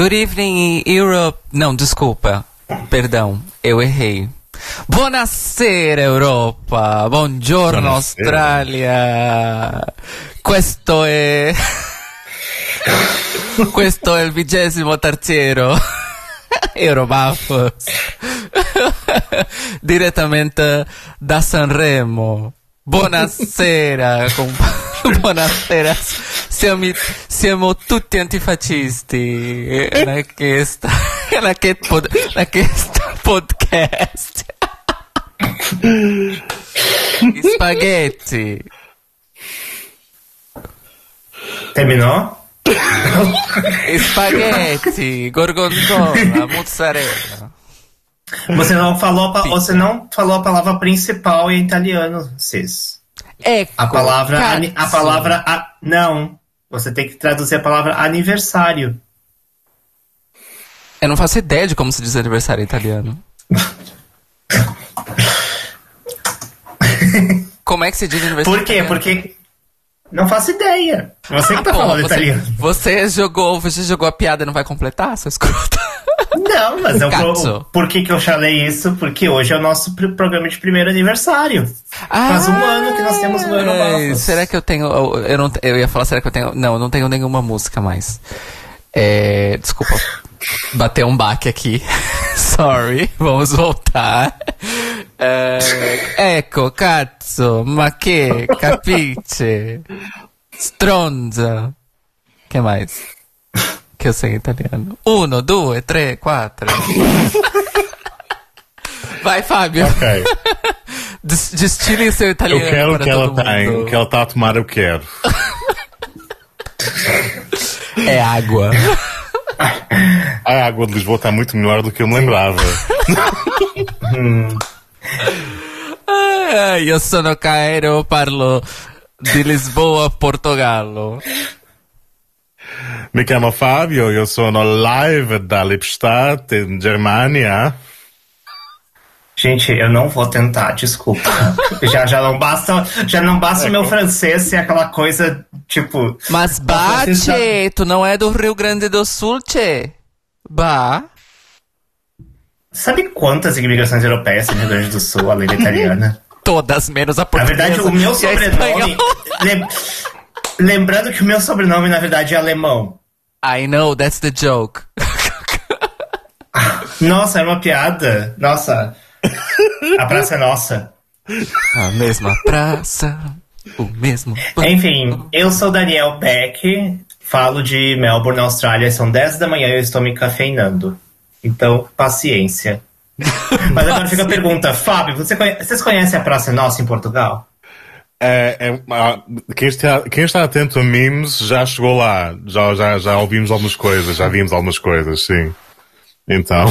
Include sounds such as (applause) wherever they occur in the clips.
Good evening, Europe. Não, desculpa. Perdão, eu errei. Buonasera Europa, buongiorno Buonasera. Australia. Questo è (laughs) Questo è il vigésimo terziero (laughs) Eurobuff (laughs) Direttamente da Sanremo. Buonasera, buonasera. Siamo, siamo tutti antifascisti. Na questa, na che pod, na questa podcast. Spaghetti. Terminou? Spaghetti, gorgonzola, mozzarella. Você não falou a, você não falou a palavra principal em italiano, Cis. Ecco, A palavra a palavra a- não. Você tem que traduzir a palavra aniversário. Eu não faço ideia de como se diz aniversário em italiano. (laughs) Como é que se diz aniversário Por quê? italiano? Porque não faço ideia. Você que tá Ah, bom, falando você, italiano. Você jogou, você jogou a piada e não vai completar, seu escroto? Não, mas eu Cazzo. vou. Por que, que eu falei isso? Porque hoje é o nosso pr- programa de primeiro aniversário. Faz um ano que nós temos o ano Ai, Bafos. Será que eu tenho. Eu, não, eu ia falar, será que eu tenho. Não, eu não tenho nenhuma música mais. É, desculpa. Bateu um baque aqui. (laughs) Sorry, vamos voltar. É, ecco, cazzo, ma che, capiche? Stronza. que mais? Que eu sei italiano. Uno, due, tre, quattro. (laughs) Vai, Fábio. Ok. (laughs) Des- Destile seu Eu italiano quero o para que ela todo tem, mundo. o que ela está a tomar, eu quero. É água. A água de Lisboa está muito melhor do que eu me lembrava. (laughs) Io sono Cairo, parlo di Lisboa, Portogallo. Me chamo Fabio, eu sou no live da Lippstadt, em Germania. Gente, eu não vou tentar, desculpa. (laughs) já, já não basta, já não basta o meu francês ser aquela coisa, tipo. Mas bate, já- tu não é do Rio Grande do Sul, tchê? Bah. Sabe quantas imigrações europeias tem no Rio Grande do Sul, além da italiana? (laughs) Todas, menos a Na portuguesa. verdade, o meu sobrenome. Lembrando que o meu sobrenome, na verdade, é alemão. I know, that's the joke. (laughs) Nossa, é uma piada. Nossa. A praça é nossa. A mesma praça, o mesmo... Enfim, eu sou Daniel Beck, falo de Melbourne, Austrália. São 10 da manhã e eu estou me cafeinando. Então, paciência. (laughs) Mas agora fica a pergunta, Fábio, você conhe- vocês conhecem a Praça Nossa em Portugal? É, é, ah, quem, está, quem está atento a memes já chegou lá. Já, já, já ouvimos algumas coisas, já vimos algumas coisas, sim. Então.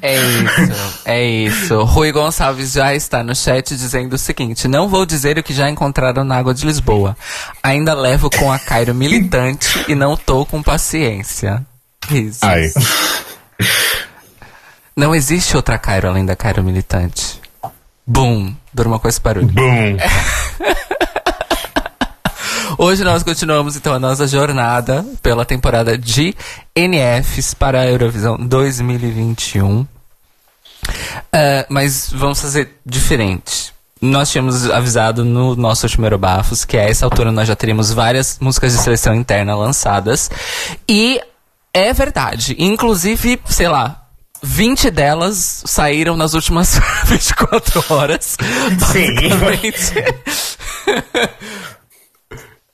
É isso, é isso. Rui Gonçalves já está no chat dizendo o seguinte: não vou dizer o que já encontraram na água de Lisboa. Ainda levo com a Cairo militante e não tô com paciência. Ai. Não existe outra Cairo além da Cairo militante. Boom. Durma com esse barulho. Boom. (laughs) Hoje nós continuamos então a nossa jornada pela temporada de NFs para a Eurovisão 2021. Ah, mas vamos fazer diferente. Nós tínhamos avisado no nosso último Eurobafos que a essa altura nós já teríamos várias músicas de seleção interna lançadas. E é verdade. Inclusive, sei lá, 20 delas saíram nas últimas (laughs) 24 horas. Sim. (laughs)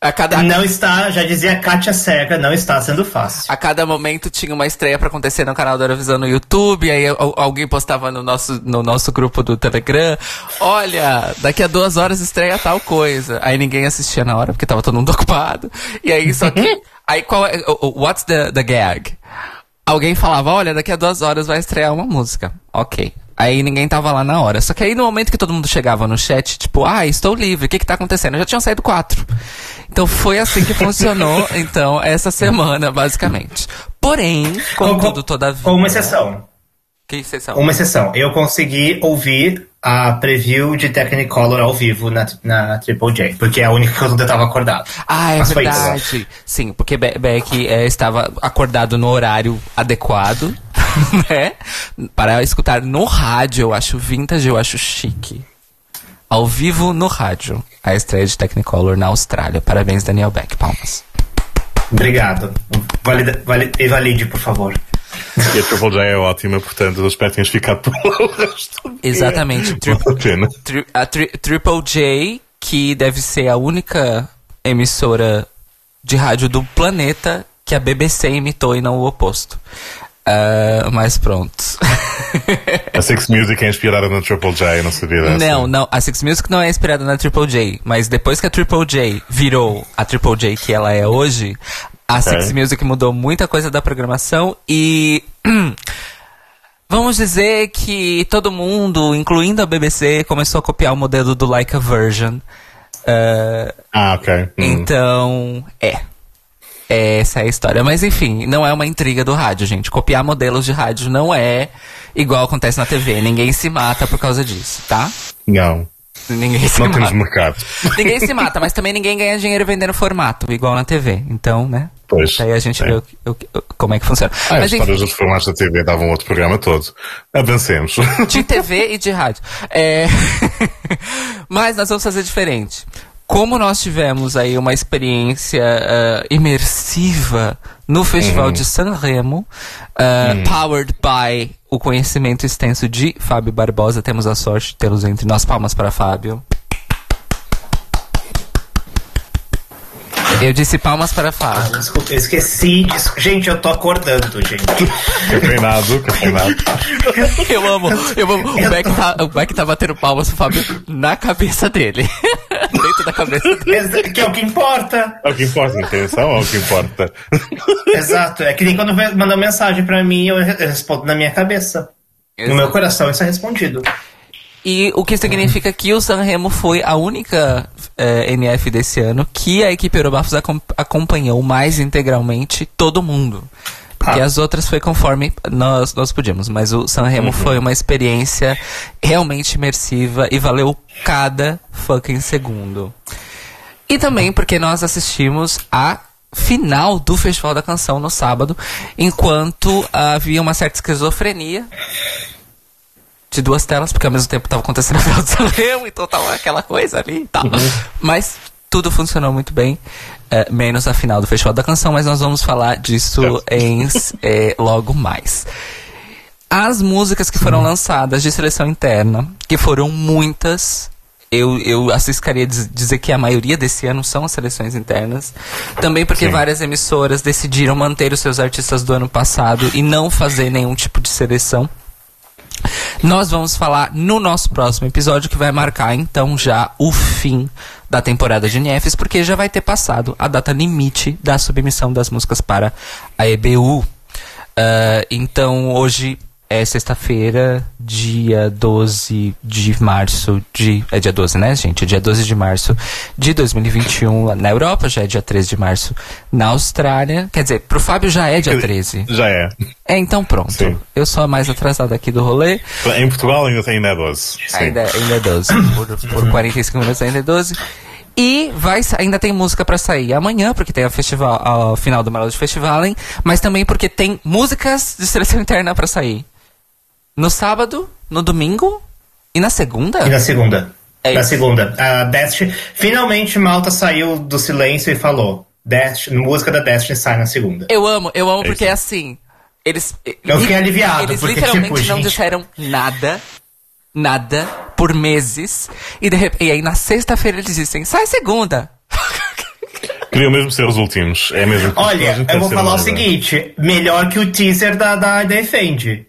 A cada Não está, já dizia Kátia Cega, não está sendo fácil. A cada momento tinha uma estreia pra acontecer no canal da Eurovisão no YouTube, aí al- alguém postava no nosso, no nosso grupo do Telegram, olha, daqui a duas horas estreia tal coisa. Aí ninguém assistia na hora, porque tava todo mundo (laughs) ocupado. E aí, só que, aí qual é, what's the, the gag? Alguém falava, olha, daqui a duas horas vai estrear uma música. Ok. Aí ninguém tava lá na hora. Só que aí no momento que todo mundo chegava no chat, tipo, ah, estou livre, o que que tá acontecendo? Já tinham saído quatro. Então foi assim que funcionou, (laughs) então, essa semana, basicamente. Porém, Com- contudo, todavia. Com uma exceção. Que exceção? Uma exceção. Eu consegui ouvir a preview de Technicolor ao vivo na, na Triple J, porque é a única (laughs) que eu não tava acordado. Ah, é Mas verdade. Sim, porque Be Beck é, estava acordado no horário adequado, (laughs) né? Para escutar no rádio, eu acho vintage, eu acho chique. Ao vivo no rádio. A estreia de Technicolor na Austrália. Parabéns, Daniel Beck. Palmas. Obrigado. Valida, vali, valide, por favor. E a Triple J é ótima, portanto, eu espero que tenhas ficado pelo resto. Exatamente. Tri pena. tri a tri Triple J, que deve ser a única emissora de rádio do planeta que a BBC imitou e não o oposto. Ah, mas pronto. A Six Music é inspirada na Triple J, não sabia dessa. Não, não. A Six Music não é inspirada na Triple J, mas depois que a Triple J virou a Triple J que ela é hoje, a Six Music mudou muita coisa da programação e. (clears throat) Vamos dizer que todo mundo, incluindo a BBC, começou a copiar o modelo do Like a Version. Ah, Ah, ok. Hum. então, é. Essa é a história. Mas enfim, não é uma intriga do rádio, gente. Copiar modelos de rádio não é igual acontece na TV. Ninguém se mata por causa disso, tá? Não. Ninguém se Não mata. temos mercado. Ninguém se mata, mas também ninguém ganha dinheiro vendendo formato, igual na TV. Então, né? Pois, Aí a gente sim. vê o que- o como é que funciona. Ah, as mas enfim, histórias dos formatos da TV davam outro programa todo. Avancemos. (laughs) de TV e de rádio. É... (laughs) Mas nós vamos fazer diferente. Como nós tivemos aí uma experiência ah, imersiva no Festival de San Remo, ah, powered by o conhecimento extenso de Fábio Barbosa, temos a sorte de tê-los entre nós. Palmas para Fábio. Eu disse palmas para Fábio. Desculpa, eu esqueci disso. Gente, eu tô acordando, gente. cafeinado, cafeinado. Eu amo, eu amo. O Beck tá, o Beck tá batendo palmas pro Fábio na cabeça dele. (laughs) Dentro da cabeça dele. Que é o que importa. É o que importa, intenção é o que importa. Exato. É que nem quando mandam mensagem pra mim, eu re- eu respondo na minha cabeça. No meu coração, isso é respondido. E o que significa que o Sanremo foi a única eh, NF desse ano que a equipe Eurobafos acom- acompanhou mais integralmente todo mundo. Porque Ah. as outras foi conforme nós, nós podíamos. Mas o Sanremo foi uma experiência realmente imersiva e valeu cada fucking segundo. E também porque nós assistimos a final do Festival da Canção no sábado, enquanto havia uma certa esquizofrenia de duas telas, porque ao mesmo tempo estava acontecendo a Sanremo, então tava aquela coisa ali e tal. Mas tudo funcionou muito bem, eh, menos a final do Festival da Canção, mas nós vamos falar disso em, eh, logo mais. As músicas que foram lançadas de seleção interna, que foram muitas, eu, eu arriscaria diz- dizer que a maioria desse ano são as seleções internas. Também porque Sim. várias emissoras decidiram manter os seus artistas do ano passado e não fazer nenhum tipo de seleção. Nós vamos falar no nosso próximo episódio, que vai marcar então já o fim da temporada de NFs, porque já vai ter passado a data limite da submissão das músicas para a EBU. Ah, então hoje é sexta-feira, dia 12 de março de. É dia 12, né, gente? É dia 12 de março de 2021 lá na Europa, já é dia 13 de março na Austrália. Quer dizer, pro Fábio já é dia 13. Já é. É, então pronto. Sim. Eu sou a mais atrasada aqui do rolê. Em Portugal ainda tem ainda é 12. Sim. Ainda, ainda é 12. Por, por 45 minutos ainda é 12. E vai, ainda tem música pra sair amanhã, porque tem a festival, a final do Melody Festival, hein? mas também porque tem músicas de seleção (laughs) interna pra sair. No sábado, no domingo e na segunda? E na segunda. É na isso. segunda. A Destiny. Finalmente Malta saiu do silêncio e falou. Destiny, música da Destiny sai na segunda. Eu amo, eu amo É porque isso. é assim. Eles. Eu fiquei aliviado, Eles porque, literalmente tipo, não gente- disseram nada. Nada por meses. E, de rep- e aí na sexta-feira eles dizem, sai segunda. (laughs) Queriam mesmo ser os últimos. É mesmo Olha, eu vou falar o mais, é. seguinte: melhor que o teaser da, da, Efendi.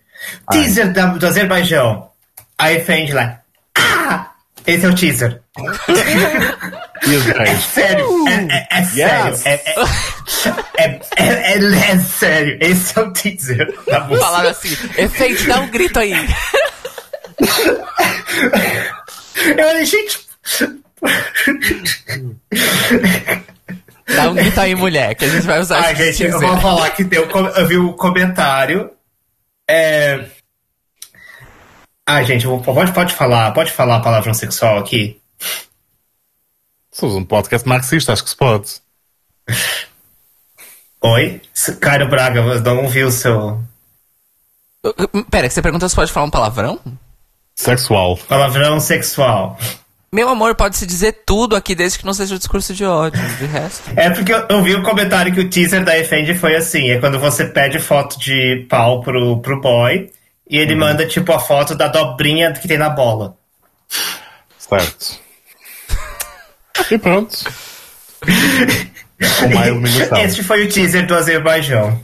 Teaser da, do Azerbaijão. A Efendi lá. Ah! Esse é o teaser. (laughs) É sério, é, é- é sério. Yes. É, é, é, é- sério. Esse é o teaser da música. Falaram assim, efeito, dá um grito aí. (laughs) Eu falei, gente. Dá um grito aí, mulher, que a gente vai usar Ai, esse gente, eu vou falar que deu, eu vi o comentário. É, Ah, gente, vou- pode, pode falar, pode falar palavrão sexual aqui? Somos um podcast marxista, acho que se pode. Oi? Cairo Braga, eu não vi o seu Pera, que você perguntou se pode falar um palavrão? Sexual. palavrão sexual. Meu amor, pode-se dizer tudo aqui desde que não seja o discurso de ódio. De resto. É porque eu, eu vi o comentário que o teaser da Efendi foi assim: é quando você pede foto de pau pro, pro boy e ele manda tipo a foto da dobrinha que tem na bola. Certo. (laughs) E pronto. Este foi o teaser do Azerbaijão.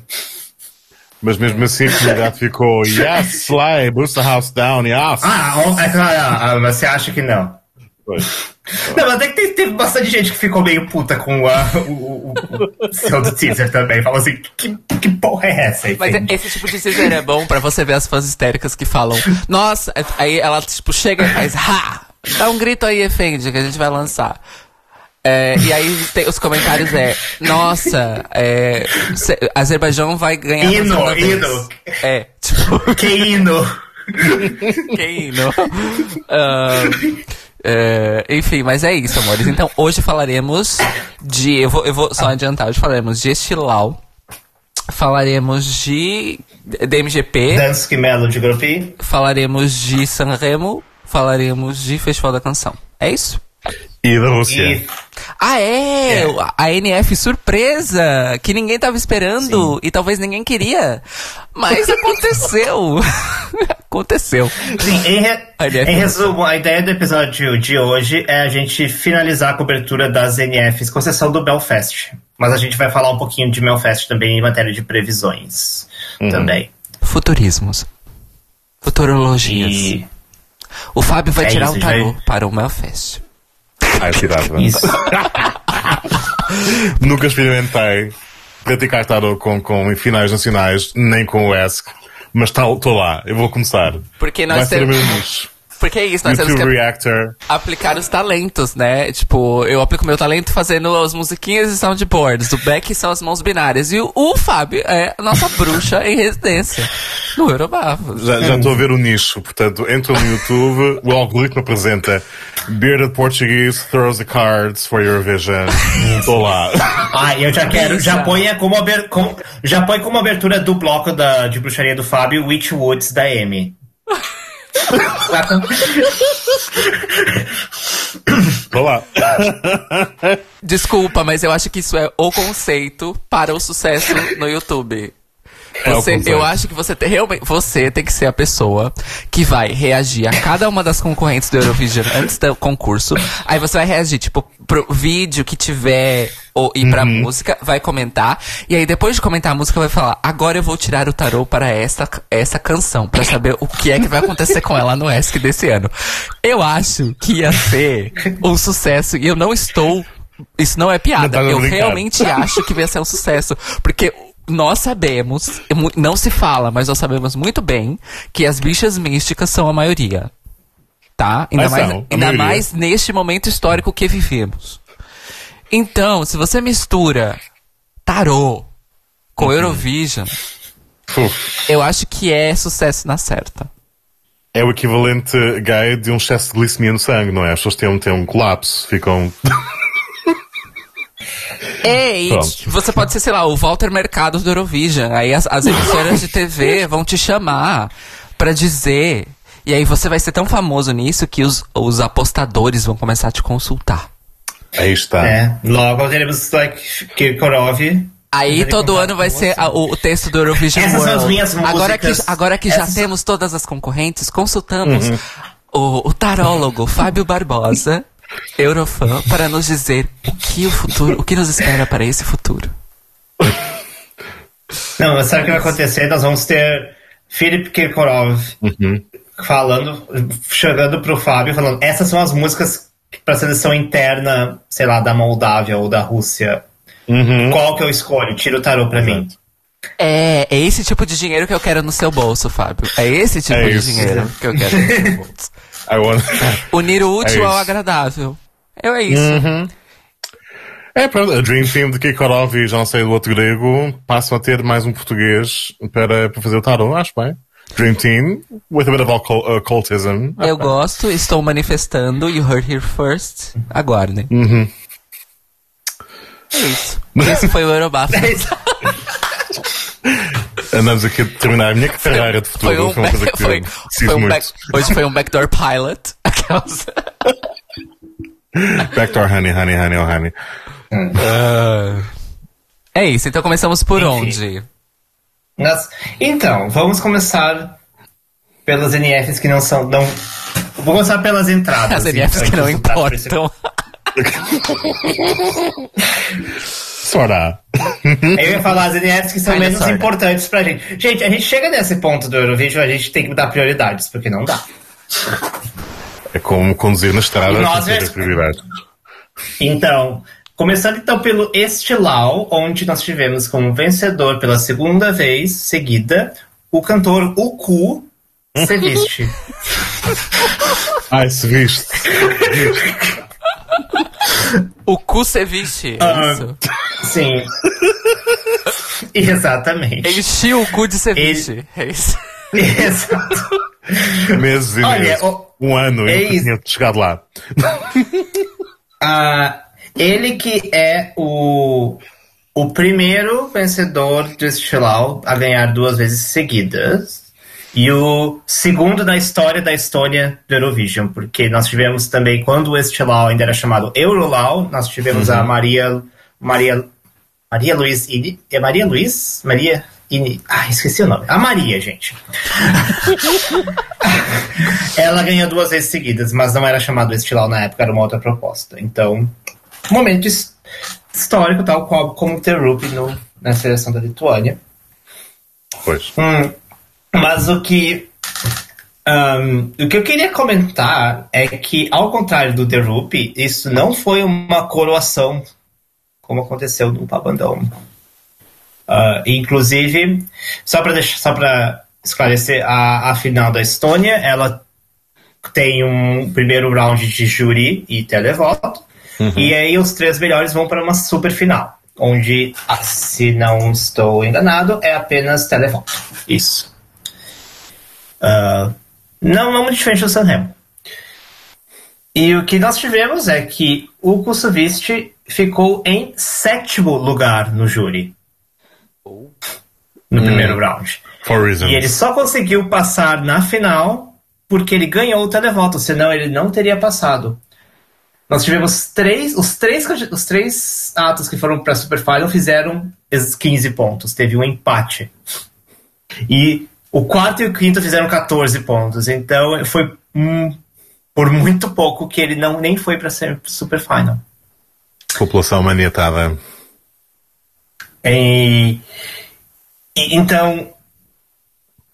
Mas mesmo assim a comunidade ficou Yes, Sly, boost the house down, yes. Ah, é claro, ah, mas você acha que não? Pois. (laughs) Não, mas até que teve, teve bastante gente que ficou meio puta com a, o, o, o seu do teaser também. Falou assim: que, que porra é essa? Mas Efendi? esse tipo de teaser é bom pra você ver as fãs histéricas que falam, nossa, aí ela tipo chega e faz, ha! Dá um grito aí, Efendi, que a gente vai lançar. É, e aí tem, os comentários é, nossa, é, se- Azerbaijão vai ganhar a Hino, hino. É, tipo, Que hino! (laughs) que hino. Ah, é, enfim, mas é isso, amores. Então, hoje falaremos de. Eu vou, eu vou só adiantar, hoje falaremos de Estilau. Falaremos de DMGP. Danske Melody Group. Falaremos de Sanremo. Falaremos de Festival da Canção. É isso? E da Rússia. E Ah, é! A NF surpresa! Que ninguém tava esperando e talvez ninguém queria. Mas aconteceu! (laughs) aconteceu. Sim, em, re- Aliás, em resumo, a ideia do episódio de hoje é a gente finalizar a cobertura das NFs, com exceção do Belfast. Mas a gente vai falar um pouquinho de Belfast também em matéria de previsões. Também. Futurismos. Futurologias. E O Fábio vai É tirar isso, o já- tarô para o Melfest. Ai, tirava. isso. (laughs) Nunca experimentei praticar tarot com, com finais nacionais, nem com o ESC. Mas estou lá, eu vou começar. Porque nós Vai temos-. Porque é isso, nós temos YouTube que Reactor. aplicar os talentos, né? Tipo, eu aplico meu talento fazendo as musiquinhas e soundboards. O Beck são as mãos binárias. E o, o Fábio é a nossa bruxa em residência. No Eurobafo. Já já estou a ver o nicho, portanto, entro no YouTube, o algoritmo apresenta Bearded Portuguese throws the cards for Eurovision. Estou lá. Ah, eu já quero, já põe como, aber, com, já põe como abertura do bloco da, de bruxaria do Fábio Witch Woods da Amy. (laughs) Estou lá. Desculpa, mas eu acho que isso é o conceito para o sucesso no YouTube. É Você, eu acho que você tem, realmente, você tem que ser a pessoa que vai reagir a cada uma das concorrentes do Eurovision (laughs) antes do concurso. Aí você vai reagir, tipo, pro vídeo que tiver ou ir pra Uhum. música, vai comentar. E aí depois de comentar a música, vai falar: agora eu vou tirar o tarô para essa, essa canção, pra saber o que é que vai acontecer com ela no ESC desse ano. Eu acho que ia ser um sucesso e eu não estou. Isso não é Não piada. tá Eu brincando. realmente acho que vai ser um sucesso. Porque nós sabemos, não se fala, mas nós sabemos muito bem que as bichas místicas são a maioria. Tá? Ainda, Mas mais, ainda mais neste momento histórico que vivemos. Então, se você mistura tarô com Uhum. Eurovision, Uf. eu acho que é sucesso na certa. É o equivalente gay de um excesso de glicemia no sangue, não é? As pessoas têm têm um colapso, ficam. Ei, Pronto. você pode ser, sei lá, o Walter Mercado do Eurovision. Aí as, as emissoras de TV (laughs) vão te chamar pra dizer. E aí você vai ser tão famoso nisso que os, os apostadores vão começar a te consultar. Aí está. É, logo teremos like, Kirkorov. Aí todo ano vai ser a- o, o texto do Eurovision Essas são World. as minhas agora que, músicas. agora que já Essas são- temos todas as concorrentes, consultamos Uhum. o, o tarólogo Fábio Barbosa, Eurofã, para nos dizer o que o futuro, o que nos espera para esse futuro. Não, mas sabe o que vai acontecer? Nós vamos ter Philip Kirkorov falando, chegando pro Fábio, falando: essas são as músicas para seleção interna, sei lá, da Moldávia ou da Rússia. Qual que eu escolho? Tira o tarô pra mim. É, é esse tipo de dinheiro que eu quero no seu bolso, Fábio. É esse tipo É de dinheiro que eu quero no seu bolso. I want... (laughs) Unir o útil É ao agradável. Eu é isso. É, pronto, a Dream Team de Kikorov e já não sei do outro grego passam a ter mais um português para, para fazer o tarot, acho bem. Dream Team, with a bit of occult- occultism. Eu gosto, estou manifestando. You heard here first. Aguardem. É isso. Esse foi o Eurobafo. (laughs) (laughs) Andamos aqui a terminar a minha carreira de futuro. Foi um, Foi uma coisa que (laughs) foi, eu foi preciso um muito. back, hoje foi um backdoor pilot. (laughs) Backdoor honey, honey, honey, oh honey. É isso, então começamos por Enfim. onde? Nas- Então, vamos começar pelas NFs que não são. Não... Vou começar pelas entradas. As NFs que então, não os pratos importam. (laughs) Eu ia falar as NFs que são Kinda menos sorta. importantes pra gente. Gente, a gente chega nesse ponto do Eurovision, a gente tem que dar prioridades, porque não dá. É como conduzir na estrada Nós ter prioridade. Então, começando então pelo Estilau, onde nós tivemos como vencedor pela segunda vez seguida o cantor Uku Seviste. (laughs) Ai, se viste. (laughs) O cu ceviche. É Ah. isso. Sim. (laughs) Exatamente. Enchi o cu de ceviche. É isso. Exato. Meses e Olha, meses. o- Um ano é e tinha chegado lá. (laughs) Ah, ele que é o, o primeiro vencedor do Estilau a ganhar duas vezes seguidas. E o segundo na história da Estônia do Eurovision, porque nós tivemos também, quando o Estilau ainda era chamado Eurolau, nós tivemos a Maria, Maria, Maria Luiz Ini, é Maria Luiz? Maria Ini, ah, esqueci o nome. A Maria, gente. (laughs) Ela ganhou duas vezes seguidas, mas não era chamado Estilau na época, era uma outra proposta. Então, momento his- histórico, tal qual como Rupi no, na seleção da Lituânia. Pois. Hum, mas o que. ahn, o que eu queria comentar é que, ao contrário do The Rupi, isso não foi uma coroação como aconteceu no Pabandão. Ah, inclusive, só para deixar, só para esclarecer, a, a final da Estônia, ela tem um primeiro round de júri e televoto, e aí os três melhores vão para uma super final, onde, ah, se não estou enganado, é apenas televoto. Isso. Ah, não, não muito diferente do Sanremo. E o que nós tivemos é que o Kusuvist ficou em sétimo lugar no júri. No primeiro round. For reasons. E ele só conseguiu passar na final porque ele ganhou o televoto, senão ele não teria passado. Nós tivemos três, os três, os três atos que foram para Super Final fizeram esses 15 pontos, teve um empate. E o quarto e o quinto fizeram 14 pontos, então foi hum, por muito pouco que ele não nem foi para ser Super Final. População maniatada. E, e- então.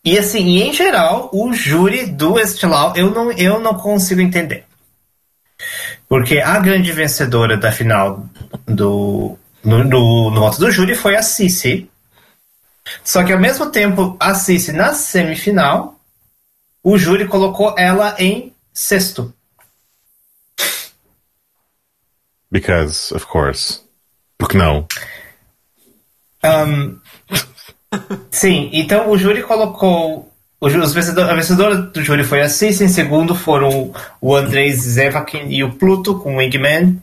E assim, e em geral, o júri do Estilau eu não, eu não consigo entender. Porque a grande vencedora da final do, no, no, no voto do júri foi a Cici. Só que ao mesmo tempo, a Cici na semifinal, o júri colocou ela em sexto. Because, of course. Porque não? Um, sim, então o júri colocou. o Os vencedor, a vencedora do júri foi a Cici, em segundo foram o Andrei Zevakin e o Pluto com Wingman.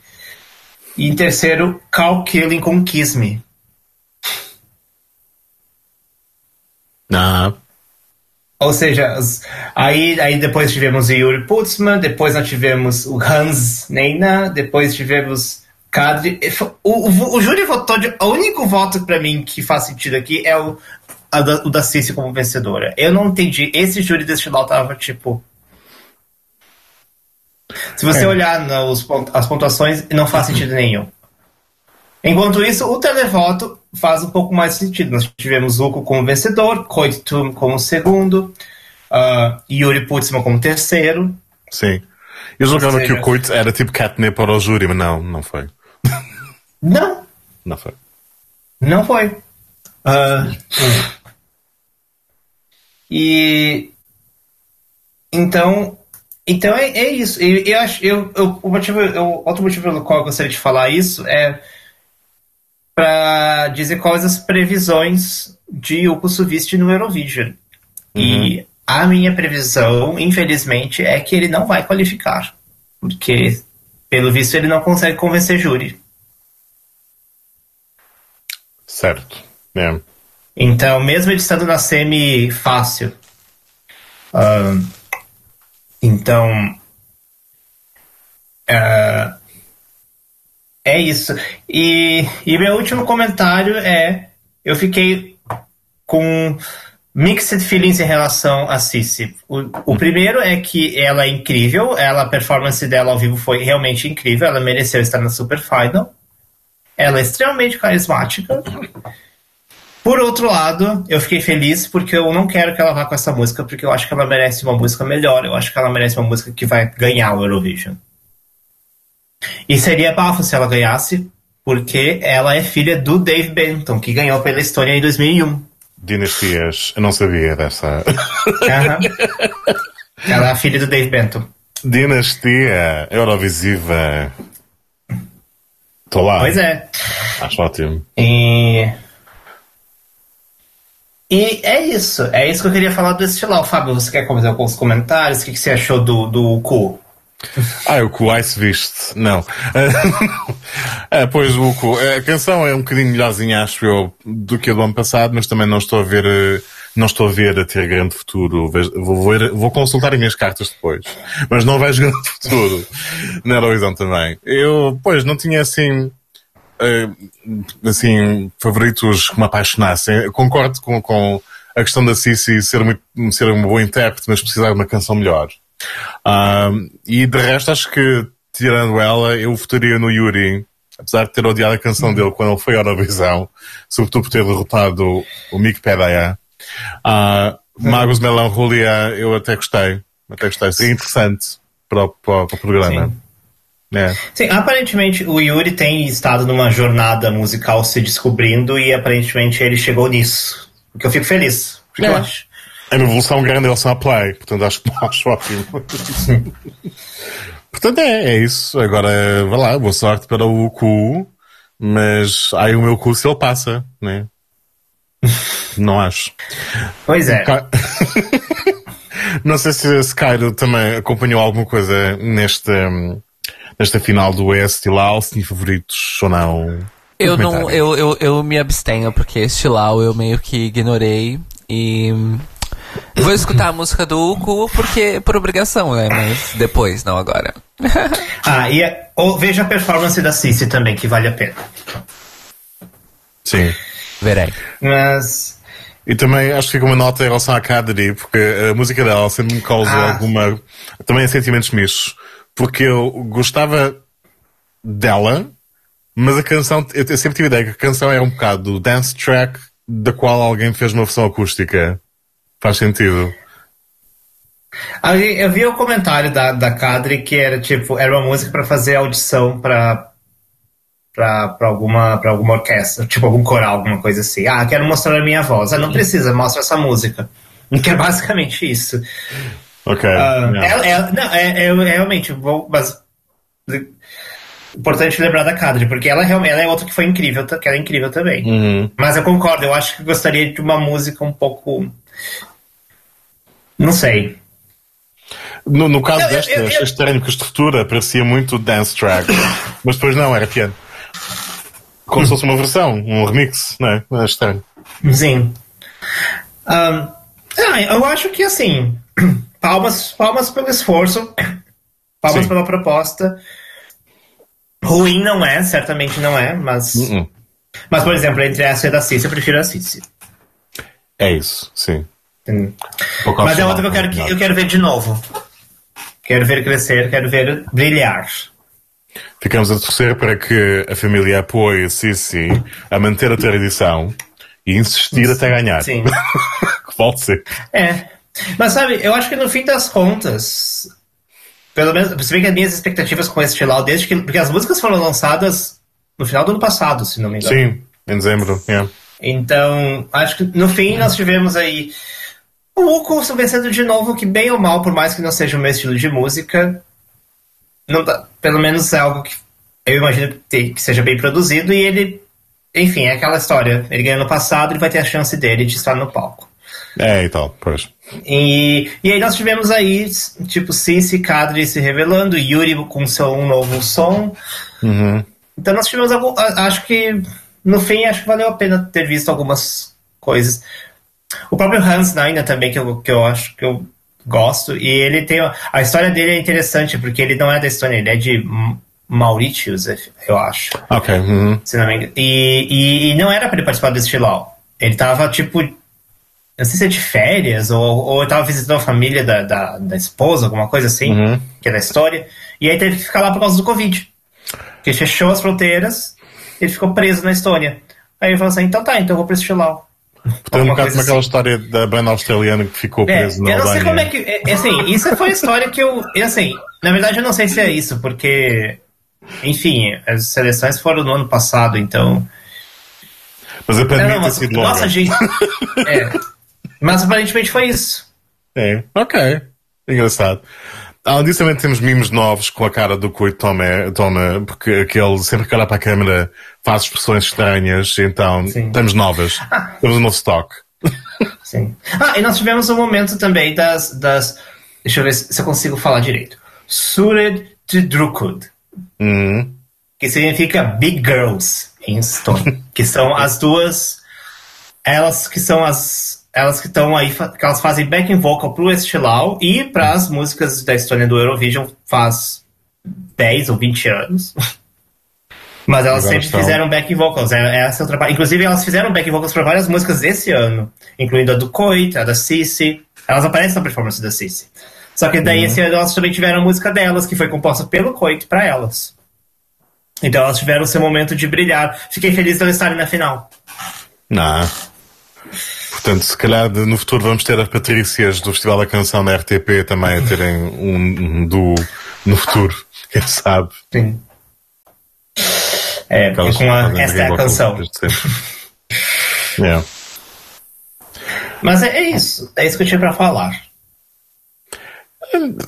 E em terceiro, Carl Killing com Kiss Me. Ah. Ou seja, aí, aí depois tivemos o Yuri Putzman, depois nós tivemos o Hans Neina, depois tivemos Kadri. O, o, o júri votou de. O único voto pra mim que faz sentido aqui é o, a da, o da Cici como vencedora. Eu não entendi. Esse júri desse final tava tipo. Se você É. olhar nos, as pontuações, não faz sentido nenhum. Enquanto isso, o televoto faz um pouco mais sentido. Nós tivemos Zuko como vencedor, Koitum como segundo, ah, Yuri Putzman como terceiro. Sim. Eu julgava que o Coit era tipo catnip para o júri, mas não, não foi. Não, Não foi. não foi. Ah, e então, então é, é isso. Eu, eu acho, eu, eu- o motivo, eu, outro motivo pelo qual eu gostaria de falar isso é para dizer quais as previsões de Uko Suvist no Eurovision. E a minha previsão, infelizmente, é que ele não vai qualificar. Porque, pelo visto, ele não consegue convencer júri. Certo. É. Então, mesmo ele estando na semi fácil. ahn, então. ah, é isso. E, e meu último comentário é: eu fiquei com mixed feelings em relação a Cici. O, o primeiro é que ela é incrível, ela, a performance dela ao vivo foi realmente incrível, ela mereceu estar na Super Final. Ela é extremamente carismática. Por outro lado, eu fiquei feliz porque eu não quero que ela vá com essa música, porque eu acho que ela merece uma música melhor. Eu acho que ela merece uma música que vai ganhar o Eurovision. E seria bafo se ela ganhasse, porque ela é filha do Dave Benton, que ganhou pela Estônia em 2001. Dinastias, eu não sabia dessa. Aham. ela é a filha do Dave Benton. Dinastia Eurovisiva. Estou lá. Pois é. Acho ótimo. E... E é isso. É isso que eu queria falar do Estilau. Fábio, você quer fazer alguns comentários? O que, que você achou do, do cu? Ah, o cu Ice viste. Não. é, (laughs) pois o cu. A canção é um bocadinho melhorzinha, acho eu, do que a do ano passado, mas também não estou a ver, eh, não estou a ver a ter grande futuro. Vou, vou consultar as minhas cartas depois. Mas não vejo grande (laughs) futuro na Eurovisão também. Eu, pois, não tinha assim, eh, assim, favoritos que me apaixonassem. Concordo com, com a questão da Cici ser, muito, ser uma boa intérprete, mas precisar de uma canção melhor. Ah, e de resto, acho que, tirando ela, eu votaria no Yuri. Apesar de ter odiado a canção dele quando ele foi à Eurovisão, sobretudo por ter derrotado o Mick Pedaia. Ah, Magos Melão Julia, eu até gostei. Até gostei. Seria interessante para o, para o- programa. É. Sim, aparentemente o Yuri tem estado numa jornada musical se descobrindo e aparentemente ele chegou nisso. O que eu fico feliz. Porque É. eu acho. É uma evolução grande em relação à Play, portanto acho, acho ótimo. (laughs) portanto é, é isso. Agora, vá lá, boa sorte para o cu, mas aí o meu cu se ele passa, né? (laughs) Não acho. Pois é. (laughs) Não sei se a Cairo também acompanhou alguma coisa neste, hum, nesta final do Oeste e lá, se tinha favoritos ou não. Eu não, eu, eu, eu me abstenho, porque Estilau eu meio que ignorei e hum, vou escutar a música do Uku porque por obrigação, né? Mas depois, não agora. (laughs) Ah, e é- ou veja a performance da Cici também, que vale a pena. Sim. Verei. Mas. E também acho que fica uma nota em relação à Kadri, porque a música dela sempre me causou Ah. alguma. também sentimentos mistos. Porque eu gostava dela, mas a canção. Eu eu sempre tive a ideia que a canção era um bocado do dance track da qual alguém fez uma versão acústica. Faz sentido. Eu vi o comentário da, da Kadri que era tipo, era uma música pra fazer audição pra, pra, pra, alguma, pra alguma orquestra, tipo algum coral, alguma coisa assim. Ah, quero mostrar a minha voz. Ah, não precisa, mostra essa música. (laughs) Que é basicamente isso. Ok. Ah, yeah. ela- ela- não, é, é- é realmente, vou, mas, importante lembrar da Kadri, porque ela, realmente ela é outra que foi incrível, que ela é incrível também. Uhum. Mas eu concordo, eu acho que gostaria de uma música um pouco. Não sei. No, no caso desta, eu- achei eu- estranho porque a estrutura parecia muito dance track, mas depois não, era piano. Como se fosse uma versão, um remix, não é? É estranho. Sim. Ahn, ah, eu acho que assim, (clears throat) palmas, palmas pelo esforço, (clears throat) palmas Sim. pela proposta. Ruim não é, certamente não é, mas. Uh-uh. Mas, por exemplo, entre essa e a da Cici, eu prefiro a Cici. É isso, sim. Mas é outra que eu quero, que eu quero ver de novo. Quero ver crescer, quero ver brilhar. Ficamos a torcer para que a família apoie Cici a manter a tradição e insistir até ganhar. Sim. (laughs) que pode ser. É. Mas sabe, eu acho que no fim das contas, pelo menos, se bem que as minhas expectativas com esse Chilau, desde que. Porque as músicas foram lançadas no final do ano passado, se não me engano. Sim, em dezembro. yeah. Então, acho que no fim nós tivemos aí o Uco vencendo de novo, que bem ou mal, por mais que não seja o meu estilo de música, não dá- pelo menos é algo que eu imagino que, seja bem produzido e ele, enfim, é aquela história. Ele ganhou no passado, ele vai ter a chance dele de estar no palco. É, e tal, pois. E, e aí nós tivemos aí, tipo, Cici Kadri se revelando, Yuri com seu um novo som. Uhum. Então nós tivemos algum, acho que no fim acho que valeu a pena ter visto algumas coisas. O próprio Hans Naina também que eu, que eu acho que eu gosto e ele tem a história dele é interessante porque ele não é da Estônia, ele é de Mauritius, eu acho. Ok. Uhum. Se não me engano. E, e, e não era pra ele participar desse Chilau. Ele tava, tipo. Não sei se é de férias, ou, ou ele tava visitando a família da, da, da esposa, alguma coisa assim, Uhum. que é da história. E aí teve que ficar lá por causa do Covid. Porque fechou as fronteiras, ele ficou preso na Estônia. Aí ele falou assim: então tá, então eu vou pra esse Chilau. Tem um bocado como aquela história da banda australiana que ficou É, presa na eu não sei como é que. é, é assim, isso foi a história que eu. e, Assim, na verdade, eu não sei se é isso, porque. Enfim, as seleções foram no ano passado, então. Mas a Não, pandemia tem sido longa. nossa, gente. É. Mas aparentemente foi isso. É, ok. Engraçado. Além disso, também temos mimos novos com a cara do Kurt Toma, Toma porque aquele, sempre que olha para a câmera, faz expressões estranhas, então Sim. temos novas. Temos um novo stock. Sim. Ah, e nós tivemos um momento também das. das deixa eu ver se se eu consigo falar direito. Sured Drukud, Uhum. que significa Big Girls em Stone. que são as duas. Elas que são as. Elas que estão aí, que elas fazem backing vocal pro Estilau e para as músicas da Estônia do Eurovision faz 10 ou 20 anos. (laughs) Mas elas Agora sempre estão- fizeram backing vocals. É, é o trabalho. Inclusive, elas fizeram backing vocals para várias músicas desse ano, incluindo a do Coit, a da Cici. Elas aparecem na performance da Cici. Só que daí esse ano elas também tiveram a música delas, que foi composta pelo Coit para elas. Então elas tiveram seu momento de brilhar. Fiquei feliz de elas estarem na final. Não. Portanto, se calhar no futuro vamos ter as Patrícias do Festival da Canção da RTP também a terem um, um duo no futuro. Quem sabe? Sim. É, Aquelas com a, esta é a canção. (laughs) Yeah. Mas é, é isso. É isso que eu tinha para falar.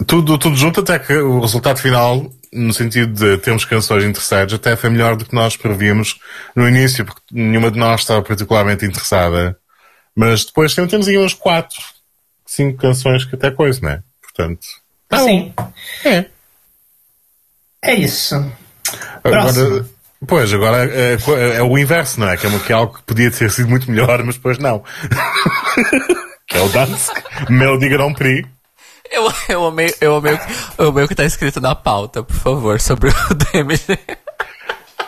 Tudo, tudo junto, até que o resultado final, no sentido de termos canções interessantes, até foi melhor do que nós prevíamos no início, porque nenhuma de nós estava particularmente interessada. Mas depois sempre temos aí uns quatro, cinco canções que até coisa, não é? Portanto, tá Sim. É. É isso. Agora, pois, agora é, é- é o inverso, não é? Que é, que é algo que podia ter sido muito melhor, mas depois não. (laughs) que é o Dansk Melody Grand Prix. Eu, eu, amei, eu, amei, o que- eu amei o que tá escrito na pauta, por favor, sobre o (laughs) DMG.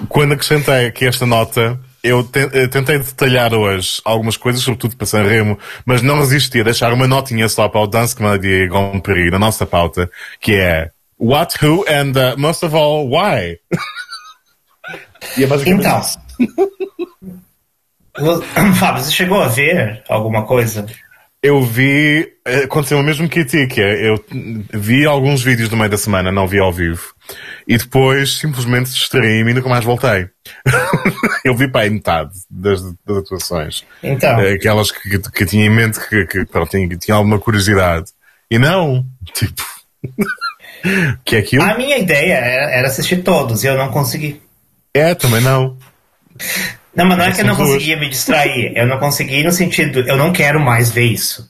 Quando acrescentei aqui esta nota, eu te- eh, tentei detalhar hoje algumas coisas, sobretudo para Sanremo, mas não resisti a deixar uma notinha só para o Dansk Melody Grand Prix na nossa pauta, que é What, Who and uh, most of all, Why? e é basicamente Então. (coughs) Fábio, você chegou a ver alguma coisa? Eu vi, eh, aconteceu o mesmo que a ti, que é, eu vi alguns vídeos no meio da semana, não vi ao vivo, e depois simplesmente distraí-me e nunca mais voltei. (laughs) eu vi para aí metade das, das atuações. Então. Eh, Aquelas que, que, que tinha em mente que, que pronto, tinha, tinha alguma curiosidade. E não, (laughs) tipo, que é aquilo? A minha ideia era, era assistir todos e eu não consegui. É, também não. Não, mas não é que eu não conseguia me distrair. Eu não consegui no sentido, eu não quero mais ver isso.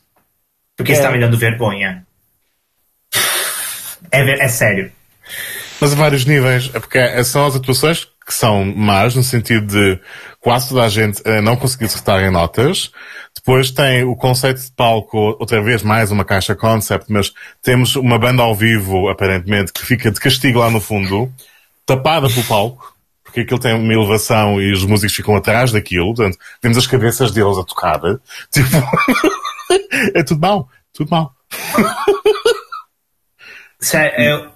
Porque É. está me dando vergonha. É, é sério. Mas a vários níveis, é porque é- são as atuações que são más, no sentido de quase toda a gente eh, não conseguir acertar em notas. Depois tem o conceito de palco, outra vez mais uma caixa concept, mas temos uma banda ao vivo, aparentemente, que fica de castigo lá no fundo, tapada pelo palco, porque aquilo tem uma elevação e os músicos ficam atrás daquilo, portanto, vemos as cabeças deles a tocar. (laughs) Tipo, é tudo mau, tudo mau. Sé- eu-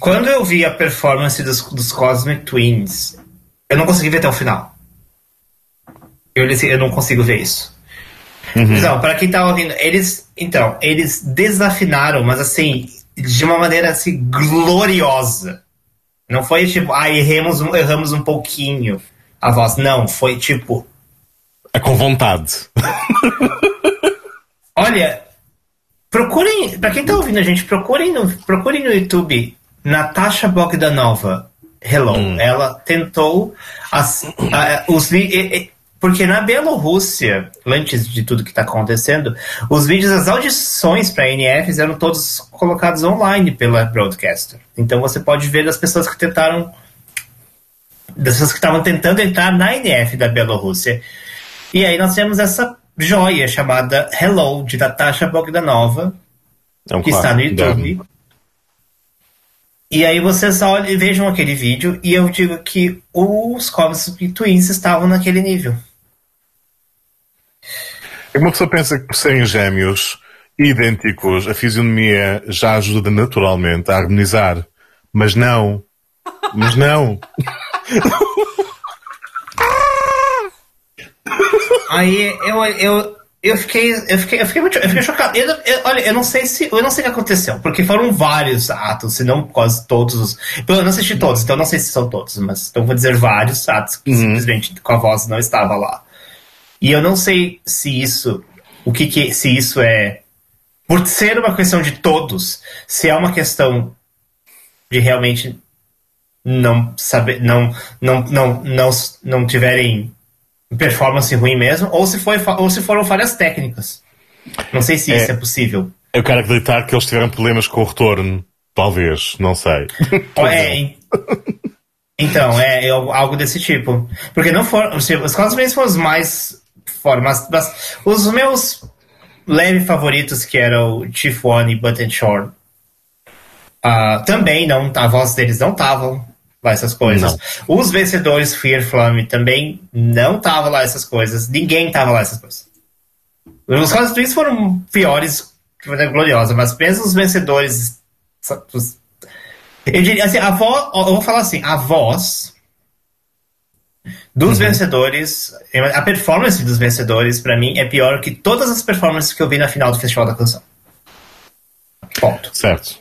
quando eu vi a performance dos, dos Cosmic Twins, eu não consegui ver até o final. Eu eu não consigo ver isso. Então, para quem tá ouvindo, eles, então, eles desafinaram, mas assim, de uma maneira assim gloriosa. Não foi tipo, ah, erramos, um- erramos um pouquinho a voz. Não, foi tipo, É com vontade. (laughs) Olha, procurem, pra quem tá ouvindo a gente, procurem no, procurem no YouTube Natasha Bogdanova. Hello. Ela tentou as, a- os e- e- Porque na Bielorrússia, antes de tudo que está acontecendo, os vídeos das audições para NFs eram todos colocados online pela Broadcaster. Então você pode ver as pessoas que tentaram. das pessoas que estavam tentando entrar na NF da Bielorrússia. E aí nós temos essa joia chamada Hello, de Natasha Bogdanova, É um que está no YouTube. E aí vocês olham e vejam aquele vídeo e eu digo que os Cosmic Twins estavam naquele nível. É uma pessoa pensa que por serem gêmeos idênticos, a fisionomia já ajuda naturalmente a harmonizar. Mas não. Mas não. (laughs) Aí eu, eu, eu fiquei. Eu fiquei, eu fiquei muito. Eu fiquei chocado. Eu, eu- olha, eu não sei se. Eu não sei o que aconteceu, porque foram vários atos, se não quase todos os. Eu não assisti todos, então não sei se são todos, mas então vou dizer vários atos que simplesmente com a voz não estava lá. E eu não sei se isso. O que, que se isso é. Por ser uma questão de todos, se é uma questão de realmente não saber. não, não, não, não, não tiverem performance ruim mesmo, ou se, foi, ou se foram falhas técnicas. Não sei se É. isso é possível. Eu quero acreditar que eles tiveram problemas com o retorno. Talvez, não sei. (laughs) É, en- (laughs) então, é, é algo desse tipo. Porque não foram. Os Cosplays foram os mais fora, mas, mas os meus leve favoritos, que eram o Chief One e Button Shore, ah, também não. A voz deles não estavam lá essas coisas. Os vencedores Fear Flame também não estavam lá essas coisas. Ninguém tava lá essas coisas. Os Cosplays foram piores, gloriosa, mas mesmo os vencedores. os- eu diria assim, a voz, eu vou falar assim, a voz dos vencedores, a performance dos vencedores, pra mim, é pior que todas as performances que eu vi na final do Festival da Canção. Ponto. Certo.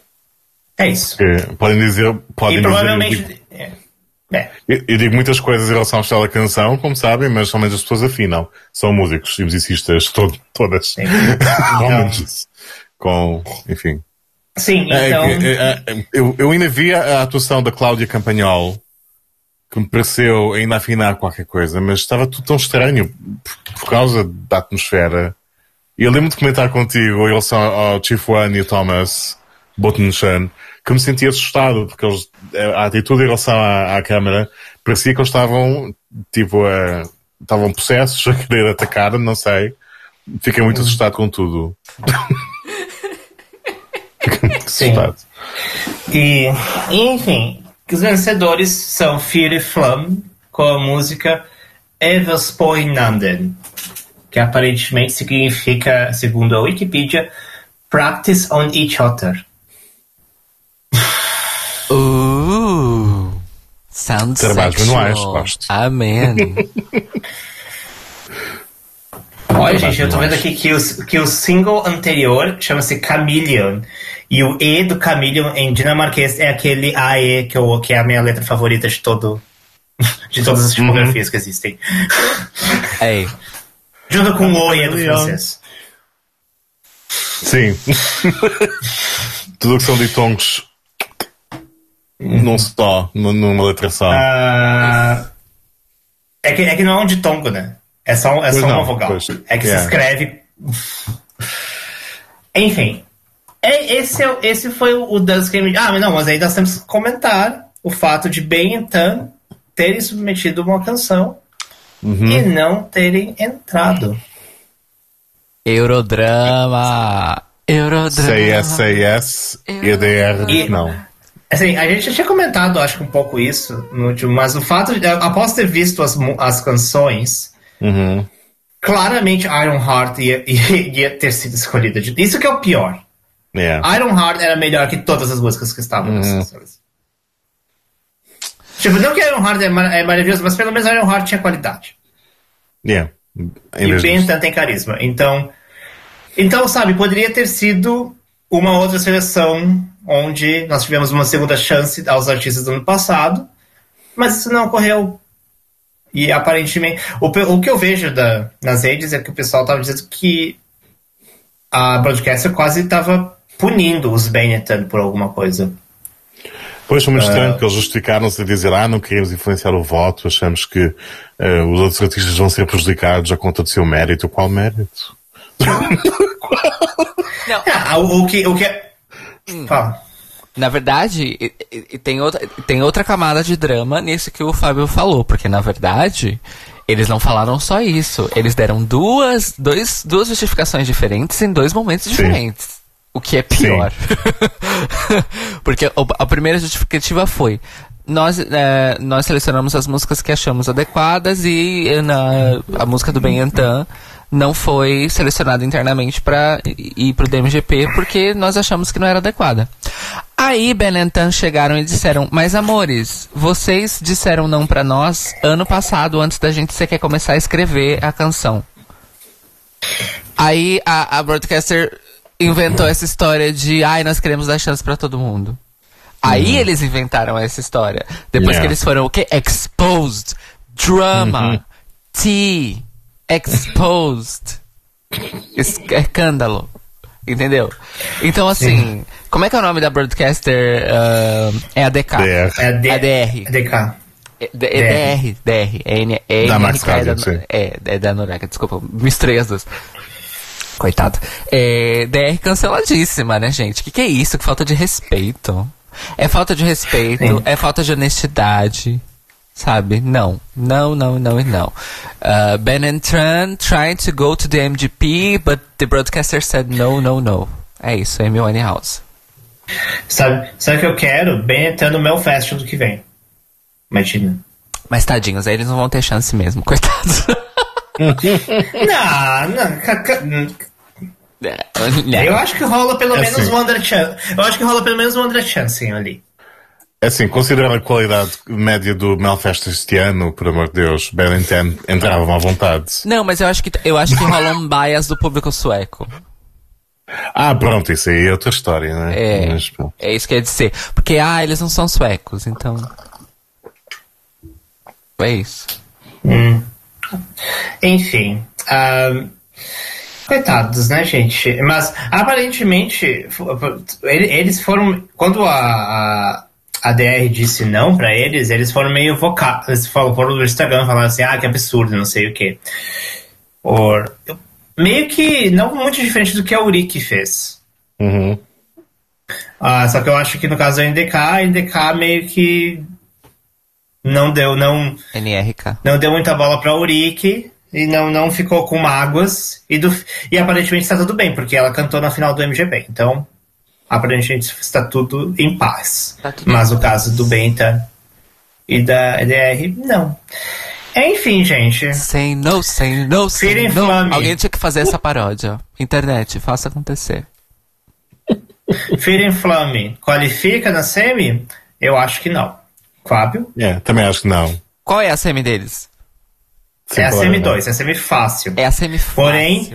É isso. Que podem dizer. Podem e dizer eu, digo, provavelmente. É. É. eu- eu digo muitas coisas em relação ao estilo da canção, como sabem, mas somente as pessoas afinam. São músicos e musicistas, todo, todas. Homens. (laughs) Com. Enfim. Sim, É, então. é, é, eu, eu ainda vi a, a atuação da Cláudia Campagnol, que me pareceu ainda afinar qualquer coisa, mas estava tudo tão estranho por, por causa da atmosfera. E eu lembro de comentar contigo em relação ao Chief One e o Thomas Botenshan, que me senti assustado, porque eles, a atitude em relação à, à câmara parecia que eles estavam, tipo, a, estavam possessos a querer atacar, não sei. Fiquei muito assustado com tudo. (laughs) Fiquei muito Sim. assustado. E, enfim, os vencedores são Fear e Flum com a música Evaspoinanden, que aparentemente significa, segundo a Wikipedia, Practice on Each Other. Uh, sounds Trabalhos sexual. manuais, gosto. Amém. (laughs) (laughs) Olha, gente, eu tô vendo aqui que, os, que o single anterior chama-se Chameleon. E o E do Chameleon em dinamarquês é aquele AE que, eu, que é a minha letra favorita de todo. De todas as tipografias que existem. Ei, Junto com o E do francês. Sim. Tudo que são ditongos num só, num- numa letra só. Ah, é, que, é que não é um ditongo, né? É só, é só não, uma vogal. pois. É que Yeah. se escreve. Enfim. É, esse, é, esse foi o, Dance Game. Ah, mas não, mas aí nós temos que comentar o fato de Ben e Tan terem submetido uma canção Uhum. e não terem entrado. Eurodrama. Eurodrama. Say yes, say yes, EDR, E- não. Assim, a gente já tinha comentado, acho que um pouco isso no último, mas o fato de, após ter visto as, as canções, Uhum. claramente Iron Heart ia, (laughs) ia, ia ter sido escolhida. Isso que é o pior. Yeah. Iron Heart era melhor que todas as músicas que estavam Uhum. canções. Tipo, não que Iron Heart é, mar- é maravilhoso, mas pelo menos Iron Heart tinha qualidade. Yeah. Em E vez Ben disso. Tan tem carisma. Então, então, sabe, poderia ter sido uma outra seleção onde nós tivemos uma segunda chance aos artistas do ano passado, mas isso não ocorreu. E aparentemente, o, o que eu vejo da, nas redes é que o pessoal estava dizendo que a broadcaster quase estava punindo os Benetton por alguma coisa. Pois foi muito estranho, porque eles justificaram-se a dizer, ah, não queremos influenciar o voto, achamos que uh, os outros artistas vão ser prejudicados à conta do seu mérito. Qual mérito? (laughs) não. (laughs) Ah, o, o, que, o que é... Hum. Fala. Na verdade, tem outra, tem outra camada de drama nisso que o Fábio falou, porque na verdade, eles não falaram só isso. Eles deram duas, dois, duas justificações diferentes em dois momentos Sim. diferentes. O que é pior. (laughs) Porque a primeira justificativa foi: nós, é, nós selecionamos as músicas que achamos adequadas e na, a música do Benhantan não foi selecionada internamente para ir pro DMGP porque nós achamos que não era adequada. Aí Benentan chegaram e disseram: Mas amores, vocês disseram não para nós ano passado, antes da gente sequer começar a escrever a canção. Aí a, a broadcaster inventou essa história de ai, nós queremos dar chance para todo mundo. Aí uhum. eles inventaram essa história. Depois yeah. que eles foram o quê? Exposed, drama, uhum. tea, exposed, escândalo. Entendeu? Então, assim, Sim. como é que é o nome da broadcaster? Uh, é a DK. DR. É a, D a DR. A DK. É, DR, DR. É, N, é da Max é, da, é, é da Noruega, desculpa, misturei as duas. Coitado. É, DR canceladíssima, né, gente? Que que é isso? Que falta de respeito. É falta de respeito, Sim. é falta de honestidade. Sabe? Não. Não, não, não e não. Uh, ben and Tran trying to go to the MGP, but the broadcaster said no, no, no. É isso, Amy Winehouse. Sabe, sabe o que eu quero? Ben and Tran no Melfest do que vem. Imagina. Mas tadinhos, aí eles não vão ter chance mesmo, (laughs) coitados. não, não. (laughs) É, eu acho que rola pelo é menos assim. um André Chance. Eu acho que rola pelo menos um André Chance ali. É assim, considerando a qualidade média do Melfest este ano, por amor de Deus, Bellington entravam à vontade. Não, mas eu acho que, eu acho que rola um bias do público sueco. Ah, pronto, isso aí é outra história, né? É, mas, é isso que ia dizer. Porque, ah, eles não são suecos, então... É isso. Hum. Enfim. Um, coitados, né, gente? Mas, aparentemente, eles foram... Quando a, a a DR disse não para eles, eles foram meio. Eles foram no Instagram falando assim, ah, que absurdo, não sei o quê. Or, meio que não muito diferente do que a Urique fez. Uhum. Ah, só que eu acho que no caso da NDK, a NDK meio que não deu, não. NRK. Não deu muita bola pra Urique e não, não ficou com mágoas. E, do, e aparentemente está tudo bem, porque ela cantou na final do MGB. Então, aparentemente está tudo em paz. Tá tudo Mas o caso do Benta e da EDR, não. Enfim, gente. Sem no, sem no, sem no. Alguém tinha que fazer essa paródia. Internet, faça acontecer. (laughs) Fear Inflame qualifica na semi? Eu acho que não. Fábio? É, também acho que não. Qual é a semi deles? é a semi 2, é a semi fácil. É a semi fácil. Porém,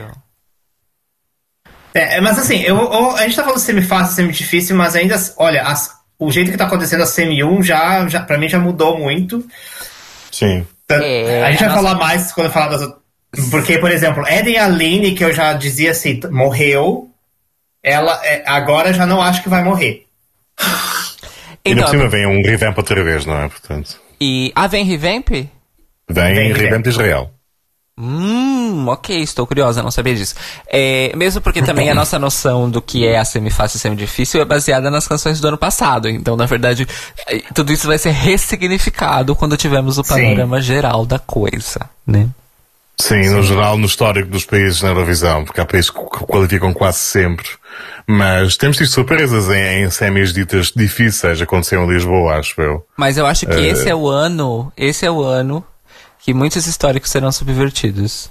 é, mas assim, eu, eu, a gente tá falando semi-fácil, semi-difícil, mas ainda, olha, as, o jeito que tá acontecendo a semi-1 já, já, pra mim já mudou muito. Sim. É, a gente vai nossa... falar mais quando eu falar das Porque, por exemplo, Eden Aline, que eu já dizia assim, morreu, ela é, agora já não acho que vai morrer. E então, por cima vem um revamp outra vez, não é? Portanto. E. Ah, vem revamp? Vem, vem revamp de Israel. Hum, ok, estou curiosa, não sabia disso. É, mesmo porque também a (laughs) nossa noção do que é a semifácil e semidifícil é baseada nas canções do ano passado. Então, na verdade, é, tudo isso vai ser ressignificado quando tivermos o panorama Sim. geral da coisa, né? Sim, Sim, no geral, no histórico dos países na Eurovisão, porque há países que qualificam quase sempre. Mas temos tido surpresas em, em semis ditas difíceis, aconteceram em Lisboa, acho eu. Mas eu acho que uh... esse é o ano, esse é o ano que muitos históricos serão subvertidos.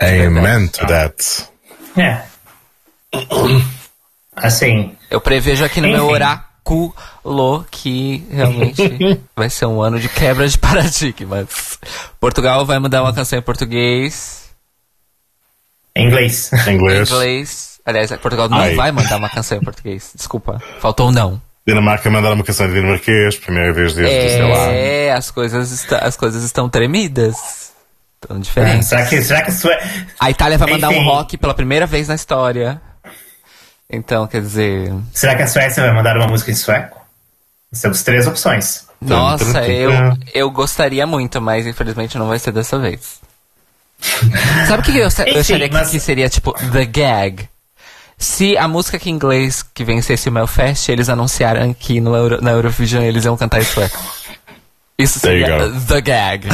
Amen to that. É. Assim. Eu prevejo aqui no Enfim. meu oráculo que realmente (laughs) vai ser um ano de quebra de paradigmas. Portugal vai mudar uma canção em português. Em inglês. Em inglês. inglês. Aliás, Portugal não Ai. vai mandar uma canção em português. Desculpa. Faltou um não. Dinamarca mandaram uma canção de dinamarquês, primeira vez desde, é, sei lá. É, as coisas, as coisas estão tremidas. Estão diferentes. Será que, será que Sue... A Itália vai mandar Enfim. um rock pela primeira vez na história. Então, quer dizer. Será que a Suécia vai mandar uma música em sueco? Temos três opções. Nossa, eu, eu gostaria muito, mas infelizmente não vai ser dessa vez. (laughs) Sabe o que eu, eu Enfim, acharia mas- que seria tipo The Gag? Se a música que em inglês que vencesse o Melfest, eles anunciaram que no Euro- na Eurovision eles iam cantar. Isso you seria. The Gag.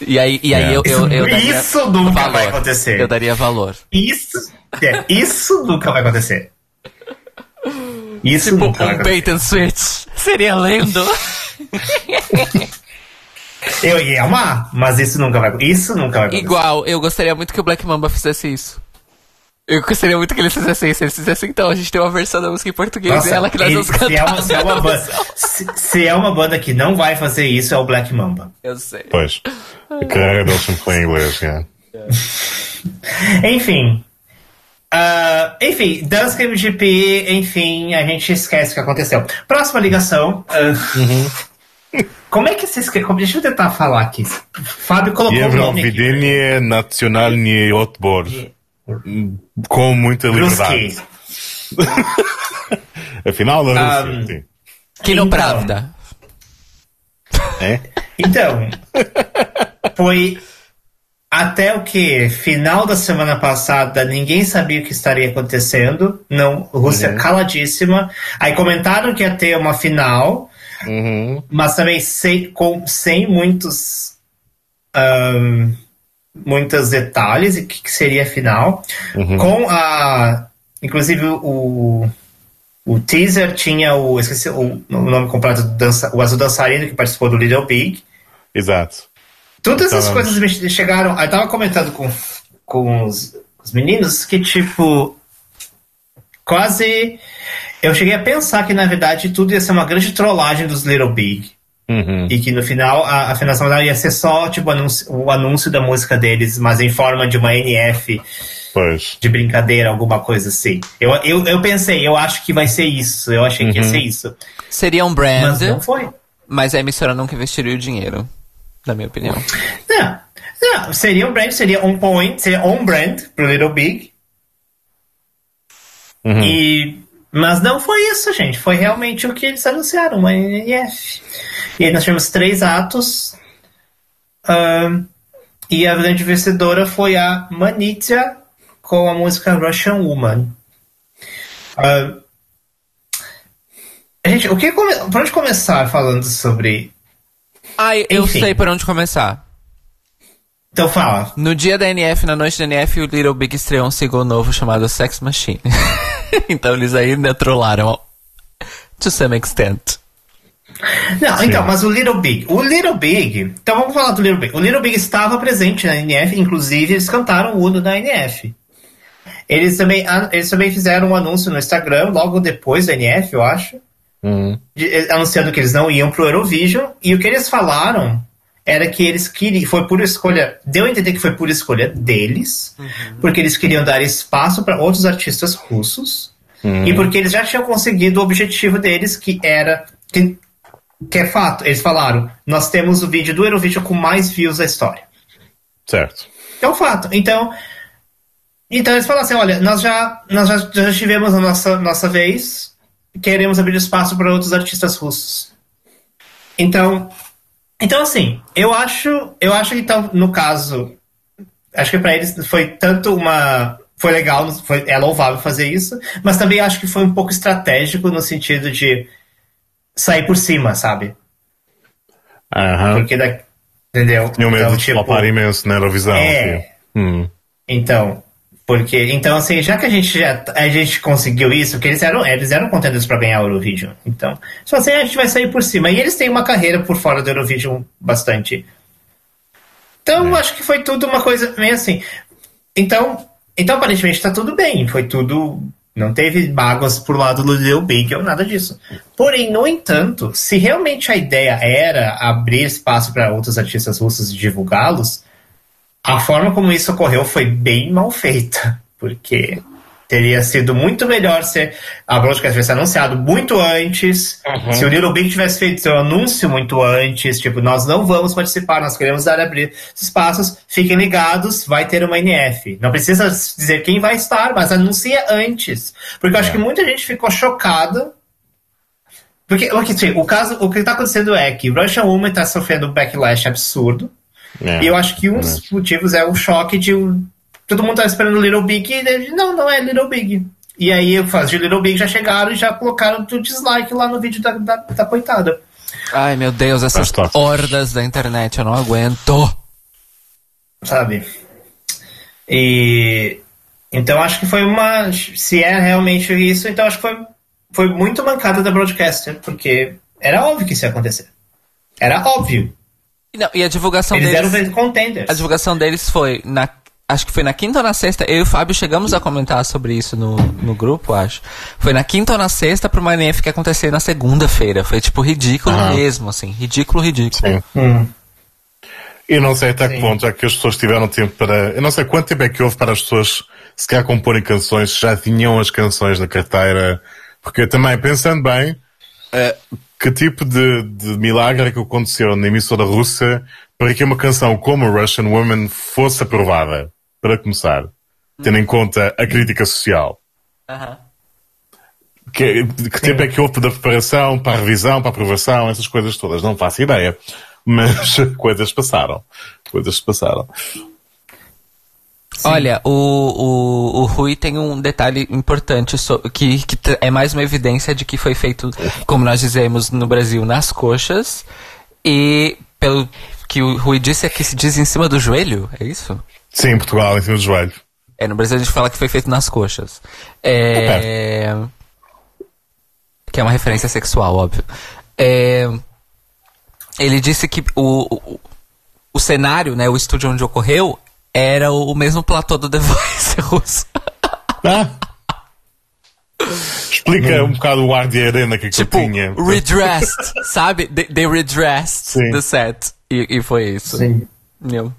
E aí, e aí Yeah. eu, eu, eu Isso- daria isso nunca valor. vai acontecer. Eu daria valor. Isso, é, isso nunca vai acontecer. Isso Tipo, nunca vai um acontecer. bait and switch. Seria lindo. Eu ia amar, mas isso nunca vai Isso nunca vai acontecer. Igual, eu gostaria muito que o Black Mamba fizesse isso. Eu gostaria muito que eles fizessem isso. Eles fizessem, então, a gente tem uma versão da música em português Nossa, e ela que nós ele, vamos cantar. Se é, uma, se, é uma banda, se, se, é uma banda que não vai fazer isso, é o Black Mamba. Eu sei. Pois. Cara, não se foi em inglês, cara. enfim. Uh, enfim, Dance MGP, GP, enfim, a gente esquece o que aconteceu. Próxima ligação. Uh, uhum. (laughs) Como é que se escreve? Deixa eu tentar falar aqui. Fábio colocou o nome aqui. Nacional Otbor. Com muita liberdade. Afinal, da Ah, Rússia, sim. Kino Então. Pravda. É? Então, foi até o que? Final da semana passada, ninguém sabia o que estaria acontecendo. Não, Rússia caladíssima. Aí comentaram que ia ter uma final, Uhum. mas também sem, com, sem muitos. ahn, muitos detalhes e o que, que seria a final. Com a. Inclusive o. O teaser tinha o. Esqueci o, o nome completo do dança, o azul dançarino que participou do Little Big. Exato. Todas essas Então, coisas me chegaram. Eu tava comentando com, com os, os meninos que, tipo. Quase. Eu cheguei a pensar que, na verdade, tudo ia ser uma grande trollagem dos Little Big. Uhum. E que no final, a, a finalização dela ia ser só tipo, anúncio- o anúncio da música deles, mas em forma de uma NF Pois. de brincadeira, alguma coisa assim. Eu, eu, eu pensei, eu acho que vai ser isso. Eu achei que ia ser isso. Seria um Mas brand, não foi. mas a emissora nunca investiria o dinheiro. Na minha opinião. Não, não, seria um brand, seria on point, seria on brand pro Little Big. Uhum. E, mas não foi isso, gente. Foi realmente o que eles anunciaram, uma NF. E aí nós tivemos três atos. ahn, e a grande vencedora foi a Manitya com a música Russian Woman. Ahn, gente, o que come... por onde começar falando sobre. Ai, eu Enfim. sei por onde começar. Então fala. No dia da NF, na noite da NF, o Little Big estreou um single novo chamado Sex Machine. (laughs) (laughs) então eles ainda trollaram. To some extent. Não, então, mas o Little Big. O Little Big. Então vamos falar do Little Big. O Little Big estava presente na NF, inclusive eles cantaram o Uno da NF. Eles também, eles também fizeram um anúncio no Instagram, logo depois da NF, eu acho, Uhum. de- eh, anunciando que eles não iam pro Eurovision. E o que eles falaram era que eles queriam. Foi por escolha. Deu a entender que foi por escolha deles, porque eles queriam dar espaço para outros artistas russos. E porque eles já tinham conseguido o objetivo deles, que era. Que, que é fato, eles falaram: nós temos o vídeo do Eurovision com mais views da história. Certo. É um fato. Então, então eles falaram assim: olha, nós já, nós já, já tivemos a nossa, nossa vez, queremos abrir espaço para outros artistas russos. Então, então assim, eu acho, eu acho que então, no caso, acho que para eles foi tanto uma. Foi legal, foi, é louvável fazer isso, mas também acho que foi um pouco estratégico no sentido de sair por cima, sabe? Aham. Porque da, entendeu? Tinham medo Então, de tipo, flopar imenso na Eurovisão. É. ok. Hum. Então, porque então assim, já que a gente já a gente conseguiu isso, que eles eram eles eram contenders para ganhar o Eurovision. Então, só assim a gente vai sair por cima. E eles têm uma carreira por fora do Eurovision bastante. Então, acho que foi tudo uma coisa meio assim. Então, então aparentemente tá tudo bem, foi tudo não teve mágoas por lado do Lil Big ou nada disso. Porém, no entanto, se realmente a ideia era abrir espaço para outros artistas russos e divulgá-los, a forma como isso ocorreu foi bem mal feita, porque teria sido muito melhor se a broadcast tivesse anunciado muito antes, se o Little Big tivesse feito seu anúncio muito antes, tipo, nós não vamos participar, nós queremos dar abrir espaços, fiquem ligados, vai ter uma NF. Não precisa dizer quem vai estar, mas anuncia antes. Porque eu acho É. que muita gente ficou chocada Porque, o caso, o que está acontecendo é que Russian Woman está sofrendo um backlash absurdo. É. E eu acho que um dos motivos é o choque de o- todo mundo tá esperando Little Big e ele, não, não é Little Big. E aí fãs de Little Big já chegaram e já colocaram o dislike lá no vídeo da, da, da coitada. Ai, meu Deus, essas tóxico. hordas da internet, eu não aguento. sabe? E então acho que foi uma. Se é realmente isso, então acho que foi, foi muito mancada da broadcaster, porque era óbvio que isso ia acontecer. Era óbvio. E, não, e a divulgação Eles deles. eram contenders. A divulgação deles foi na. Acho que foi na quinta ou na sexta. Eu e o Fábio chegamos a comentar sobre isso no, no grupo, acho. Foi na quinta ou na sexta pro Manef que acontecer na segunda-feira. Foi tipo ridículo mesmo, assim. Ridículo, ridículo. Sim. Hum. E não sei até que Sim. ponto é que as pessoas tiveram tempo para. Eu não sei quanto tempo é que houve para as pessoas se calhar comporem canções, se já tinham as canções na carteira. Porque também, pensando bem, eh, que tipo de, de milagre é que aconteceu na emissora russa para que uma canção como Russian Woman fosse aprovada? Para começar. Tendo em conta a crítica social. Que, que tempo é que houve da preparação, para a revisão, para a aprovação, essas coisas todas? Não faço ideia. Mas (laughs) coisas passaram. Coisas se passaram. Olha, o, o, o Rui tem um detalhe importante so- que, que é mais uma evidência de que foi feito, como nós dizemos no Brasil, nas coxas. E pelo que o Rui disse, é que se diz em cima do joelho, é isso? Sim, em Portugal, em cima do joelho. É, no Brasil a gente fala que foi feito nas coxas. É... Que é uma referência sexual, óbvio. É... Ele disse que o, o, o cenário, né, o estúdio onde ocorreu, era o, o mesmo platô do The Voice (laughs) russo. Ah. Explica um bocado o ar de arena que tipo, aquilo tinha. redressed, (laughs) sabe? They, they redressed Sim. the set. E, e foi isso. Sim. Meu.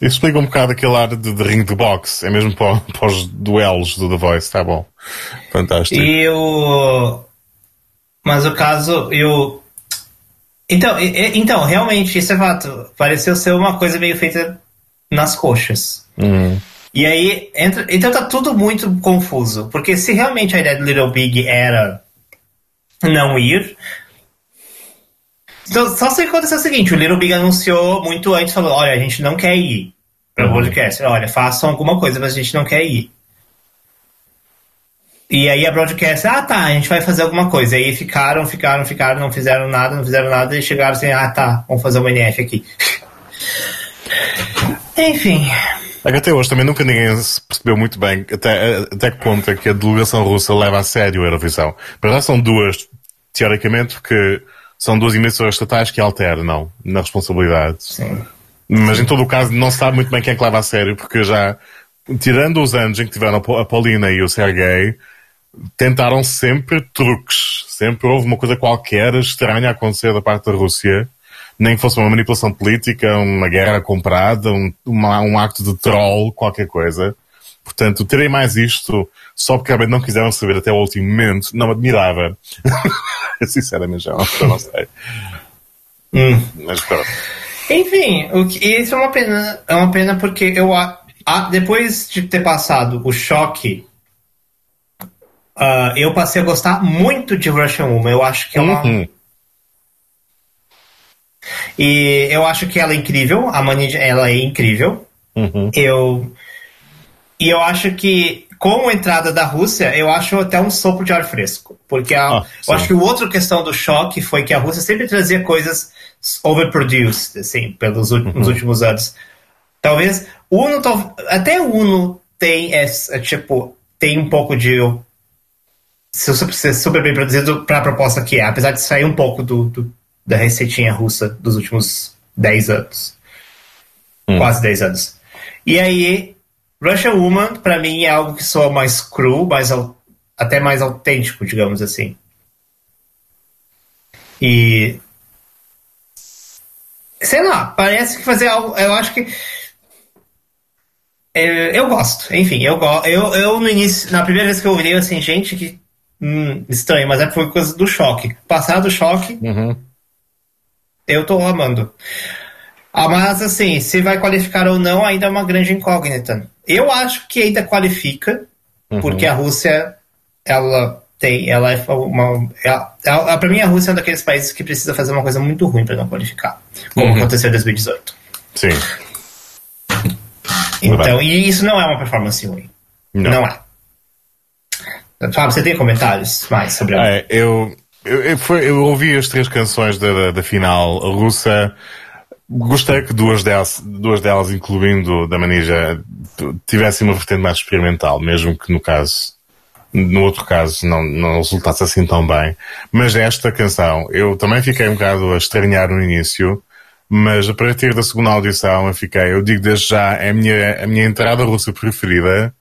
Explica um bocado aquele ar de, de ring de boxe. É mesmo para, para os duelos do The Voice. Tá bom. Fantástico. E o. Mas o caso, eu. Então, e- então, realmente, isso é fato. Pareceu ser uma coisa meio feita nas coxas. Hum. E aí, entra, então tá tudo muito confuso. Porque se realmente a ideia do Little Big era não ir. Então, só se acontecer o seguinte: o Little Big anunciou muito antes, falou: olha, a gente não quer ir para o podcast. Olha, façam alguma coisa, mas a gente não quer ir. E aí a broadcast, ah tá, a gente vai fazer alguma coisa. E aí ficaram, ficaram, ficaram, não fizeram nada, não fizeram nada, e chegaram assim, ah tá, vamos fazer uma NF aqui. (laughs) Enfim. É que até hoje também nunca ninguém se percebeu muito bem até, até que ponto é que a delegação russa leva a sério a Eurovisão. Para já são duas, teoricamente, porque são duas emissoras estatais que alternam na responsabilidade. Sim. Mas em todo o caso não se sabe muito bem quem é que leva a sério, porque já, tirando os anos em que tiveram a Paulina e o Sergei, tentaram sempre truques. Sempre houve uma coisa qualquer estranha a acontecer da parte da Rússia. Nem que fosse uma manipulação política, uma guerra comprada, um, uma- um acto de troll, qualquer coisa. Portanto, terem mais isto só porque realmente não quiseram saber até o último momento, não me admirava. (laughs) Sinceramente, já não sei. Hum. Mas pronto. Enfim, o que, isso é uma pena. É uma pena porque eu a- a- depois de ter passado o choque, ah, eu passei a gostar muito de Russian Woman. Eu acho que é uma. Uhum. E eu acho que ela é incrível. A Mani, ela é incrível. Uhum. Eu. E eu acho que, com a entrada da Rússia, eu acho até um sopro de ar fresco. Porque a, Ah, eu acho que a outra questão do choque foi que a Rússia sempre trazia coisas overproduced, assim, pelos ú- nos últimos anos. Talvez. Uno, até o Uno tem, é, tipo, tem um pouco de. Ser super bem produzido para a proposta que é, apesar de sair um pouco do, do- da receitinha russa dos últimos 10 anos quase 10 anos. E aí, Russian Woman, pra mim, é algo que soa mais cru, mais, até mais autêntico, digamos assim. E. Sei lá, parece que fazer algo. Eu acho que. é, eu gosto, enfim, eu gosto. Eu, eu no início, na primeira vez que eu ouvi, eu assim, gente, que. Hum, estranho, mas é por coisa do choque. Passar do choque, Uhum. Eu tô amando. Ah, mas assim, se vai qualificar ou não, ainda é uma grande incógnita. Eu acho que ainda qualifica, porque a Rússia, ela tem, ela é uma. Ela, ela, pra mim, a Rússia é um daqueles países que precisa fazer uma coisa muito ruim para não qualificar, como Uhum. aconteceu em 2018. Sim. Então, e isso não é uma performance ruim. Não. Não, é. Fábio, você tem comentários mais sobre a. É, eu, eu, eu, foi- eu ouvi as três canções da, da, da final russa. Gostei que duas delas, duas delas, incluindo da Manija, tivessem uma vertente mais experimental, mesmo que no caso, no outro caso, não, não resultasse assim tão bem. Mas esta canção, eu também fiquei um bocado a estranhar no início, mas a partir da segunda audição eu fiquei, eu digo desde já, é a minha, a minha entrada russa preferida,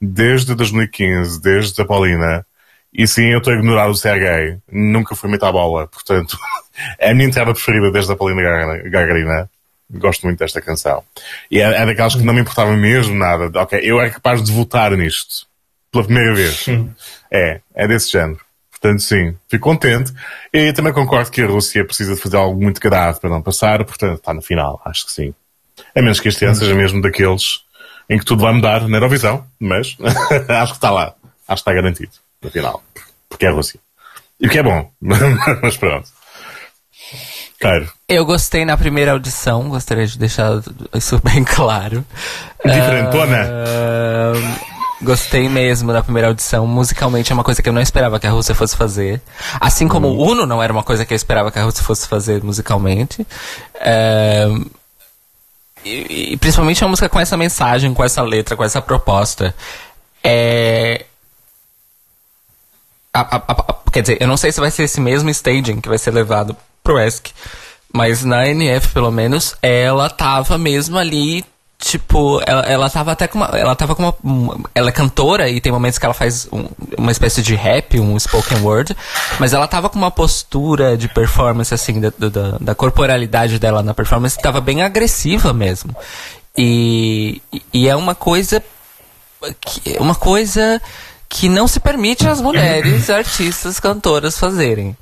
desde 2015, desde a Paulina. E sim, eu estou a ignorar o Sergei. Nunca fui muito à bola. Portanto, (laughs) é a minha entrada preferida desde a Paulina Gaga- Gagarina. Gosto muito desta canção. E é, é daquelas que não me importava mesmo nada. Ok, eu era capaz de votar nisto. Pela primeira vez. É, é desse género. Portanto, sim, fico contente. E também concordo que a Rússia precisa de fazer algo muito grave para não passar. Portanto, está no final. Acho que sim. A menos que este ano seja mesmo daqueles em que tudo vai mudar na Eurovisão. Mas (laughs) acho que está lá. Acho que está garantido. No final. Porque é a Rússia. E o que é bom. (laughs) mas pronto. Claro. Eu gostei na primeira audição, gostaria de deixar isso bem claro. Diferentona. Ah, gostei mesmo da primeira audição. Musicalmente é uma coisa que eu não esperava que a Rússia fosse fazer. Assim como o Uno não era uma coisa que eu esperava que a Rússia fosse fazer musicalmente. Ah, e, e principalmente uma música com essa mensagem, com essa letra, com essa proposta. É, a- a- a- quer dizer, eu não sei se vai ser esse mesmo staging que vai ser levado pro ESC, mas na NF, pelo menos, ela tava mesmo ali, tipo, ela, ela tava até com uma, ela tava com uma, um- ela é cantora e tem momentos que ela faz um- uma espécie de rap, um spoken word, mas ela tava com uma postura de performance, assim, da, da, da corporalidade dela na performance, que tava bem agressiva mesmo. E, e é uma coisa uma coisa que não se permite às mulheres (laughs) artistas cantoras fazerem.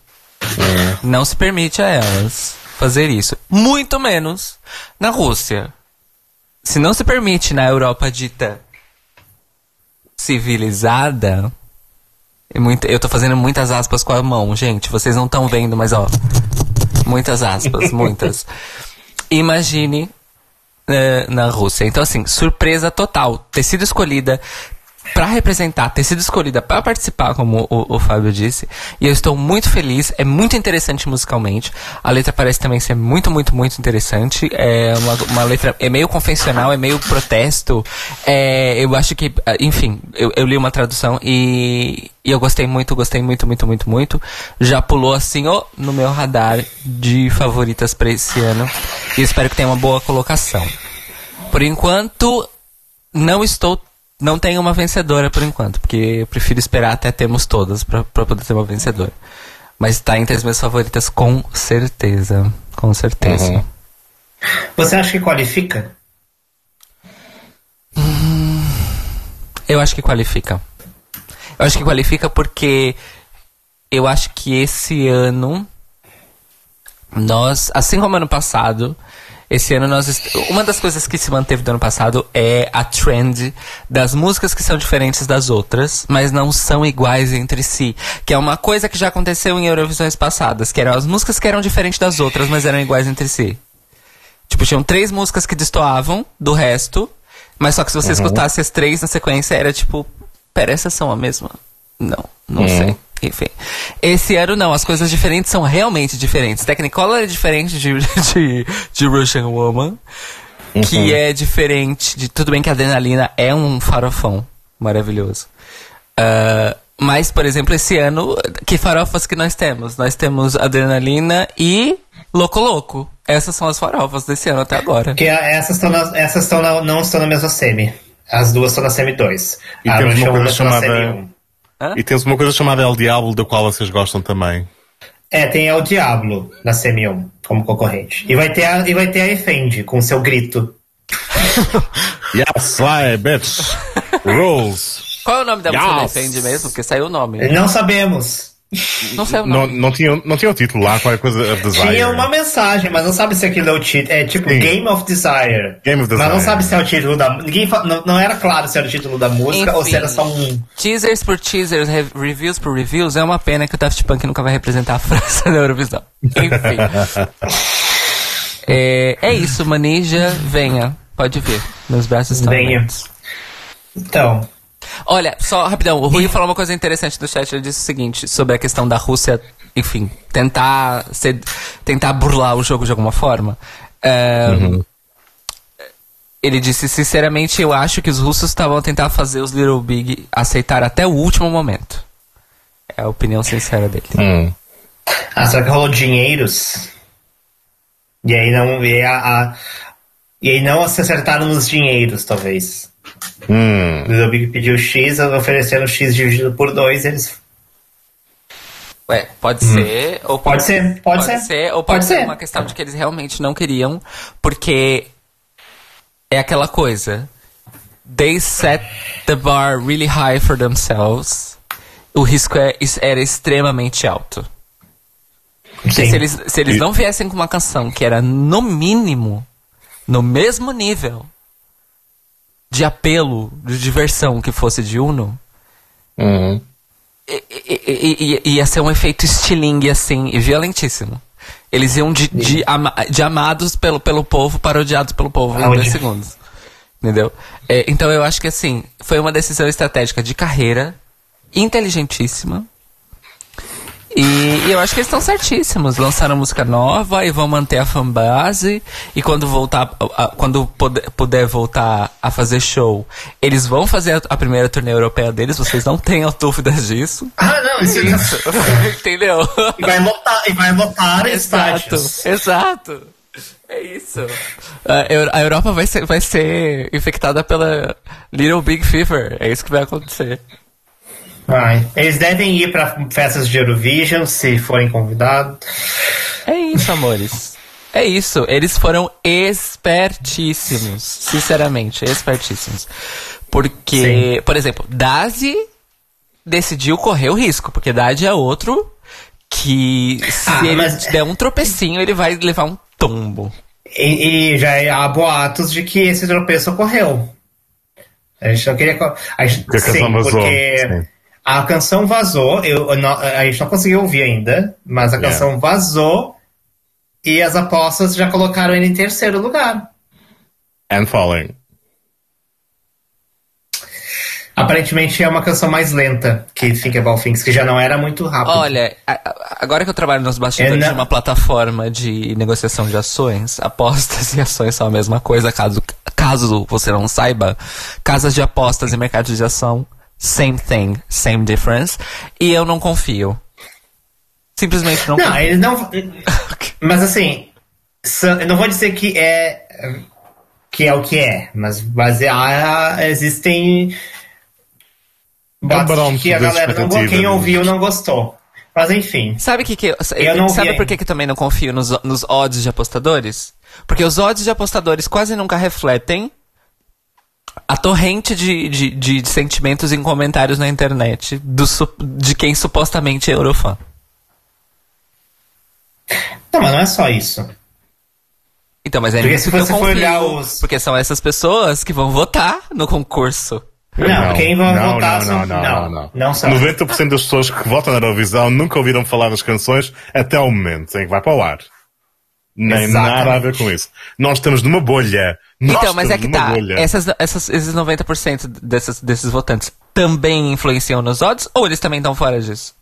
Não se permite a elas fazer isso. Muito menos na Rússia. Se não se permite na Europa dita civilizada. é muito- eu tô fazendo muitas aspas com a mão, gente. Vocês não estão vendo, mas ó. Muitas aspas, (laughs) muitas. Imagine eh, na Rússia. Então, assim, surpresa total. Ter sido escolhida pra representar, ter sido escolhida pra participar, como o, o Fábio disse. E eu estou muito feliz. É muito interessante musicalmente. A letra parece também ser muito, muito, muito interessante. É uma, uma letra. É meio convencional, é meio protesto. É, eu acho que. ah, Enfim, eu, eu li uma tradução e. E eu gostei muito, gostei muito, muito, muito, muito. Já pulou assim, ó, no meu radar de favoritas pra esse ano. E espero que tenha uma boa colocação. Por enquanto, não estou. Não tenho uma vencedora por enquanto, porque eu prefiro esperar até termos todas pra poder ter uma vencedora. Mas tá entre as minhas favoritas com certeza. Com certeza. Uhum. Você acha que qualifica? Eu acho que qualifica. Eu acho que qualifica porque eu acho que esse ano nós, assim como ano passado, esse ano nós uma das coisas que se manteve do ano passado é a trend das músicas que são diferentes das outras, mas não são iguais entre si, que é uma coisa que já aconteceu em Eurovisões passadas, que eram as músicas que eram diferentes das outras, mas eram iguais entre si. Tipo, tinham três músicas que destoavam do resto, mas só que se você escutasse as três na sequência, era tipo, pera, essas são a mesma? Não, não Uhum. sei. Enfim. Esse ano não, as coisas diferentes são realmente diferentes. Technicolor é diferente de, (laughs) de, de Russian Woman, que é diferente de. Tudo bem que a Adrenalina é um farofão maravilhoso. Ah, mas, por exemplo, esse ano, que farofas que nós temos? Nós temos Adrenalina e Loco Loco. Essas são as farofas desse ano até agora. Porque essas, estão na- essas estão na- não estão na mesma semi. As duas estão na semi 2. E a temos uma coisa chamada- semi 1. E temos uma coisa chamada El Diablo, da qual vocês gostam também. É, tem o Diablo na semi 1 como concorrente. E vai ter a, e vai ter a Efendi com seu grito. (laughs) Yes, fly, bitch. Rolls. Qual é o nome da música da Yes. Defende mesmo? Porque saiu o nome. Não sabemos. Não sei o Não, nome. não, tinha, não tinha o título lá, qualquer coisa of Desire. Tinha uma mensagem, mas não sabe se aquilo é o título. É tipo Sim. Game of Desire. Game of Mas não Desire. sabe se é o título da. Ninguém fa- não, não era claro se era o título da música ou se era só um. Teasers por teasers, re- reviews por reviews, é uma pena que o Daft Punk nunca vai representar a (laughs) França na Eurovisão. Enfim. (laughs) é, é isso, Manija, venha. Pode vir. Meus braços estão Venha. abertos. Então. Olha, só rapidão, o Rui falou uma coisa interessante no chat, ele disse o seguinte, sobre a questão da Rússia, enfim, tentar ser, tentar burlar o jogo de alguma forma. É, Ele disse, sinceramente, eu acho que os russos estavam a tentar fazer os Little Big aceitar até o último momento. É a opinião sincera dele. Hum. Ah, será que rolou dinheiros? E aí não. E aí, a, a- e aí não se acertaram nos dinheiros, talvez. Hum. O Little Big pediu X, ofereceram X dividido por dois, eles. Ué, pode ser, ou Hum. Pode ser, pode ser. ou pode, Pode ser ser. uma questão de que eles realmente não queriam, porque é aquela coisa. They set the bar really high for themselves. O risco é, is- era extremamente alto. Porque Sim. se eles, se eles E- não viessem com uma canção que era no mínimo, no mesmo nível de apelo, de diversão que fosse de Uno, Hum. I- i- i- i- ia ser um efeito estilingue, assim, e violentíssimo. Eles iam de, de, ama- de amados pelo, pelo povo para odiados pelo povo em dois segundos. Entendeu? É, então eu acho que, assim, foi uma decisão estratégica de carreira, inteligentíssima. E, e eu acho que eles estão certíssimos. Lançaram música nova e vão manter a fanbase. E quando voltar, a- a- quando puder, puder voltar a fazer show, eles vão fazer a, a primeira turnê europeia deles. Vocês não tenham dúvidas disso. Ah, não, (laughs) isso. Entendeu? e vai lotar, e vai lotar Exato, exato. É isso. A Europa vai ser, vai ser infectada pela Little Big Fever. É isso que vai acontecer. Vai. Eles devem ir pra festas de Eurovision se forem convidados. É isso, amores. É isso. Eles foram espertíssimos. Sinceramente, espertíssimos. Porque, Sim. por exemplo, Dazi decidiu correr o risco. Porque Dazi é outro que se Ah, ele mas- der um tropecinho, ele vai levar um tombo. E, e já há boatos de que esse tropeço ocorreu. A gente não queria. A gente, Que sim, porque sim. A canção vazou. Eu, eu não- a gente não conseguiu ouvir ainda, mas a Yeah. canção vazou e as apostas já colocaram ele em terceiro lugar. And Falling. Aparentemente é uma canção mais lenta que Think About Things, que já não era muito rápido. Olha, agora que eu trabalho nos bastidores É, de uma plataforma de negociação de ações, apostas (laughs) e ações são a mesma coisa, caso, caso você não saiba. Casas de apostas e mercados de ação, same thing, same difference. E eu não confio. Simplesmente não, Não, confio. eles não. (laughs) Mas assim, eu não vou dizer que é que é o que é, mas, mas é- há- existem barão de que a galera não, quem né? ouviu não gostou. Mas enfim. Sabe que que Eu não sabe por que, que também não confio nos, nos odds de apostadores? Porque os odds de apostadores quase nunca refletem a torrente de, de, de sentimentos em comentários na internet do, de quem supostamente é eurofã. Não, mas não é só isso. Então, mas é Porque se você for olhar os- Porque são essas pessoas que vão votar no concurso. Não, quem vai não, votar não, são- não, não, não, não, não são. 90% das pessoas que votam na Eurovisão nunca ouviram falar das canções até o momento em que vai para o ar. Nem Exatamente. nada a ver com isso. Nós estamos numa bolha. Nós então, mas é que tá. Essas, essas, esses 90% desses, desses votantes também influenciam nos odds? Ou eles também estão fora disso?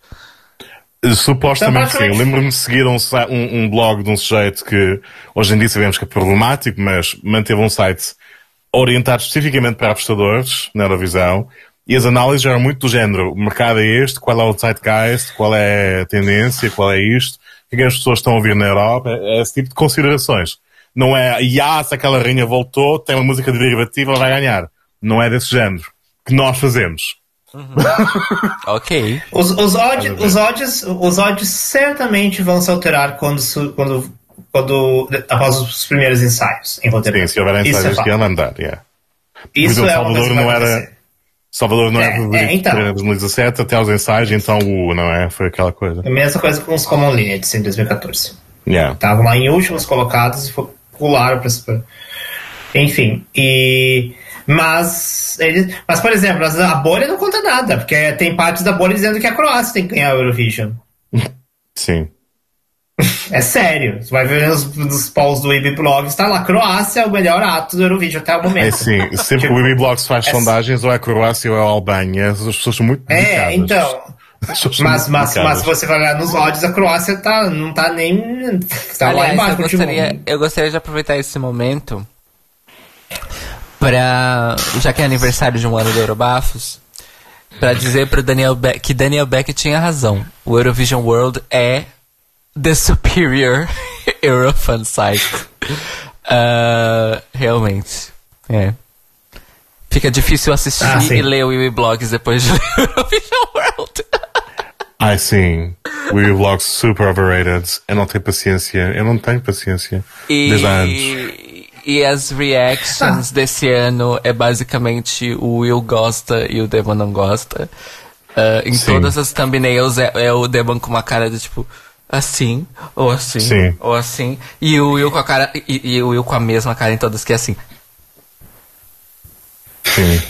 Supostamente sim. Lembro-me de seguir um, um, um blog de um sujeito que hoje em dia sabemos que é problemático, mas manteve um site orientado especificamente para apostadores na Eurovisão e as análises eram muito do género: o mercado é este, qual é o zeitgeist, qual é a tendência, qual é isto, que é que as pessoas estão a ouvir na Europa, é esse tipo de considerações. Não é, e ah, se aquela rainha voltou, tem uma música derivativa, ela vai ganhar. Não é desse género que nós fazemos. Ok. (laughs) Os, os, odds, os, odds, os odds certamente vão se alterar quando, quando, quando após os primeiros ensaios em Rotterdam. Sim, se houver é ensaios que ela andar, yeah. Isso Por exemplo, é Salvador não era- acontecer. Salvador não é, É, favorito é, então. em 2017, até aos ensaios, então o não é? Foi aquela coisa. A mesma coisa com os Common Lineage em 2014. Yeah. Estavam lá em últimos colocados e foi- pularam para Enfim, e. Mas, eles, mas, por exemplo, a bolha não conta nada, porque tem partes da bolha dizendo que a Croácia tem que ganhar a Eurovision. (laughs) Sim. É sério. Você vai ver nos, nos polls do IB Blog, está lá, Croácia é o melhor ato do Eurovision até o momento. É sim, (laughs) sempre Tipo, que o Blogs faz é- sondagens, ou é a Croácia ou é a Albânia, as pessoas são muito É, dedicadas. então. As pessoas são Mas, mas, mas se você vai olhar nos odds, a Croácia tá, não tá nem. Tá lá Aliás, embaixo eu gostaria, eu gostaria de aproveitar esse momento pra. Já que é aniversário de um ano do Eurobafos, pra dizer pro Daniel Beck que Daniel Beck tinha razão. O Eurovision World é the superior (laughs) Eurofan site. Ah, realmente. É. Fica difícil assistir Ah, sim. e ler o Blogs depois de (laughs) ler o Eurovision World. Ai sim, o Bibi Blogs super overrated. Eu não tenho paciência, eu não tenho paciência. Desde há anos. E, e as reactions desse ano é basicamente o Will gosta e o Devon não gosta. Ah, em Sim. todas as thumbnails é, é o Devon com uma cara de tipo assim, ou assim, Sim. ou assim. E o Will com a cara. E, e o Will com a mesma cara em todas que é assim. Sim.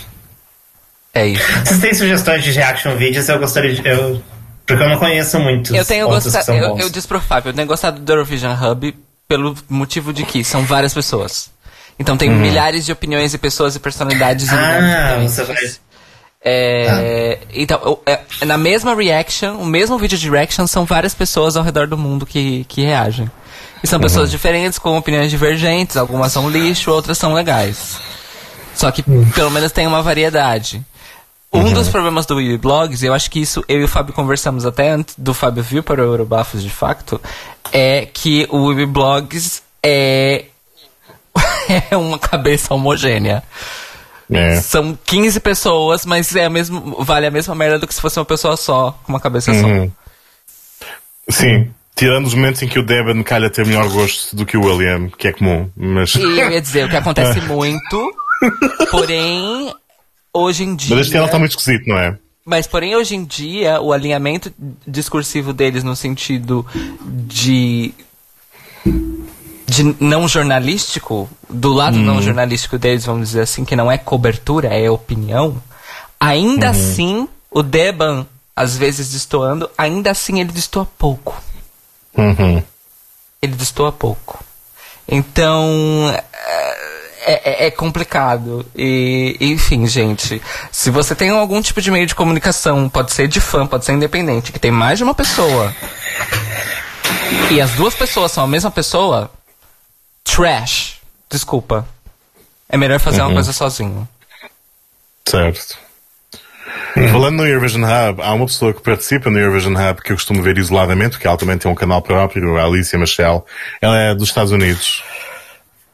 É isso. Vocês têm sugestões de reaction videos? Eu gostaria de. Eu, porque eu não conheço muitos. Eu tenho gostado. Eu, eu disse pro Fábio, eu tenho gostado do Eurovision Hub pelo motivo de que são várias pessoas. Então tem milhares de opiniões e pessoas e personalidades. em. Ah, você vai. É, Então, eu- é, na mesma reaction, o mesmo vídeo de reaction, são várias pessoas ao redor do mundo que, que reagem. E são pessoas diferentes, com opiniões divergentes, algumas são lixo, outras são legais. Só que pelo menos tem uma variedade. Um dos problemas do Blogs, eu acho que isso eu e o Fábio conversamos até antes do Fábio vir para o Eurobafos de facto, é que o Wii Blogs é, (laughs) é uma cabeça homogênea. É. São 15 pessoas, mas é a mesmo, vale a mesma merda do que se fosse uma pessoa só, com uma cabeça Uhum. Sim. Tirando os momentos em que o Devon calha ter melhor gosto do que o William, que é comum, mas. só. E eu ia dizer, o que acontece (laughs) muito, porém, hoje em dia. Mas este ano está muito esquisito, não é? Mas, porém, hoje em dia, o alinhamento discursivo deles no sentido de. De não jornalístico, do lado não jornalístico deles, vamos dizer assim, que não é cobertura, é opinião, ainda assim, o Deban, às vezes destoando, ainda assim ele destoa pouco. Uhum. Ele destoa pouco. Então. É, é- é complicado. E, enfim, gente. Se você tem algum tipo de meio de comunicação, pode ser de fã, pode ser independente, que tem mais de uma pessoa. E as duas pessoas são a mesma pessoa. Trash. Desculpa. É melhor fazer uma coisa sozinho. Certo. Falando no Eurovision Hub, há uma pessoa que participa no Eurovision Hub que eu costumo ver isoladamente, porque ela também tem um canal próprio, a Alicia Michelle. Ela é dos Estados Unidos.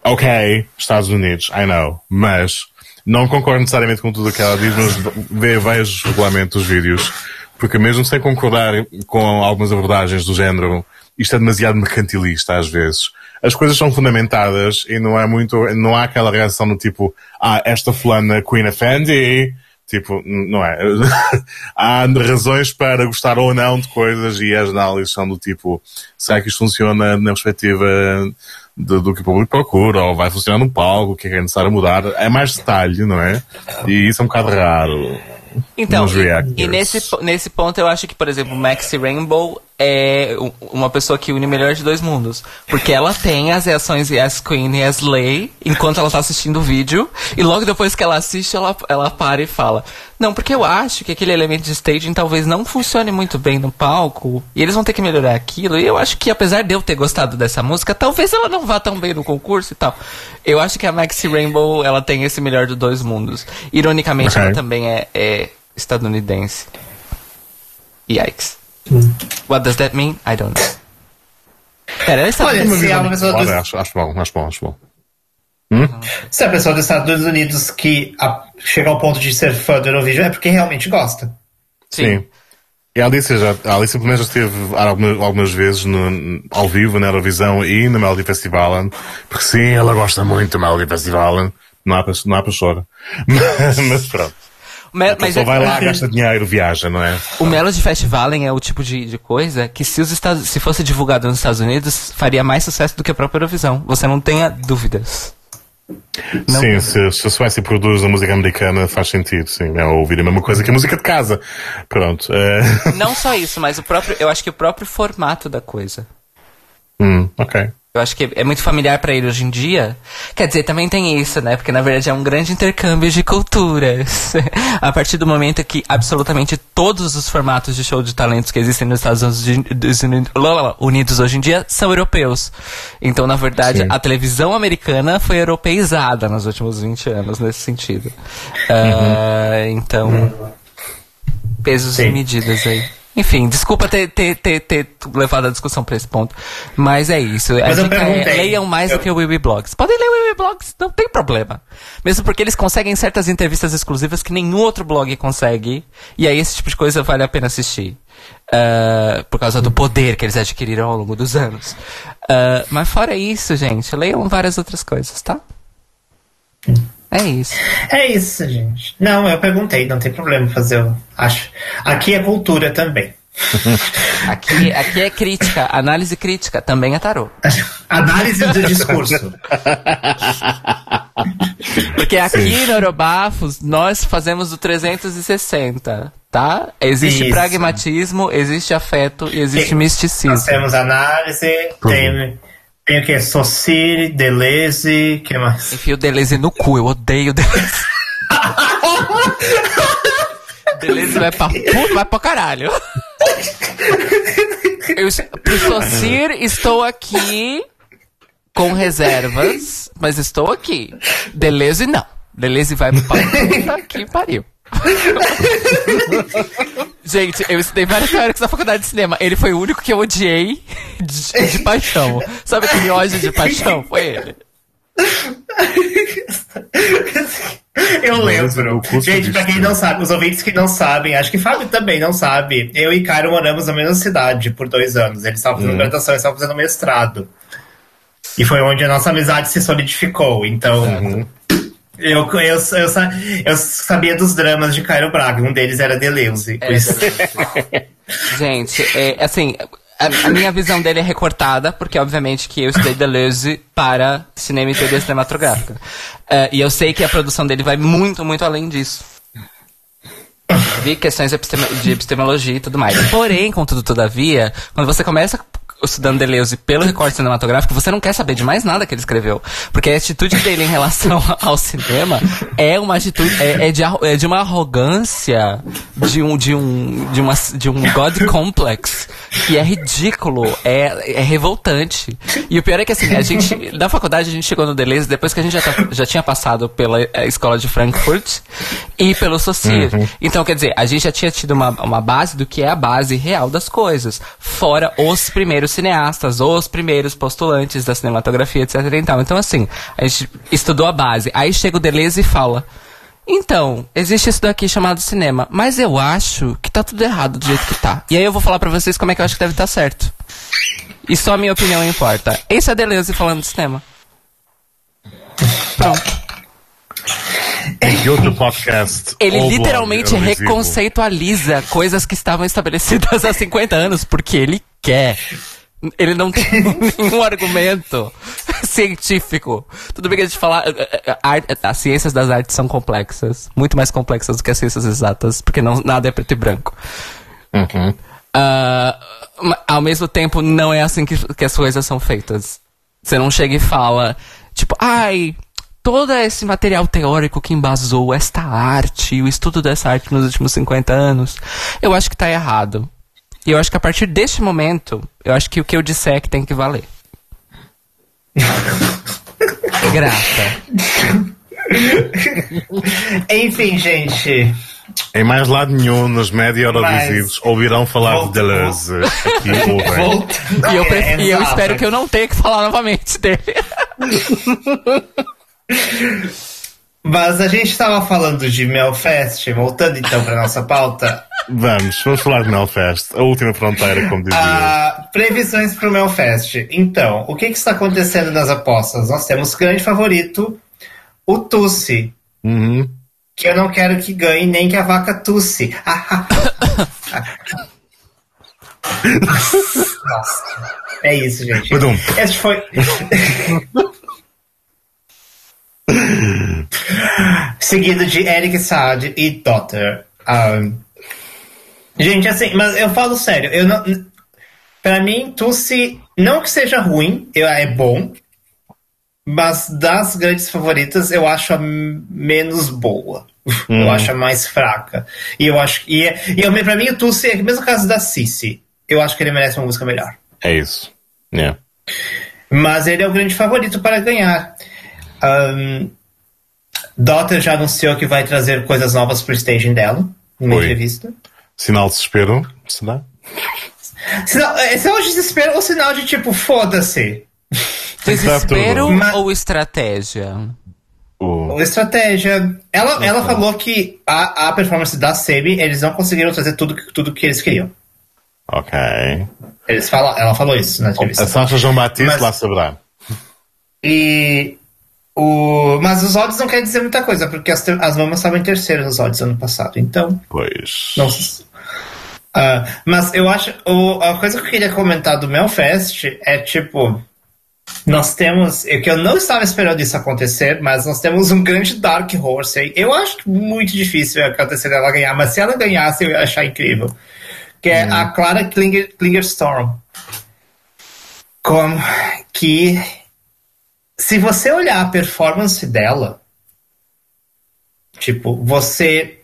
Ok, Estados Unidos, I know. Mas não concordo necessariamente com tudo o que ela diz, mas ve- vejo regularmente os vídeos. Porque mesmo sem concordar com algumas abordagens do género, isto é demasiado mercantilista às vezes. As coisas são fundamentadas e não é muito, não há aquela reação do tipo, ah, esta fulana Queen Effendi, Tipo, não é? (laughs) Há razões para gostar ou não de coisas e as análises são do tipo, será que isto funciona na perspectiva de- do que o público procura ou vai funcionar no palco, o que é que é necessário mudar? É mais detalhe, não é? E isso é um bocado raro. Então, e, e nesse, nesse ponto eu acho que, por exemplo, Maxi Rainbow é uma pessoa que une o melhor de dois mundos. Porque ela tem as reações as Queen e as Lay enquanto ela tá assistindo o vídeo. E logo depois que ela assiste, ela, ela para e fala: Não, porque eu acho que aquele elemento de staging talvez não funcione muito bem no palco. E eles vão ter que melhorar aquilo. E eu acho que, apesar de eu ter gostado dessa música, talvez ela não vá tão bem no concurso e tal. Eu acho que a Maxi Rainbow ela tem esse melhor dos dois mundos. Ironicamente, Ok. ela também é, é estadunidense. Yikes. What does that mean? I don't know. (laughs) Pera, ela é Olha, se é uma pessoa Olha, dos, acho, acho bom, acho bom, acho bom. se é a pessoa dos Estados Unidos que a- chega ao ponto de ser fã do Eurovision é porque realmente gosta. Sim. E a Alice, já, a Alice pelo menos já esteve algumas, algumas vezes no, ao vivo na Eurovisão e na Melody Festival, porque sim, ela gosta muito da Melody Festival, não há para, não há para chorar. (laughs) Mas, mas pronto. Me- A mas é- vai lá, gasta dinheiro, viaja, não é? O Melody Festival é o tipo de, de coisa que se, os Estados, se fosse divulgado nos Estados Unidos, faria mais sucesso do que a própria Eurovisão. Você não tenha dúvidas. Não. Sim, se, se a Suécia produz a música americana, faz sentido, sim. É ouvir a mesma coisa que a música de casa. Pronto. é. Não só isso, mas o próprio, eu acho que o próprio formato da coisa. Hum, ok. Eu acho que é muito familiar pra ele hoje em dia. Quer dizer, também tem isso, né? Porque na verdade é um grande intercâmbio de culturas. (laughs) a partir do momento que absolutamente todos os formatos de show de talentos que existem nos Estados Unidos, hoje em dia são europeus. Então, na verdade, Sim. a televisão americana foi europeizada nos últimos 20 anos nesse sentido. Ah, então, pesos e Sim. medidas aí. Enfim, desculpa ter, ter, ter, ter levado a discussão pra esse ponto. Mas é isso. Mas eu dica é, perguntei. leiam mais Eu- do que o Blogs. Podem ler o Blogs, não tem problema. Mesmo porque eles conseguem certas entrevistas exclusivas que nenhum outro blog consegue. E aí esse tipo de coisa vale a pena assistir. Ah, por causa do poder que eles adquiriram ao longo dos anos. Ah, mas fora isso, gente, leiam várias outras coisas, tá? É isso. É isso, gente. Não, eu perguntei, não tem problema fazer. o- Acho. Aqui é cultura também. (laughs) Aqui, aqui é crítica, análise crítica, também é tarô. (laughs) Análise do discurso. (laughs) Porque aqui no Eurobafos nós fazemos o 360, tá? Existe Isso. pragmatismo, existe afeto e existe Sim. misticismo. Nós temos análise, tem, tem o que? Sociri, Deleuze, que mais? Enfio o Deleuze no cu, eu odeio o Deleuze. (laughs) Deleuze vai pra puta, vai pra caralho. Eu, pro Socir, estou aqui com reservas, mas estou aqui. Deleuze não. Deleuze vai pra puta que pariu. (laughs) Gente, eu estudei vários teóricos na faculdade de cinema. Ele foi o único que eu odiei de, de paixão. Sabe aquele ódio de paixão? Foi ele. Eu lembro. Gente, pra quem não sabe, os ouvintes que não sabem, acho que Fábio também não sabe. Eu e Cairo moramos na mesma cidade por dois anos. Eles estavam fazendo graduação, eles estavam fazendo mestrado. E foi onde a nossa amizade se solidificou. Então, eu, eu, eu, eu sabia dos dramas de Cairo Braga. Um deles era Deleuze. Isso- (laughs) Gente, é, assim, a, a minha visão dele é recortada, porque obviamente que eu estudei Deleuze para cinema e TV cinematográfica. É, e eu sei que a produção dele vai muito, muito além disso. Vi questões de, de epistemologia e tudo mais. Porém, contudo, todavia, quando você começa estudando Deleuze pelo recorte cinematográfico, você não quer saber de mais nada que ele escreveu. Porque a atitude dele em relação (laughs) ao cinema é uma atitude, é, é de, é de uma arrogância, de um, de um, de uma, de um God complex, que é ridículo, é, é revoltante. E o pior é que assim, a gente, da faculdade a gente chegou no Deleuze depois que a gente já, tá- já tinha passado pela eh, escola de Frankfurt e pelo Saussure. Então, quer dizer, a gente já tinha tido uma, uma base do que é a base real das coisas. Fora os primeiros cineastas, os primeiros postulantes da cinematografia, etc. Então, assim, a gente estudou a base. Aí chega o Deleuze e fala... Então, existe isso daqui chamado cinema, mas eu acho que tá tudo errado do jeito que tá. E aí eu vou falar pra vocês como é que eu acho que deve estar certo. E só a minha opinião importa. Esse é Deleuze falando de cinema. Pronto. Em que outro podcast? Ele literalmente reconceitualiza coisas que estavam estabelecidas há 50 anos, porque ele quer. Ele não tem (laughs) nenhum argumento científico. Tudo bem que a gente falar. eh, eh, art- As ciências das artes são complexas. Muito mais complexas do que as ciências exatas, porque não, nada é preto e branco. Uhum. Ma- ao mesmo tempo, não é assim que, que as coisas são feitas. Você não chega e fala, tipo, ai, todo esse material teórico que embasou esta arte, o estudo dessa arte nos últimos 50 anos, eu acho que tá errado. E eu acho que a partir deste momento, eu acho que o que eu disser é que tem que valer. (laughs) Grata. Enfim, gente. Em mais lado nenhum, nos média Eurovisivos, ouvirão falar Volta- de Deleuze. Aqui (laughs) ouvem. Volta- E eu, É, e eu espero que eu não tenha que falar novamente dele. (laughs) Mas a gente estava falando de Melfest, voltando então para nossa pauta. Vamos, vamos falar de Melfest, a última fronteira, como dizia. Ah, previsões para o Melfest. Então, o que, que está acontecendo nas apostas? Nós temos grande favorito, o Tussi. Uhum. que eu não quero que ganhe nem que a vaca tusse. (laughs) Nossa. É isso, gente. Badum. Esse foi. (laughs) Seguido de Eric Saad e Daughter. Um, gente, assim, mas eu falo sério, eu não. Pra mim, Tussi, não que seja ruim, eu, é bom, mas das grandes favoritas, eu acho a menos boa. Eu Uhum. acho a mais fraca. E eu acho e, é- e eu, pra mim, o Tussi é o mesmo caso da Cici. Eu acho que ele merece uma música melhor. É isso. Yeah. Mas ele é o grande favorito para ganhar. Um, Daughter já anunciou que vai trazer coisas novas pro staging dela, numa Oi. entrevista. Sinal de desespero, será? Sinal, é sinal de desespero ou sinal de tipo, foda-se? Desespero ou estratégia? Ou Estratégia. Ela, ela falou que a, a performance da Semi, eles não conseguiram trazer tudo, que- tudo que eles queriam. Ok. Eles falam, ela falou isso na entrevista. A Sasha João Batiste Mas- lá saberá. E o, mas os odds não quer dizer muita coisa, porque as, te- as mamas estavam em terceiro nos odds ano passado. Então, Pois. não se- Ah, mas eu acho. O, a coisa que eu queria comentar do Melfest é tipo. Nós temos. é que eu não estava esperando isso acontecer, mas nós temos um grande Dark Horse aí. Eu acho muito difícil acontecer ela ganhar, mas se ela ganhasse, eu ia achar incrível. Que é a Clara Klinger, Klingerstorm. Como que. Se você olhar a performance dela, tipo, você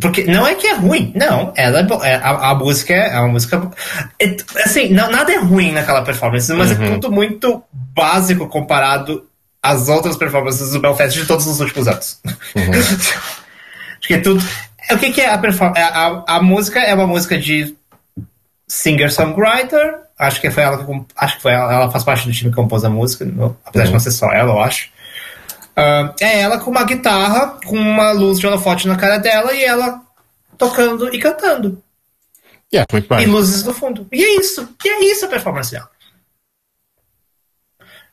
porque não é que é ruim, não. Ela é bo- é, a, a música é, é uma música. é, assim, não, nada é ruim naquela performance, mas é tudo muito básico comparado às outras performances do Belfast de todos os últimos anos. (laughs) Acho que é tudo. é, O que, que é a performance? A, a, a música é uma música de singer-songwriter. Acho que foi ela que acho que foi ela, ela faz parte do time que compôs a música, no- apesar de não ser só ela, eu acho. Ah, é ela com uma guitarra, com uma luz de holofote na cara dela e ela tocando e cantando. Yeah, muito E bem. luzes no fundo. E é isso. E é isso a performance dela.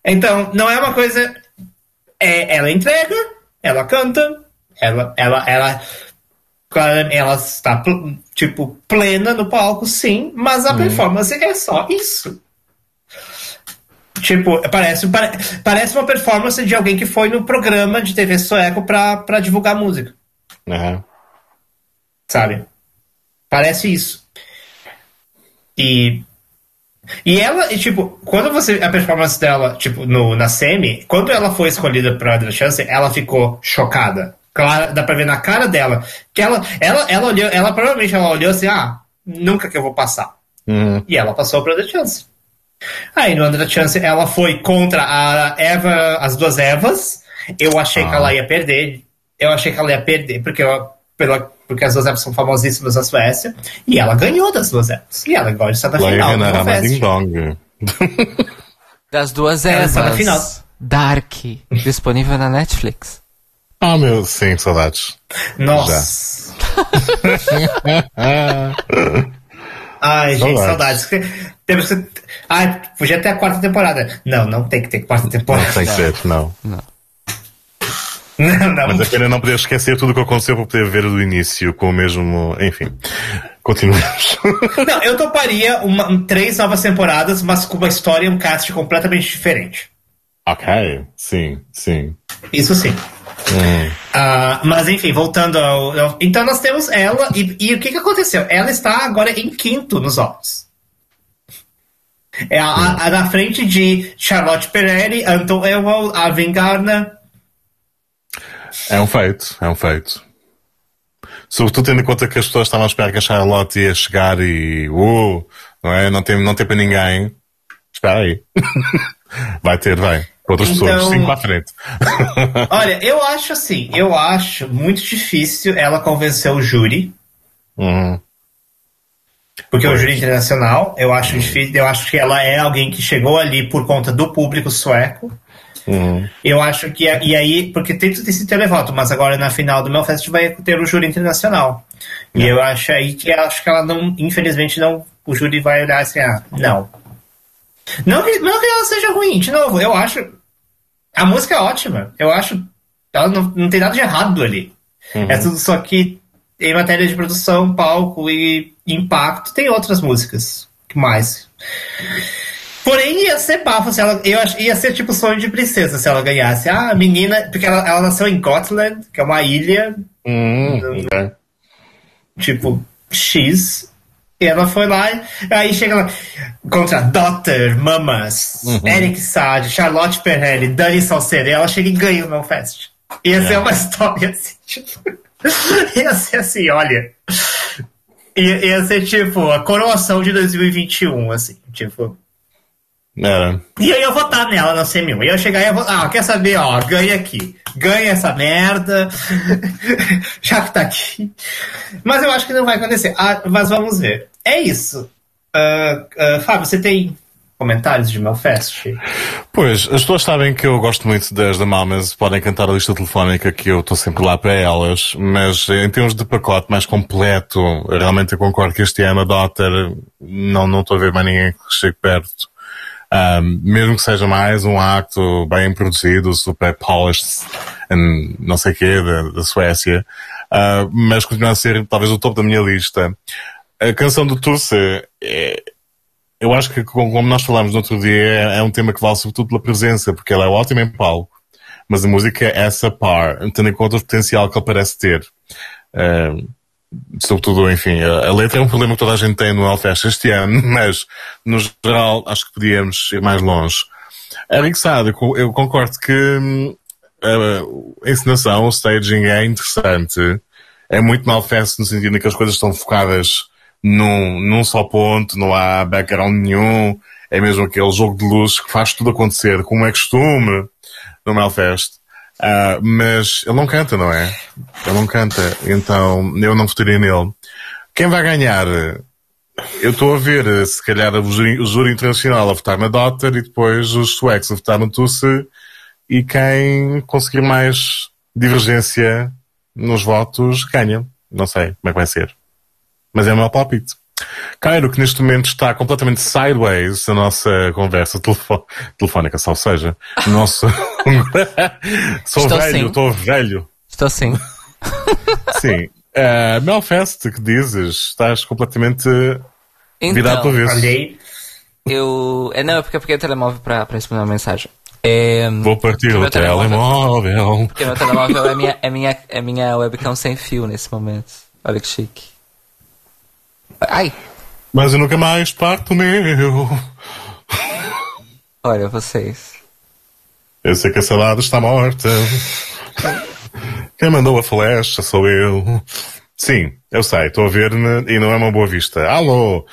Então, não é uma coisa. É, ela entrega, ela canta, ela, ela, ela, claro, ela está tipo plena no palco, sim, mas a performance é só isso. Tipo, parece, pare- parece uma performance de alguém que foi no programa de TV sueco pra, pra divulgar música Aham. sabe? Parece isso. E e ela, e, tipo, quando você a performance dela, tipo, no na semi, quando ela foi escolhida para a chance, ela ficou chocada. Claro, dá pra ver na cara dela que ela ela ela olhou, ela provavelmente ela olhou assim, ah, nunca que eu vou passar. Uhum. E ela passou para a Chance. Aí no Under Chance ela foi contra a Eva, as duas Evas. Eu achei que Ah. ela ia perder. Eu achei que ela ia perder, porque, ela, pela, porque as duas Evas são famosíssimas na Suécia. E ela ganhou das duas Evas. E ela agora está na final. Dong. Das duas Ela está na Evas. final. Dark. Disponível na Netflix. Ah, meu, sim, saudades. Nossa. (laughs) Ai, gente, Saudades. saudades. Temos que. Ai, podia ter a quarta temporada. Não, não tem que ter quarta temporada. não tem que ser, não. Não, não. Mas a pena não poder esquecer tudo o que aconteceu para poder ver do início com o mesmo. Enfim. Continuamos. Não, eu toparia uma, três novas temporadas, mas com uma história e um cast completamente diferente. ok, sim, sim. Isso sim. Ah, mas enfim, voltando ao, Então nós temos ela, e, e o que, que aconteceu? Ela está agora em quinto nos odds. É a, a- a na frente de Charlotte Pereri, Anton Ewald, Alvin Gardner. É um feito, é um feito. Sobretudo tendo em conta que as pessoas estavam a esperar que a Charlotte ia chegar e. Uh, não é? Não tem, não tem para ninguém. Espera aí. (laughs) vai ter, vai. Para outras Então- pessoas. Cinco à frente. Olha, eu acho assim, eu acho muito difícil ela convencer o júri. Uhum. Porque o júri internacional, eu acho difícil, eu acho que ela é alguém que chegou ali por conta do público sueco. Uhum. Eu acho que e aí, porque tem tudo esse televoto, mas agora na final do Melfest vai ter o júri internacional. E eu acho aí que acho que ela não, infelizmente não, o júri vai olhar assim, ah, não. Não que, não que ela seja ruim, de novo, eu acho a música é ótima. Eu acho ela não, não tem nada de errado ali. É tudo só que em matéria de produção, palco e impacto, tem outras músicas. que mais? Porém, ia ser bafo se ela. Eu, ia ser tipo sonho de princesa se ela ganhasse. Ah, a menina. Porque ela, ela nasceu em Gotland, que é uma ilha. Hum, é. Tipo, X. E ela foi lá, aí chega lá contra Daughter, Mamas, uhum. Eric Sade, Charlotte Perrelli, Dani Salcedo, e ela chega e ganha o Melfest. Ia é. ser uma história assim, tipo. (laughs) ia ser assim, olha. Ia, ia ser tipo a coroação de 2021, assim, tipo. É. E aí eu votar nela na semi-1. E eu chegar e eu votar, ah, quer saber, ó, ganha aqui. Ganha essa merda. (laughs) Já que tá aqui. Mas eu acho que não vai acontecer. Ah, mas vamos ver. É isso. Uh, uh, Fábio, você tem comentários de Melfest? Pois, as pessoas sabem que eu gosto muito das da Mamas, podem cantar a lista telefónica que eu estou sempre lá para elas, mas em termos de pacote mais completo, realmente eu concordo que este ano a Daughter não estou a ver mais ninguém que chegue perto. Um, mesmo que seja mais um acto bem produzido, super polished, não sei quê, da, da Suécia, uh, mas continua a ser talvez o topo da minha lista. A canção do Tusse, é, eu acho que como nós falamos no outro dia, é, é, um tema que vale sobretudo pela presença, porque ela é ótima em palco, mas a música é essa par, tendo em conta o potencial que ela parece ter. Uh, sobretudo, enfim, a, a, letra é um problema que toda a gente tem no Hellfest este ano, (laughs) mas no geral acho que podíamos ir mais longe. Eric Sade, eu concordo que hum, a, a encenação, o staging é interessante, é muito Hellfest no sentido em que as coisas estão focadas num, num só ponto, não há background nenhum, é mesmo aquele jogo de luz que faz tudo acontecer, como é costume no Melfest. Uh, mas ele não canta, não é? Ele não canta, então eu não votaria nele. Quem vai ganhar? Eu estou a ver, se calhar, o júri, internacional a votar na Daughter e depois os suecos a votar no Tusse e quem conseguir mais divergência nos votos ganha. Não sei como é que vai ser. Mas é o meu palpite. Cairo, que neste momento está completamente sideways a nossa conversa telefónica, ou seja, o nosso. (laughs) sou estou velho, estou velho. Estou sim. sim. Uh, Melfest, que dizes? Estás completamente então, virado para ver. Eu. É, não, é porque eu peguei o telemóvel para responder uma mensagem. É, Vou partir o telemóvel. Porque meu telemóvel é minha, é, minha, é minha webcam sem fio nesse momento. Olha que chique. Ai! Mas eu nunca mais parto meu. Olha, vocês. Eu sei que a salada está morta. Quem mandou a flecha sou eu. Sim, eu sei, estou a ver e não é uma boa vista. Alô!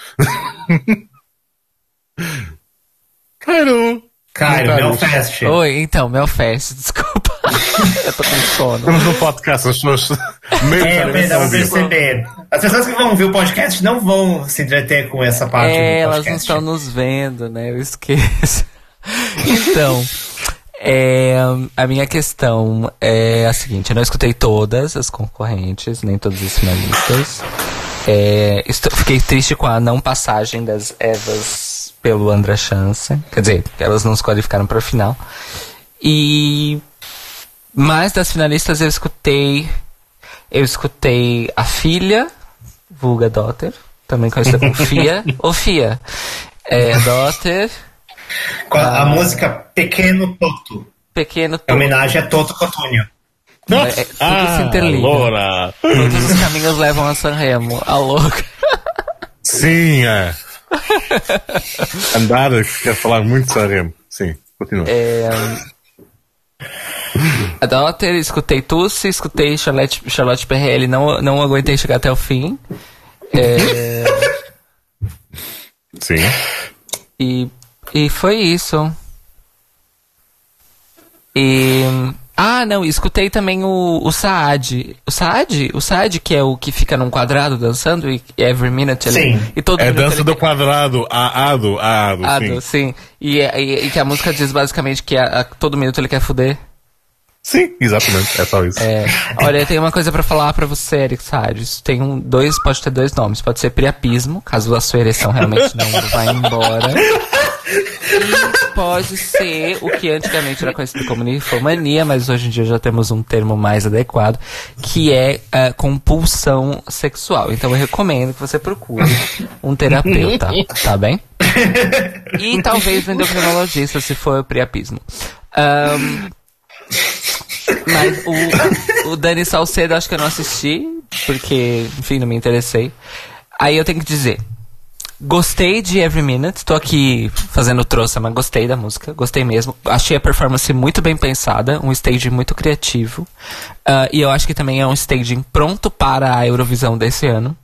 Cairo! Cairo, Melfest. Oi, então, Melfest, (laughs) desculpa. (laughs) eu tô com sono. Estamos no podcast, as pessoas. (laughs) é, perdão, perceber. As pessoas que vão ouvir o podcast não vão se entreter com essa parte. É, elas não estão nos vendo, né? Eu esqueço. (laughs) então. É, a minha questão é a seguinte: eu não escutei todas as concorrentes, nem todos os finalistas. É, estou, fiquei triste com a não passagem das Evas pelo André Chance. Quer dizer, elas não se qualificaram para a final. E. Mais das finalistas eu escutei. Eu escutei a filha, vulga Daughter, também conhecida como Fia, (laughs) ou Fia. É, Daughter. A, a música Pequeno Toto. Pequeno Toto. Em homenagem a Toto Cotúnio. É, é, tudo ah, se interliga. Loura. Todos os caminhos levam a Sanremo. A louca. Sim, é. (laughs) Andar, quer falar muito de Sanremo. Sim, continua. É, Daughter, escutei Tussi, escutei Charlotte, Charlotte PRL, não, não aguentei chegar até o fim. É... Sim. E, e foi isso. E. Ah, não, escutei também o, o Saad. O Saad? O Saad, que é o que fica num quadrado dançando e every minute ele. E todo é dança do quer... quadrado, a ado, a ado, ado sim. sim. E, e, e, que a música diz basicamente que a, a, todo minuto ele quer fuder. Sim, exatamente, é só isso. É, olha, tem uma coisa para falar para você, Eric Salles. Tem um, dois, pode ter dois nomes. Pode ser priapismo, caso a sua ereção realmente não (laughs) vá embora. pode ser o que antigamente era conhecido como ninfomania, mas hoje em dia já temos um termo mais adequado, que é a compulsão sexual. Então eu recomendo que você procure um terapeuta, (laughs) tá bem? E talvez um endocrinologista, se for priapismo. Um, mas o, o Dani Salcedo acho que eu não assisti, porque, enfim, não me interessei. Aí eu tenho que dizer, Gostei de Every Minute, tô aqui fazendo trouxa, mas gostei da música, gostei mesmo. Achei a performance muito bem pensada, um staging muito criativo. Uh, e eu acho que também é um staging pronto para a Eurovisão desse ano,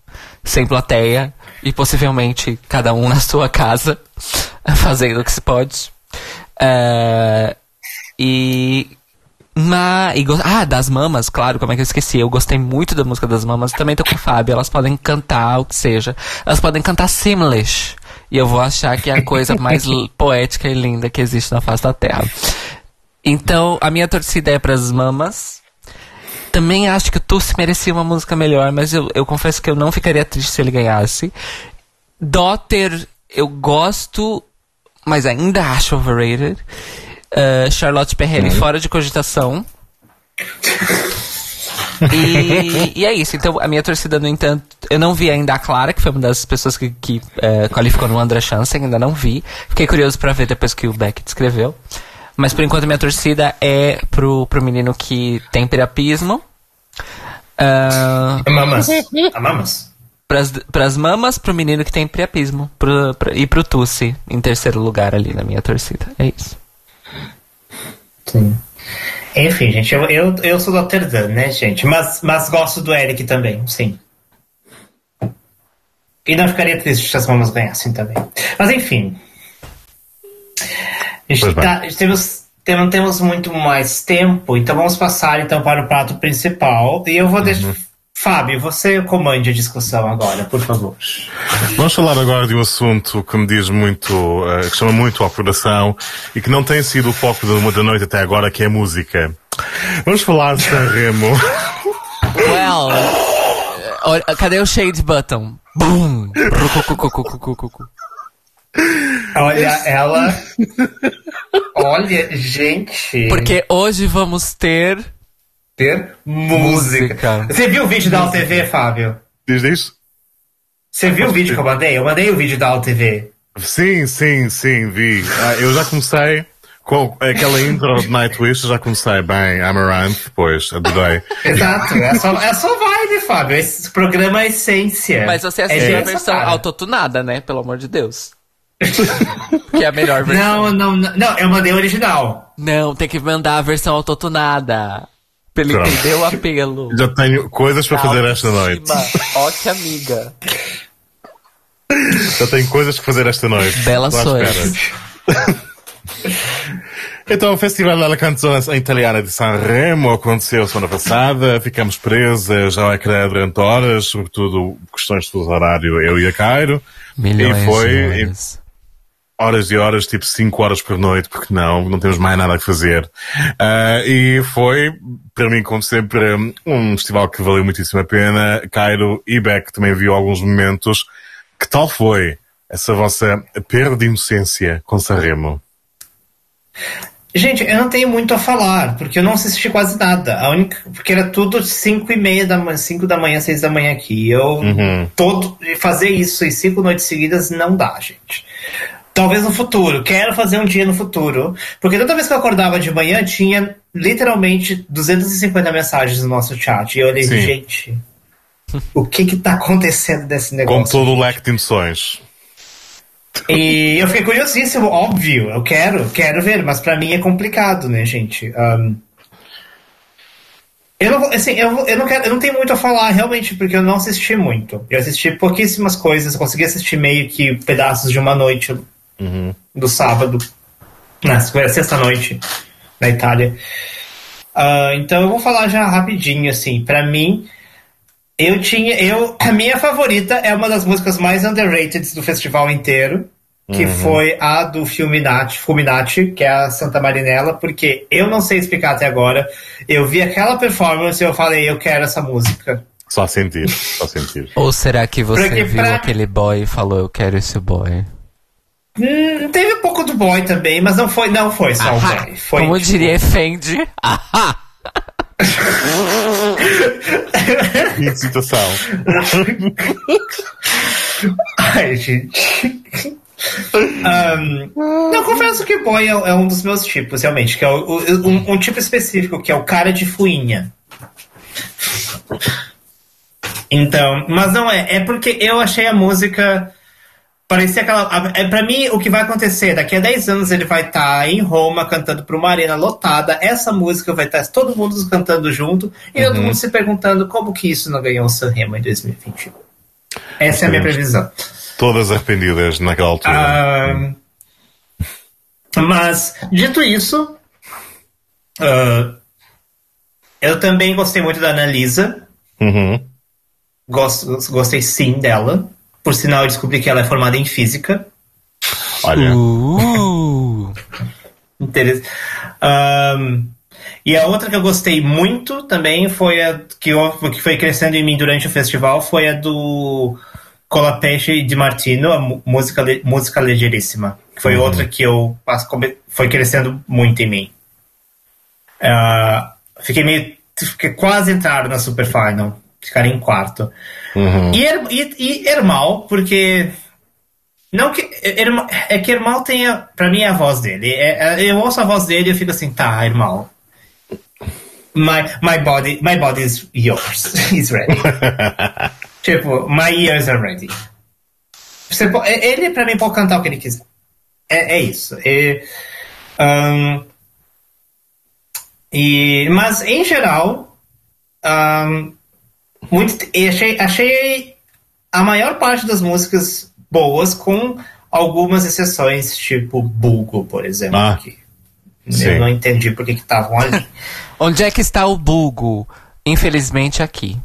sem plateia e possivelmente cada um na sua casa, (laughs) fazendo o que se pode. Uh, e mas, e, ah, das mamas, claro, como é que eu esqueci? Eu gostei muito da música das mamas. Também tô com o Fábio, elas podem cantar o que seja. Elas podem cantar Simlish. E eu vou achar que é a coisa mais (laughs) poética e linda que existe na face da Terra. Então, a minha torcida é para as mamas. Também acho que o Tussi merecia uma música melhor, mas eu, eu confesso que eu não ficaria triste se ele ganhasse. Dotter, eu gosto, mas ainda acho overrated. Uh, Charlotte Perrelli uhum. fora de cogitação. e, (laughs) e, é isso. Então, a minha torcida, no entanto, eu não vi ainda a Clara, que foi uma das pessoas que, que é, qualificou no André Chance, ainda não vi. Fiquei curioso para ver depois que o Beck escreveu. Mas por enquanto, a minha torcida é pro, pro menino que tem perapismo. Uh, mamas. A (laughs) mamas. Pras, pras mamas, pro menino que tem priapismo. Pro, pro, e pro Tussi, em terceiro lugar ali na minha torcida. É isso. Sim. Enfim, gente, eu, eu, eu sou. Dan, né, gente? Mas, mas gosto do Eric também, sim. E não ficaria triste se as mamas ganhassem também. Mas enfim. A gente tá, temos, temos, temos muito mais tempo, então vamos passar então para o prato principal. E eu vou uhum. deixar Fábio, você comande a discussão agora, por favor. Vamos falar agora de um assunto que me diz muito, uh, que chama muito ao coração e que não tem sido o foco de da noite até agora, que é a música. Vamos falar de Sanremo. Well, uh, cadê o shade button? Boom! Olha, ela. (laughs) Olha, gente. Porque hoje vamos ter ter música. música. Você viu o vídeo da UTV, Fábio? Diz isso? Você viu o vídeo que eu mandei? Eu mandei o vídeo da UTV. Sim, sim, sim, vi. Ah, eu já comecei com aquela intro de Nightwish, já comecei bem, Amaranth, depois, adorei. (laughs) Exato, é só, é só vibe, Fábio. Esse programa é essência. Mas você assistiu é a versão autotunada, né? Pelo amor de Deus. (laughs) que é a melhor versão. Não, não, não, eu mandei o original. Não, tem que mandar a versão autotunada. Pra ele entender o apelo. Já tenho coisas para fazer esta noite. Ó que amiga. Já tenho coisas para fazer esta noite. Bela sorte. Então, o Festival della Canzone Italiana de Sanremo aconteceu semana passada. Ficamos presos ao ecrã durante horas, sobretudo questões de horário, eu e a Cairo. Milhões e foi horas e horas, tipo 5 horas por noite, porque não, não temos mais nada a fazer. Uh, e foi, para mim, como sempre, um festival que valeu muitíssimo a pena. Cairo e Beck também viu alguns momentos. Que tal foi essa vossa perda de inocência com Sanremo? Gente, eu não tenho muito a falar, porque eu não assisti quase nada. A única, porque era tudo 5 e meia da manhã, 5 da manhã, 6 da manhã aqui. Eu uhum. todo fazer isso em cinco noites seguidas não dá, gente. Talvez no futuro. Quero fazer um dia no futuro. Porque toda vez que eu acordava de manhã, tinha literalmente 250 mensagens no nosso chat. E eu olhei, Sim. gente, o que que tá acontecendo desse negócio? Com todo o leque de emoções. E eu fiquei curiosíssimo, óbvio. Eu quero, quero ver, mas para mim é complicado, né, gente? Um, eu não, assim, eu, eu, não quero, eu não tenho muito a falar, realmente, porque eu não assisti muito. Eu assisti pouquíssimas coisas, consegui assistir meio que pedaços de uma noite uhum. do sábado, na sexta-noite, na Itália. Uh, então eu vou falar já rapidinho, assim, para mim, eu tinha, eu, a minha favorita é uma das músicas mais underrated do festival inteiro, que uhum. foi a do Fulminati, Fulminati, que é a Santa Marinella, porque eu não sei explicar até agora. Eu vi aquela performance e eu falei, eu quero essa música. Só sentir, só sentir. Ou será que você porque viu pra... aquele boy e falou, eu quero esse boy? Hum, teve um pouco do boy também, mas não foi, não foi só o boy. Foi, Como tipo, diria Fendi. Ahá. Que citação. (laughs) Ai, gente. Ahn, não, confesso que boy é, é um dos meus tipos, realmente. Que é o- o- um, um tipo específico, que é o cara de fuinha. Então, mas não é. É porque eu achei a música. Parecia aquela. É, pra mim, o que vai acontecer, daqui a 10 anos ele vai estar em Roma cantando pra uma arena lotada. Essa música vai estar todo mundo cantando junto. E todo mundo se perguntando como que isso não ganhou o Sanremo em 2021. Essa é a minha Sim. previsão. Todas arrependidas naquela altura. Ah, mas, dito isso, ah, eu também gostei muito da Analisa. Uhum. Gosto, gostei sim dela. Por sinal, eu descobri que ela é formada em física. Olha. Uh. Interes- Ahn, e a outra que eu gostei muito também foi a que, eu- que foi crescendo em mim durante o festival foi a do Colapesce de Martino, a música, música Legeiríssima. Que foi outra que eu foi crescendo muito em mim. Ah, fiquei meio. Fiquei quase entrar na Super Final. Ficar em quarto. Uhum. E, Er- e, e Ermal, porque. Não que. Erma- é que Ermal tem. A, pra mim é a voz dele. É- é- eu ouço a voz dele e eu fico assim, tá, Ermal. My, my body my body is yours. (laughs) is ready. (laughs) tipo, my ears are ready. Você é- ele, pra mim, pode cantar o que ele quiser. É, é isso. E, ahn, e, mas, em geral, ahn, muito, e achei, achei a maior parte das músicas boas, com algumas exceções, tipo Bulgo, por exemplo. Ah, que sim. eu não entendi por que estavam ali. (laughs) Onde é que está o Bugo? Infelizmente aqui.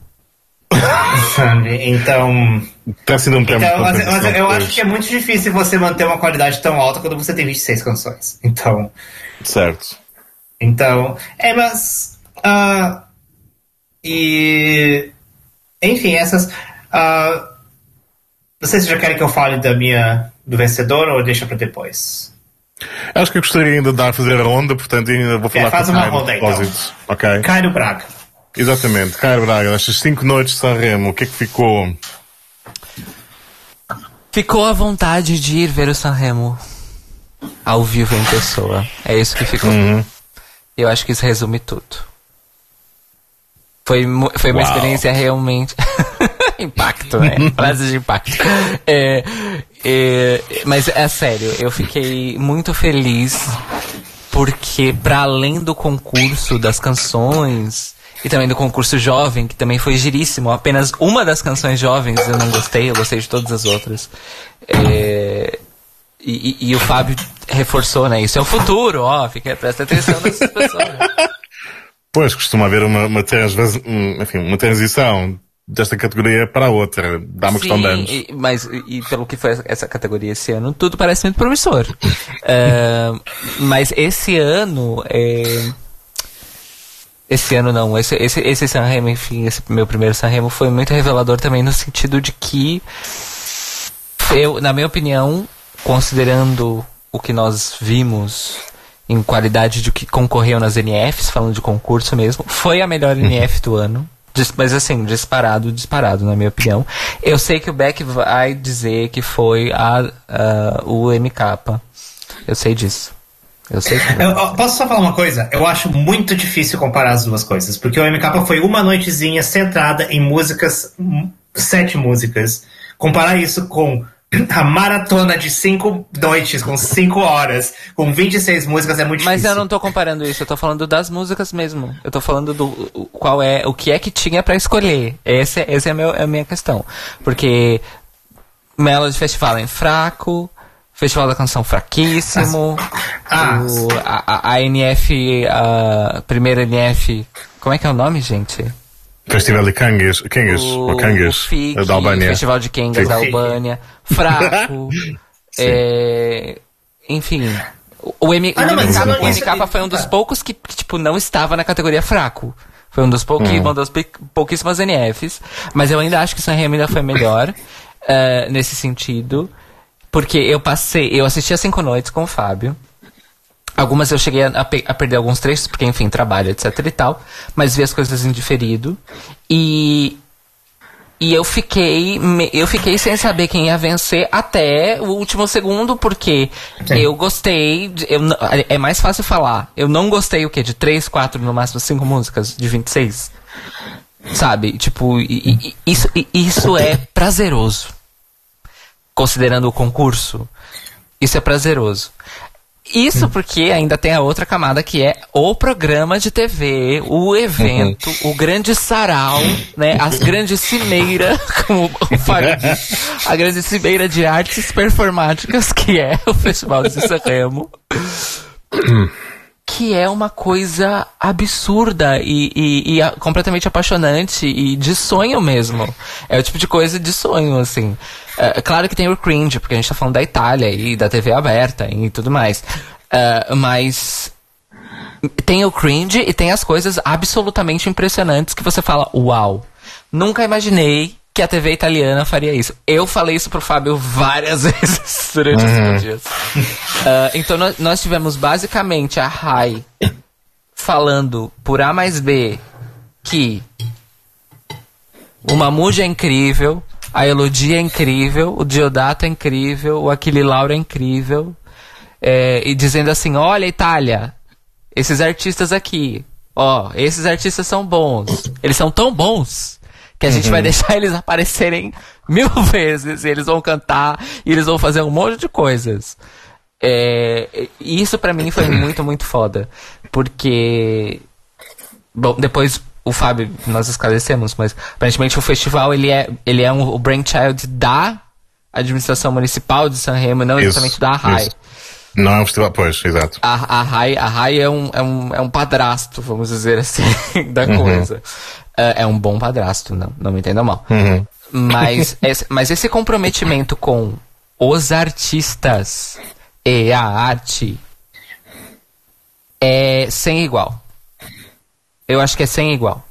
Então, Tem sido um tempo então mas, mas eu acho que é muito difícil você manter uma qualidade tão alta quando você tem 26 canções. Então, Certo. então, é, mas ah, e enfim, essas ah, não sei se já querem que eu fale da minha do vencedor ou deixa pra depois. Acho que eu gostaria ainda de dar a fazer a ronda, portanto ainda vou falar É, faz com o uma Cairo ronda, então. propósito. Ok? Cairo Braga. Exatamente. Cairo Braga, nestas 5 noites de Sanremo, o que é que ficou? Ficou a vontade de ir ver o Sanremo ao vivo em pessoa. É isso que ficou. Uhum. Eu acho que isso resume tudo. Foi, foi uma Uau. experiência realmente. (laughs) impacto, né? (laughs) Frase de impacto. É, é, mas é sério, eu fiquei muito feliz porque, para além do concurso das canções e também do concurso jovem, que também foi giríssimo, apenas uma das canções jovens eu não gostei, eu gostei de todas as outras. É, e, e- e o Fábio reforçou, né? Isso é o futuro, ó, fica, presta atenção nessas pessoas. Pois, costuma haver uma, uma, um, enfim, uma transição desta categoria para a outra. Dá uma questão de anos. e- mas e, pelo que foi essa categoria esse ano, tudo parece muito promissor. (laughs) É, mas esse ano, é, esse ano não, esse, esse, esse Sanremo, enfim, esse meu primeiro Sanremo foi muito revelador também no sentido de que eu, na minha opinião, considerando o que nós vimos em qualidade de que concorreu nas NFs, falando de concurso mesmo, foi a melhor NF do ano. Mas assim, disparado, disparado, na minha opinião. Eu sei que o Beck vai dizer que foi a, a- o MK. Eu sei disso. Eu sei que (laughs) Eu, eu posso só falar uma coisa? Eu acho muito difícil comparar as duas coisas, porque o MK foi uma noitezinha centrada em músicas, hum, sete músicas. Comparar isso com (clears throat) a maratona de cinco noites, com cinco horas, com 26 músicas é muito Mas difícil. eu não tô comparando isso, eu tô falando das músicas mesmo. Eu tô falando do qual é, o que é que tinha pra escolher. Esse, é- esse é, meu, é a minha questão. Porque Melody Festival é fraco, Festival da Canção fraquíssimo, (laughs) Ah. o, a- a NF, a primeira NF, como é que é o nome, gente? Festival de Kangas, Kangas, o, Kangas, o FIC, da Albânia. Festival de Kengas da. Albânia, fraco. (laughs) é, enfim, o, M, Ah, não, o mas MK, o MK foi um dos tá. poucos que, que, tipo, não estava na categoria fraco. Foi um dos pouqui, uma das pouquíssimas NFs. Mas eu ainda acho que o Sanremo ainda foi melhor (laughs) eh, nesse sentido. Porque eu passei, eu assisti as cinco noites com o Fábio. Algumas eu cheguei a, a, a, perder alguns trechos, porque, enfim, trabalho, etc e tal. Mas vi as coisas em diferido. E. E eu fiquei. Eu fiquei sem saber quem ia vencer até o último segundo, porque Sim. eu gostei. De, eu, é mais fácil falar. Eu não gostei o quê? De três, quatro, no máximo cinco músicas de 26? Sabe? Tipo, e, e, isso, isso é prazeroso. Considerando o concurso. Isso é prazeroso. Isso porque ainda tem a outra camada que é o programa de TV, o evento, (laughs) o grande sarau, né? As grandes cimeiras, (laughs) como o Fábio (laughs) a grande cimeira de artes performáticas que é o Festival de Sanremo. (clears throat) Que é uma coisa absurda e, e, e, completamente apaixonante e de sonho mesmo. É o tipo de coisa de sonho, assim. Uh, claro que tem o cringe, porque a gente tá falando da Itália e da TV aberta e tudo mais. Uh, mas tem o cringe e tem as coisas absolutamente impressionantes que você fala, uau, nunca imaginei que a TV italiana faria isso. Eu falei isso pro Fábio várias (laughs) vezes durante uhum. os dias. Uh, então nós, nós tivemos basicamente a Rai falando por A mais B que o Mamuja é incrível, a Elodia é incrível, o Diodato é incrível, o Aquile Laura é incrível. É, e dizendo assim: olha, Itália, esses artistas aqui, ó, esses artistas são bons. Eles são tão bons que a gente vai uhum. deixar eles aparecerem mil (laughs) vezes e eles vão cantar e eles vão fazer um monte de coisas. É, isso para mim foi muito, muito foda. Porque. Bom, depois o Fábio, nós esclarecemos, mas aparentemente o festival ele é, ele é um, o brainchild da administração municipal de Sanremo, não isso, exatamente da RAI. Isso. Não é um festival, pois, exato. A, a RAI, a RAI é, um, é, um, é um padrasto, vamos dizer assim, (laughs) da uhum. coisa. É, é, um bom padrasto, não, não me entenda mal. Uhum. Mas, (laughs) esse, mas esse comprometimento com os artistas e a arte é sem igual. Eu acho que é sem igual.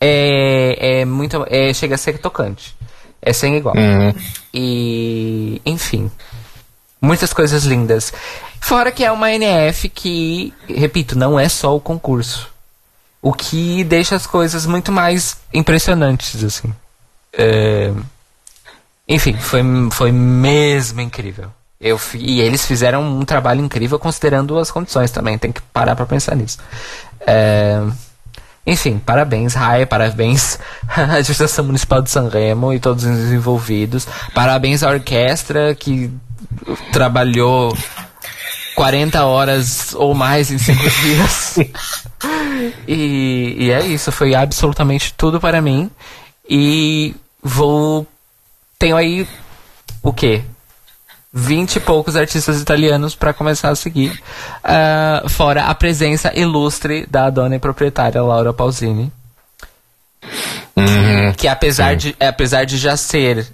É, é muito. É, chega a ser tocante. É sem igual. Uhum. E. Enfim. Muitas coisas lindas. Fora que é uma NF que, repito, não é só o concurso. O que deixa as coisas muito mais impressionantes, assim. É... Enfim, foi, foi mesmo incrível. Eu, e eles fizeram um trabalho incrível considerando as condições também. Tem que parar pra pensar nisso. É, enfim, parabéns, Rai, parabéns (laughs) à Administração Municipal de Sanremo e todos os envolvidos. Parabéns à orquestra que trabalhou 40 horas ou mais em 5 (laughs) dias. e, e é isso, foi absolutamente tudo para mim. E vou. Tenho aí o quê? vinte e poucos artistas italianos para começar a seguir. Uh, fora a presença ilustre da dona e proprietária Laura Pausini. Uhum. Que apesar de, apesar de já ser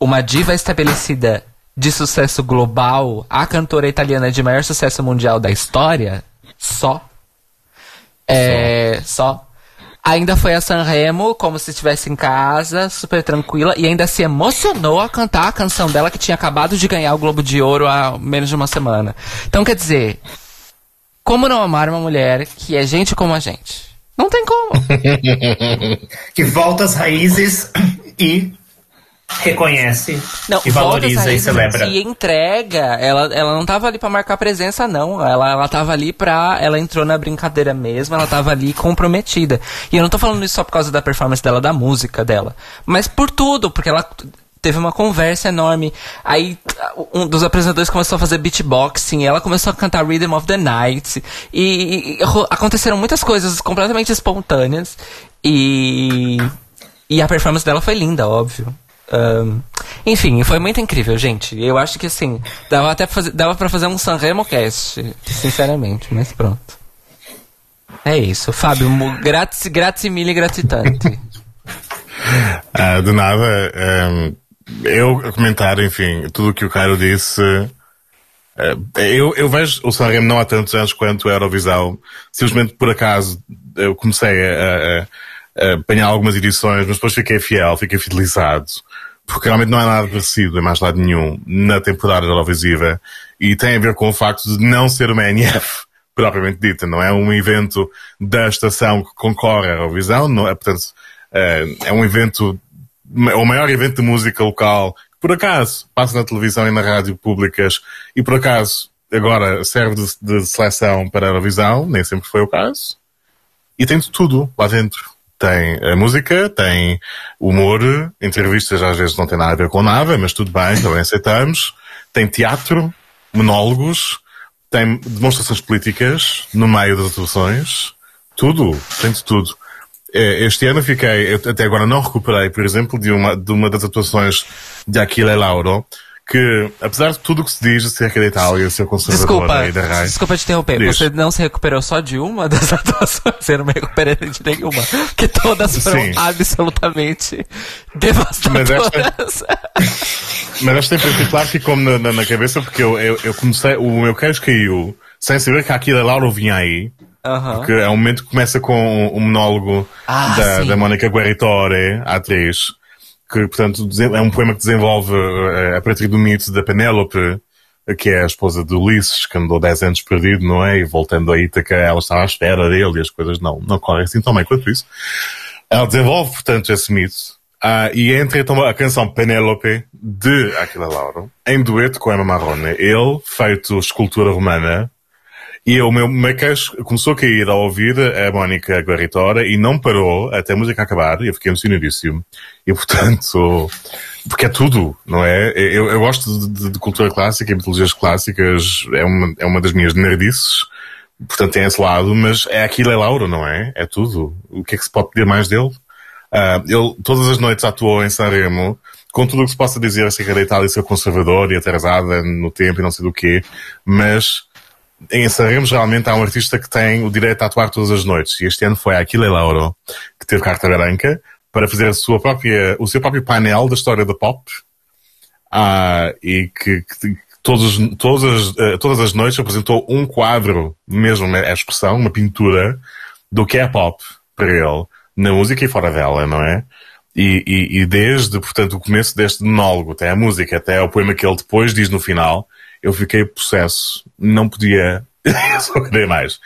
uma diva estabelecida de sucesso global, a cantora italiana de maior sucesso mundial da história, só. É, só ainda foi a Sanremo, como se estivesse em casa, super tranquila, e ainda se emocionou a cantar a canção dela que tinha acabado de ganhar o Globo de Ouro há menos de uma semana. Então, quer dizer, como não amar uma mulher que é gente como a gente? Não tem como. (laughs) que volta às raízes e reconhece não, e valoriza e celebra. E entrega, ela, ela não tava ali para marcar presença, não. Ela, ela tava ali pra. Ela entrou na brincadeira mesmo, ela tava ali comprometida. E eu não tô falando isso só por causa da performance dela, da música dela. Mas por tudo, porque ela teve uma conversa enorme. Aí um dos apresentadores começou a fazer beatboxing, ela começou a cantar Rhythm of the Night. E, e, e aconteceram muitas coisas completamente espontâneas. E. E a performance dela foi linda, óbvio. Um, enfim, foi muito incrível, gente. Eu acho que assim, dava até pra fazer, dava pra fazer um Sanremo Cast, sinceramente, mas pronto. É isso. Fábio, grazie, grazie mille, gratitante. (laughs) ah, de nada. Eu comentar, enfim, tudo o que o Cairo disse. Uh, eu, eu vejo o Sanremo não há tantos anos quanto a Eurovisão. Simplesmente por acaso eu comecei a, a apanhar algumas edições, mas depois fiquei fiel, fiquei fidelizado porque realmente não é nada parecido em mais lado nenhum na temporada Eurovisiva e tem a ver com o facto de não ser uma NF (laughs) propriamente dita, não é um evento da estação que concorre à Eurovisão, não é, portanto, é, é um evento, o maior evento de música local, que por acaso passa na televisão e na rádio públicas e por acaso agora serve de, de seleção para a Eurovisão, nem sempre foi o caso, e tem de tudo lá dentro. Tem a música, tem humor, entrevistas às vezes não tem nada a ver com nada, mas tudo bem, também aceitamos. Tem teatro, monólogos, tem demonstrações políticas no meio das atuações. Tudo, tem de tudo. É, este ano fiquei, até agora não recuperei, por exemplo, de uma, de uma das atuações de Aquila Lauro, que, apesar de tudo o que se diz acerca da Itália, ser conservadora Desculpa, e da raia... desculpa te interromper. Diz. Você não se recuperou só de uma das (laughs) atuações, você não me recuperou de nenhuma. Porque todas foram Sim. absolutamente devastadoras. (laughs) Mas esta em particular ficou-me na, na, na cabeça porque eu, eu, eu comecei, o meu queijo caiu sem saber que a Aquila Lauro vinha aí. Aham. Porque é um momento que começa com um monólogo Ah, da, sim. da Mónica Guerritore, a atriz, que, portanto, é um poema que desenvolve eh, a partir do mito da Penélope, que é a esposa de Ulisses, que andou 10 anos perdido, não é? E voltando a Ítaca, ela estava à espera dele e as coisas não, não correm assim tão bem quanto isso. Ela desenvolve, portanto, esse mito. Ah, e entra então a canção Penélope de Aquila Lauro, em dueto com Emma Marrone. Ele, feito escultura romana, e o meu, queixo começou a cair ao ouvir a Mónica Guerritora e não parou até a música acabar e eu fiquei emocionadíssimo. E portanto, porque é tudo, não é? Eu, eu gosto de, de cultura clássica e mitologias clássicas, é uma, é uma das minhas nerdices, portanto tem esse lado, mas é aquilo é Laura, não é? É tudo. O que é que se pode pedir mais dele? Ah, ele todas as noites atuou em Sanremo, com tudo o que se possa dizer acerca da Itália ser conservador e atrasada no tempo e não sei do quê, mas em Sanremo realmente há um artista que tem o direito a atuar todas as noites. E este ano foi a Aquila Lauro, que teve carta branca, para fazer a sua própria, o seu próprio painel da história da pop. Ah, e que, que todos, todas, as, eh, todas as noites apresentou um quadro, mesmo a expressão, uma pintura, do que é pop para ele, na música e fora dela, não é? E, e, e desde, portanto, o começo deste monólogo, até a música, até o poema que ele depois diz no final, eu fiquei possesso. Não podia, (laughs) só queria mais.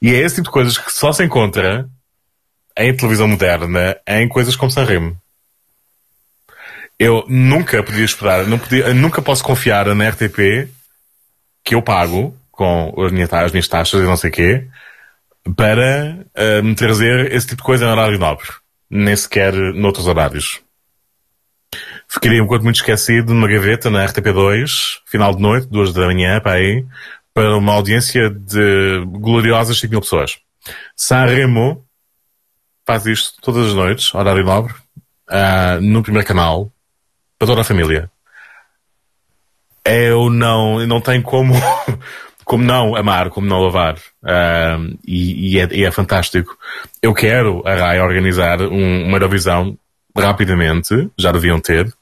E é esse tipo de coisas que só se encontra em televisão moderna, em coisas como Sanremo. Eu nunca podia esperar, não podia, nunca posso confiar na RTP que eu pago com as minhas, as minhas taxas e não sei o quê para eh, me trazer esse tipo de coisa em horário nobre. Nem sequer noutros horários. Ficaria um quanto muito esquecido numa gaveta na RTP2, final de noite, duas da manhã, para aí, para uma audiência de gloriosas 5 mil pessoas. Sanremo faz isto todas as noites, horário nobre, ah, no primeiro canal, para toda a família. Eu não, eu não tenho como, (laughs) como não amar, como não lavar. Ah, e, e é, e é fantástico. Eu quero a RAI organizar um, uma Eurovisão rapidamente, já deviam ter,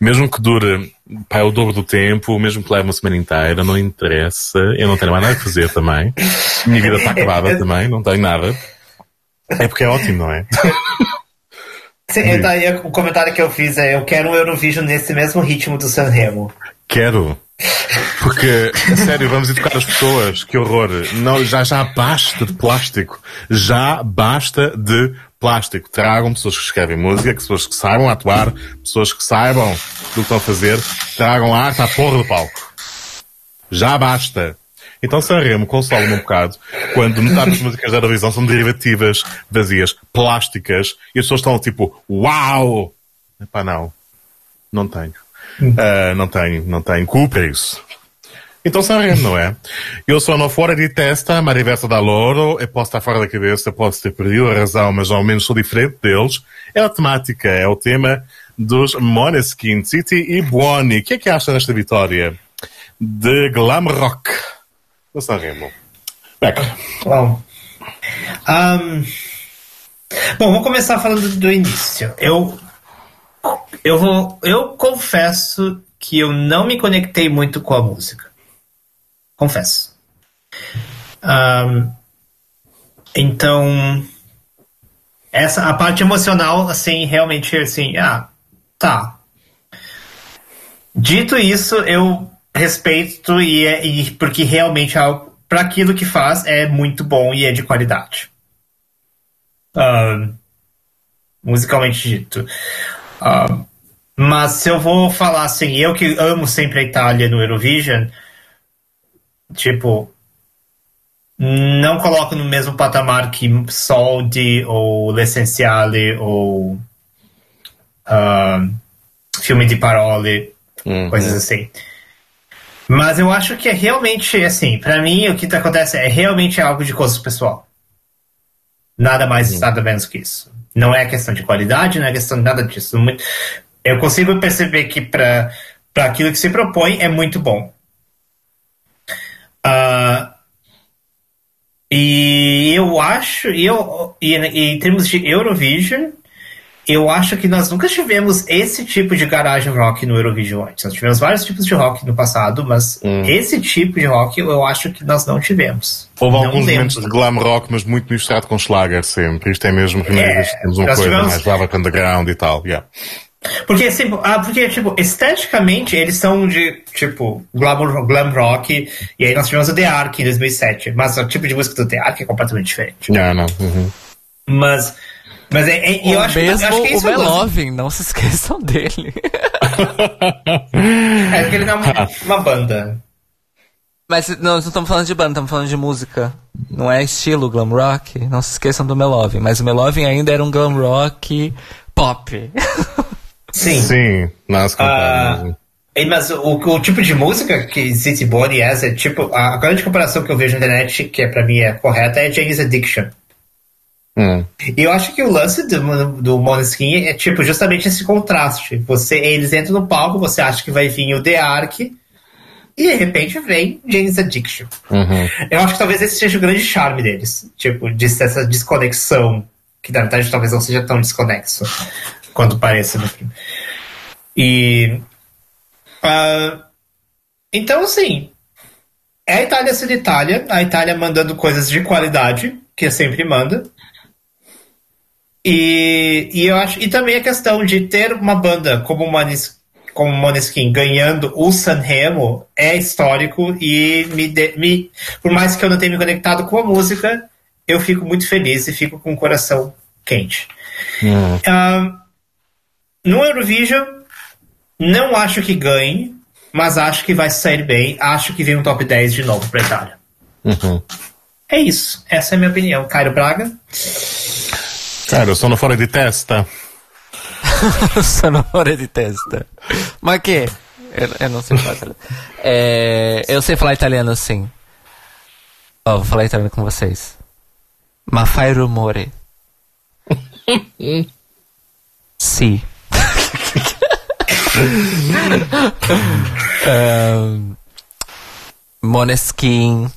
mesmo que dure para o dobro do tempo, mesmo que leve uma semana inteira, não interessa, eu não tenho mais nada a fazer também. Minha vida está acabada (laughs) também, não tenho nada. É porque é ótimo, não é? (laughs) Sim, então, aí, o comentário que eu fiz é: eu quero um Eurovision nesse mesmo ritmo do Sanremo. Quero. Porque, sério, vamos educar as pessoas. Que horror. Não, já, já basta de plástico. Já basta de plástico. Tragam pessoas que escrevem música, pessoas que saibam atuar, pessoas que saibam do que estão a fazer. Tragam arte à porra do palco. Já basta. Então Sanremo consola-me um bocado quando metade das músicas da Eurovisão são derivativas, vazias, plásticas, e as pessoas estão tipo, uau! Epá, não. Não tenho. Ah, não tenho, não tenho. Culpa isso. Então Sanremo, não é? Eu sono fora de testa, ma da loro, e posso estar fora da cabeça, posso ter perdido a razão, mas ao menos sou diferente deles. É a temática, é o tema dos Måneskin, City e Buoni. O que é que acha desta vitória? De glam rock. Do Sanremo. Beca. Ahn, bom, vou começar falando do início. Eu, eu, vou, eu confesso que eu não me conectei muito com a música. Confesso. Ahn, então, essa a parte emocional, assim, realmente, assim, ah, tá. Dito isso, eu respeito e, é, e porque realmente para aquilo que faz é muito bom e é de qualidade. Uh, musicalmente dito. Uh, mas se eu vou falar assim, eu que amo sempre a Itália no Eurovision, tipo, não coloco no mesmo patamar que Soldi ou L'Essenziale ou uh, filme de parole, uhum. coisas assim. Mas eu acho que é realmente, assim, para mim o que tá acontece é realmente algo de gosto pessoal. Nada mais, uhum. nada menos que isso. Não é questão de qualidade, não é questão de nada disso. Eu consigo perceber que para aquilo que se propõe é muito bom. Uh, e eu acho, eu, e, e em termos de Eurovision, eu acho que nós nunca tivemos esse tipo de garagem rock no Eurovision antes. Nós tivemos vários tipos de rock no passado, mas hum. esse tipo de rock eu acho que nós não tivemos. Houve não alguns momentos de glam rock, mas muito misturado com Schlager sempre. Isto é mesmo a primeira é, vez que temos uma coisa tivemos... mais Velvet Underground e tal. Yeah. Porque, assim, ah, porque, tipo, esteticamente eles são de, tipo, glam, glam rock, e aí nós tivemos o The Ark em 2007, mas o tipo de música do The Ark é completamente diferente. Yeah, não. Uhum. Mas, mas é, é, eu, acho, mesmo eu acho que é o Melovin, não se (laughs) esqueçam dele. (laughs) é porque ele não é uma banda. Mas não, não estamos falando de banda, estamos falando de música. Não é estilo glam rock. Não se esqueçam do Melovin. Mas o Melovin ainda era um glam rock pop. (laughs) Sim. Sim, nas uh, Mas o, o, tipo de música que City Body é, é tipo, a, a grande comparação que eu vejo na internet, que é, pra mim é correta, é James Addiction. Hum. E eu acho que o lance do, do Måneskin é tipo justamente esse contraste. Você, eles entram no palco, você acha que vai vir o The Ark, e de repente vem James Addiction. Uhum. Eu acho que talvez esse seja o grande charme deles. Tipo, de, essa desconexão, que na verdade talvez não seja tão desconexo quanto pareça no filme. E. Uh, então, assim. É a Itália sendo Itália, a Itália mandando coisas de qualidade, que sempre manda. E, e eu acho. E também a questão de ter uma banda como o Manis, como Moneskin ganhando o Sanremo é histórico e me, de, me por mais que eu não tenha me conectado com a música, eu fico muito feliz e fico com o coração quente. Uhum. Uh, no Eurovision, não acho que ganhe, mas acho que vai sair bem. Acho que vem um top 10 de novo pra Itália. Uhum. É isso. Essa é a minha opinião. Cairo Braga? Cara, sono fuori di testa. (laughs) sono fuori di testa. Ma che? Eu, eu não sei falar italiano. É, eu sei falar italiano sim. Ó, oh, vou falar italiano com vocês. Ma fai rumore. (laughs) Sì. (laughs) um, Moneskin,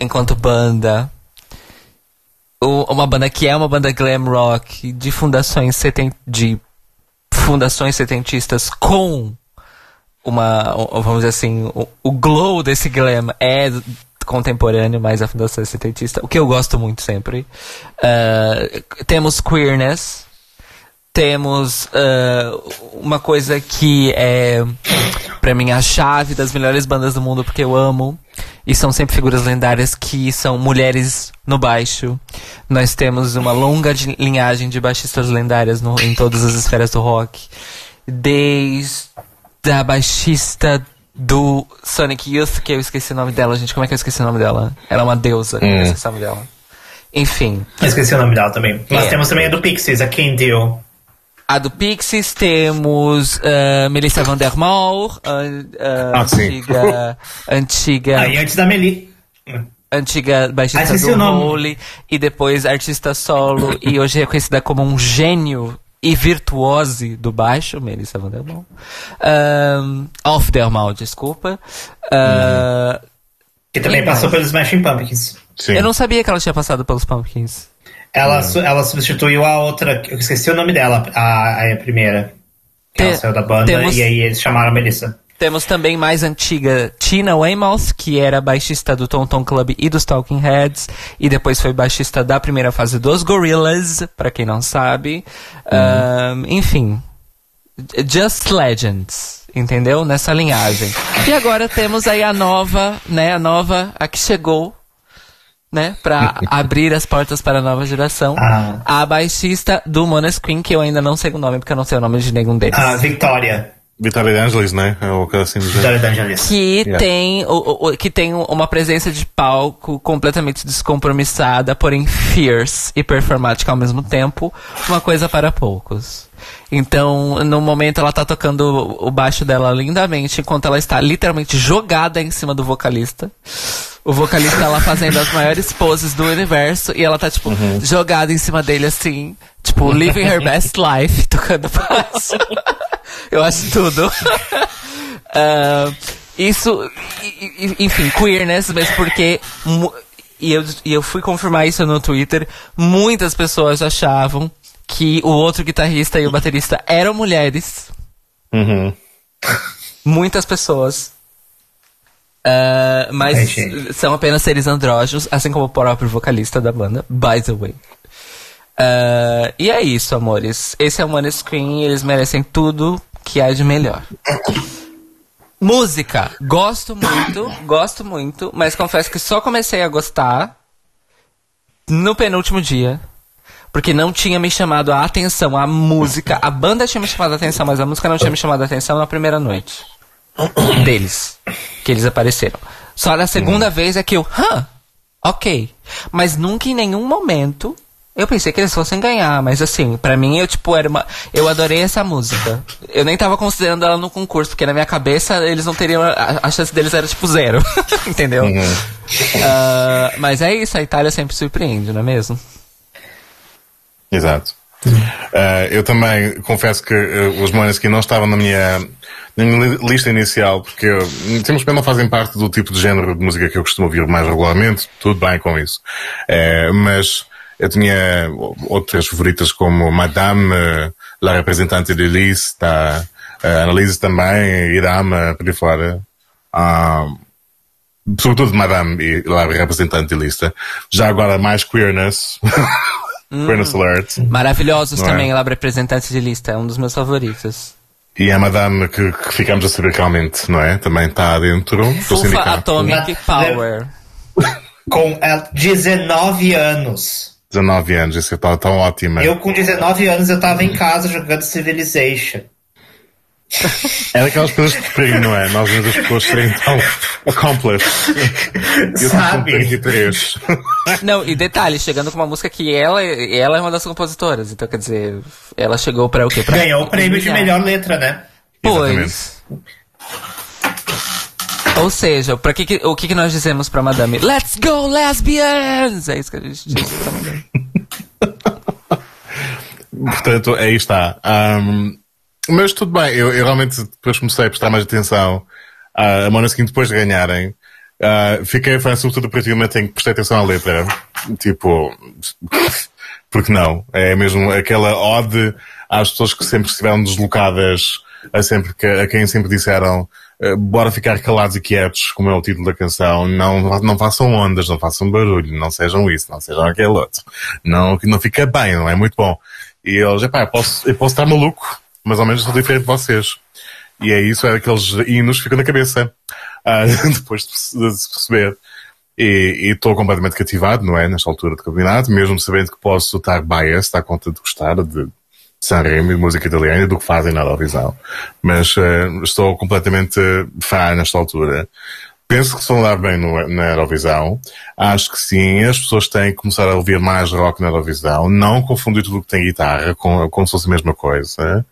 enquanto banda. O, uma banda que é uma banda glam rock de fundações seten, de fundações setentistas com uma, vamos dizer assim, o, o glow desse glam é contemporâneo, mas a fundação é setentista, o que eu gosto muito sempre. Uh, temos queerness, temos uh, uma coisa que é para mim a chave das melhores bandas do mundo porque eu amo e são sempre figuras lendárias que são mulheres no baixo. Nós temos uma longa de, linhagem de baixistas lendárias no, em todas as esferas do rock, desde a baixista do Sonic Youth, que eu esqueci o nome dela, gente. Como é que eu esqueci o nome dela? Ela é uma deusa, hum. eu esqueci o nome dela. Enfim. Eu esqueci o nome dela também. Nós é. temos também a do Pixies, a Deal. A do Pixies temos uh, Melissa Van der Moor, uh, uh, ah, antiga. antiga. Aí antes da Meli. Antiga baixista do Holy, e depois artista solo, e hoje reconhecida como um gênio e virtuose do baixo, Melissa Van der Moor. Um, Off der Mal, desculpa. Uh, que também passou pelos Smashing Pumpkins. Sim. Eu não sabia que ela tinha passado pelos Pumpkins. Ela, hum. ela substituiu a outra, eu esqueci o nome dela, a, a primeira. Que Te, ela saiu da banda temos, e aí eles chamaram a Melissa. Temos também mais antiga Tina Weymouth, que era baixista do Tom Tom Club e dos Talking Heads, e depois foi baixista da primeira fase dos Gorillaz, para quem não sabe. Uhum. Um, enfim, Just Legends. entendeu? Nessa linhagem. E agora temos aí a nova, né? A nova, a que chegou, né? Pra (laughs) abrir as portas para a nova geração. Ah. A baixista do Moneskin, que eu ainda não sei o nome, porque eu não sei o nome de nenhum deles. A Victoria. Vitória de Angelis, né? É o cara assim do Victoria D'Angelis. que Yeah. tem o, o- que tem uma presença de palco completamente descompromissada, porém fierce e performática ao mesmo tempo, uma coisa para poucos. Então, no momento ela tá tocando o baixo dela lindamente, enquanto ela está literalmente jogada em cima do vocalista. O vocalista lá fazendo as maiores poses do universo e ela tá tipo jogada em cima dele assim, tipo living her best life, (laughs) tocando baixo. Eu acho tudo. (laughs) Ah, isso, enfim, queerness mesmo porque. E eu, e eu fui confirmar isso no Twitter. Muitas pessoas achavam que o outro guitarrista e o baterista eram mulheres. Uhum. Muitas pessoas. Ah, mas são apenas seres andrógenos, assim como o próprio vocalista da banda, by the way. Ah, e é isso, amores. Esse é o Maneskin eles merecem tudo que há de melhor. Música. Gosto muito, gosto muito, mas confesso que só comecei a gostar no penúltimo dia. Porque não tinha me chamado a atenção a música. A banda tinha me chamado a atenção, mas a música não tinha me chamado a atenção na primeira noite. Deles. Que eles apareceram. Só na segunda vez é que eu, hã? Ok. Mas nunca em nenhum momento eu pensei que eles fossem ganhar, mas assim, pra mim eu tipo era uma, eu adorei essa música. Eu nem tava considerando ela no concurso, porque na minha cabeça eles não teriam a, a chance deles era tipo zero, (laughs) entendeu? Ah, mas é isso, a Itália sempre surpreende, não é mesmo? Exato. Uh, eu também confesso que uh, os Måneskin não estavam na minha, na minha li- lista inicial, porque temos não fazem parte do tipo de género de música que eu costumo ouvir mais regularmente, tudo bem com isso. Uh, mas eu tinha outras favoritas como Madame, uh, La Representante de Elise, tá, uh, Annalise também, Irama, por aí fora. Ah, sobretudo Madame e La Representante de Lista. Já agora mais queerness. (laughs) queerness alert. Maravilhosos Não é? também, ela representante de lista, é um dos meus favoritos. E a madame que, que ficamos a saber realmente, não é? Também está dentro do Fufa sindicato. Atomic Power. (laughs) Com ela, 19 anos. 19 anos, isso está tão ótima. Eu, com 19 anos, eu tava em casa jogando Civilization. É daquelas coisas que perigo, não é? Nós vemos as pessoas serem tão accomplished. Eu com Sabe? 33. Não, e detalhe, chegando com uma música que ela, ela é uma das compositoras, então quer dizer, ela chegou pra o quê? Pra Ganhou o prêmio de melhor letra, né? Pois. Ou seja, pra que que- o que, que nós dizemos pra Madame? Let's go, lesbians! É isso que a gente diz pra Madame. (laughs) Portanto, aí está. Ahm, mas tudo bem, eu, eu realmente depois comecei a prestar mais atenção à a Måneskin depois de ganharem. Ah, fiquei fã, sobretudo a partir do momento em que prestei atenção à letra. Tipo, (laughs) porque não? É mesmo aquela ode às pessoas que sempre estiveram deslocadas, a, sempre, que- a quem sempre disseram bora ficar calados e quietos, como é o título da canção, não, não façam ondas, não façam barulho, não sejam isso, não sejam aquele outro. Não, não fica bem, não é muito bom. E eles, epá, eu posso, eu posso estar maluco, mas ao menos sou diferente de vocês. E é isso, é aqueles hinos que ficam na cabeça, (laughs) ah, depois de, de se perceber. E estou completamente cativado, não é? Nesta altura do campeonato, mesmo sabendo que posso estar biased à conta de gostar de Sanremo e música italiana do que fazem na Eurovisão. Mas eh, estou completamente fã nesta altura. Penso que se vão dar bem no, na Eurovisão. Acho que sim, as pessoas têm que começar a ouvir mais rock na Eurovisão. Não confundir tudo o que tem guitarra com, como se fosse a mesma coisa.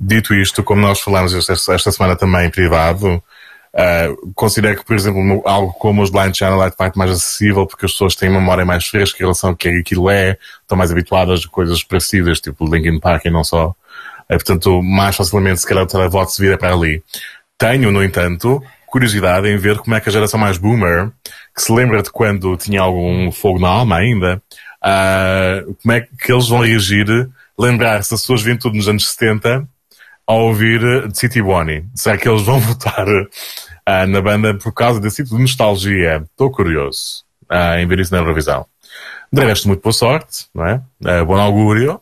Dito isto, como nós falamos esta, esta semana também em privado, Uh, considero que, por exemplo, no- algo como os Blind Channel é de mais acessível porque as pessoas têm memória mais fresca em relação ao que aquilo é, estão mais habituadas a coisas parecidas, tipo Linkin Park e não só. Uh, portanto, mais facilmente, se calhar, o televoto se vira para ali. Tenho, no entanto, curiosidade em ver como é que a geração mais boomer, que se lembra de quando tinha algum fogo na alma ainda, uh, como é que eles vão reagir, lembrar-se da sua juventude nos anos 70 ao ouvir eh, City Bonnie. Será que eles vão (laughs) votar ah, na banda por causa desse tipo de nostalgia? Estou curioso ah, em ver isso na Eurovisão. De resto, muito boa sorte, não é? Ah, bom augúrio.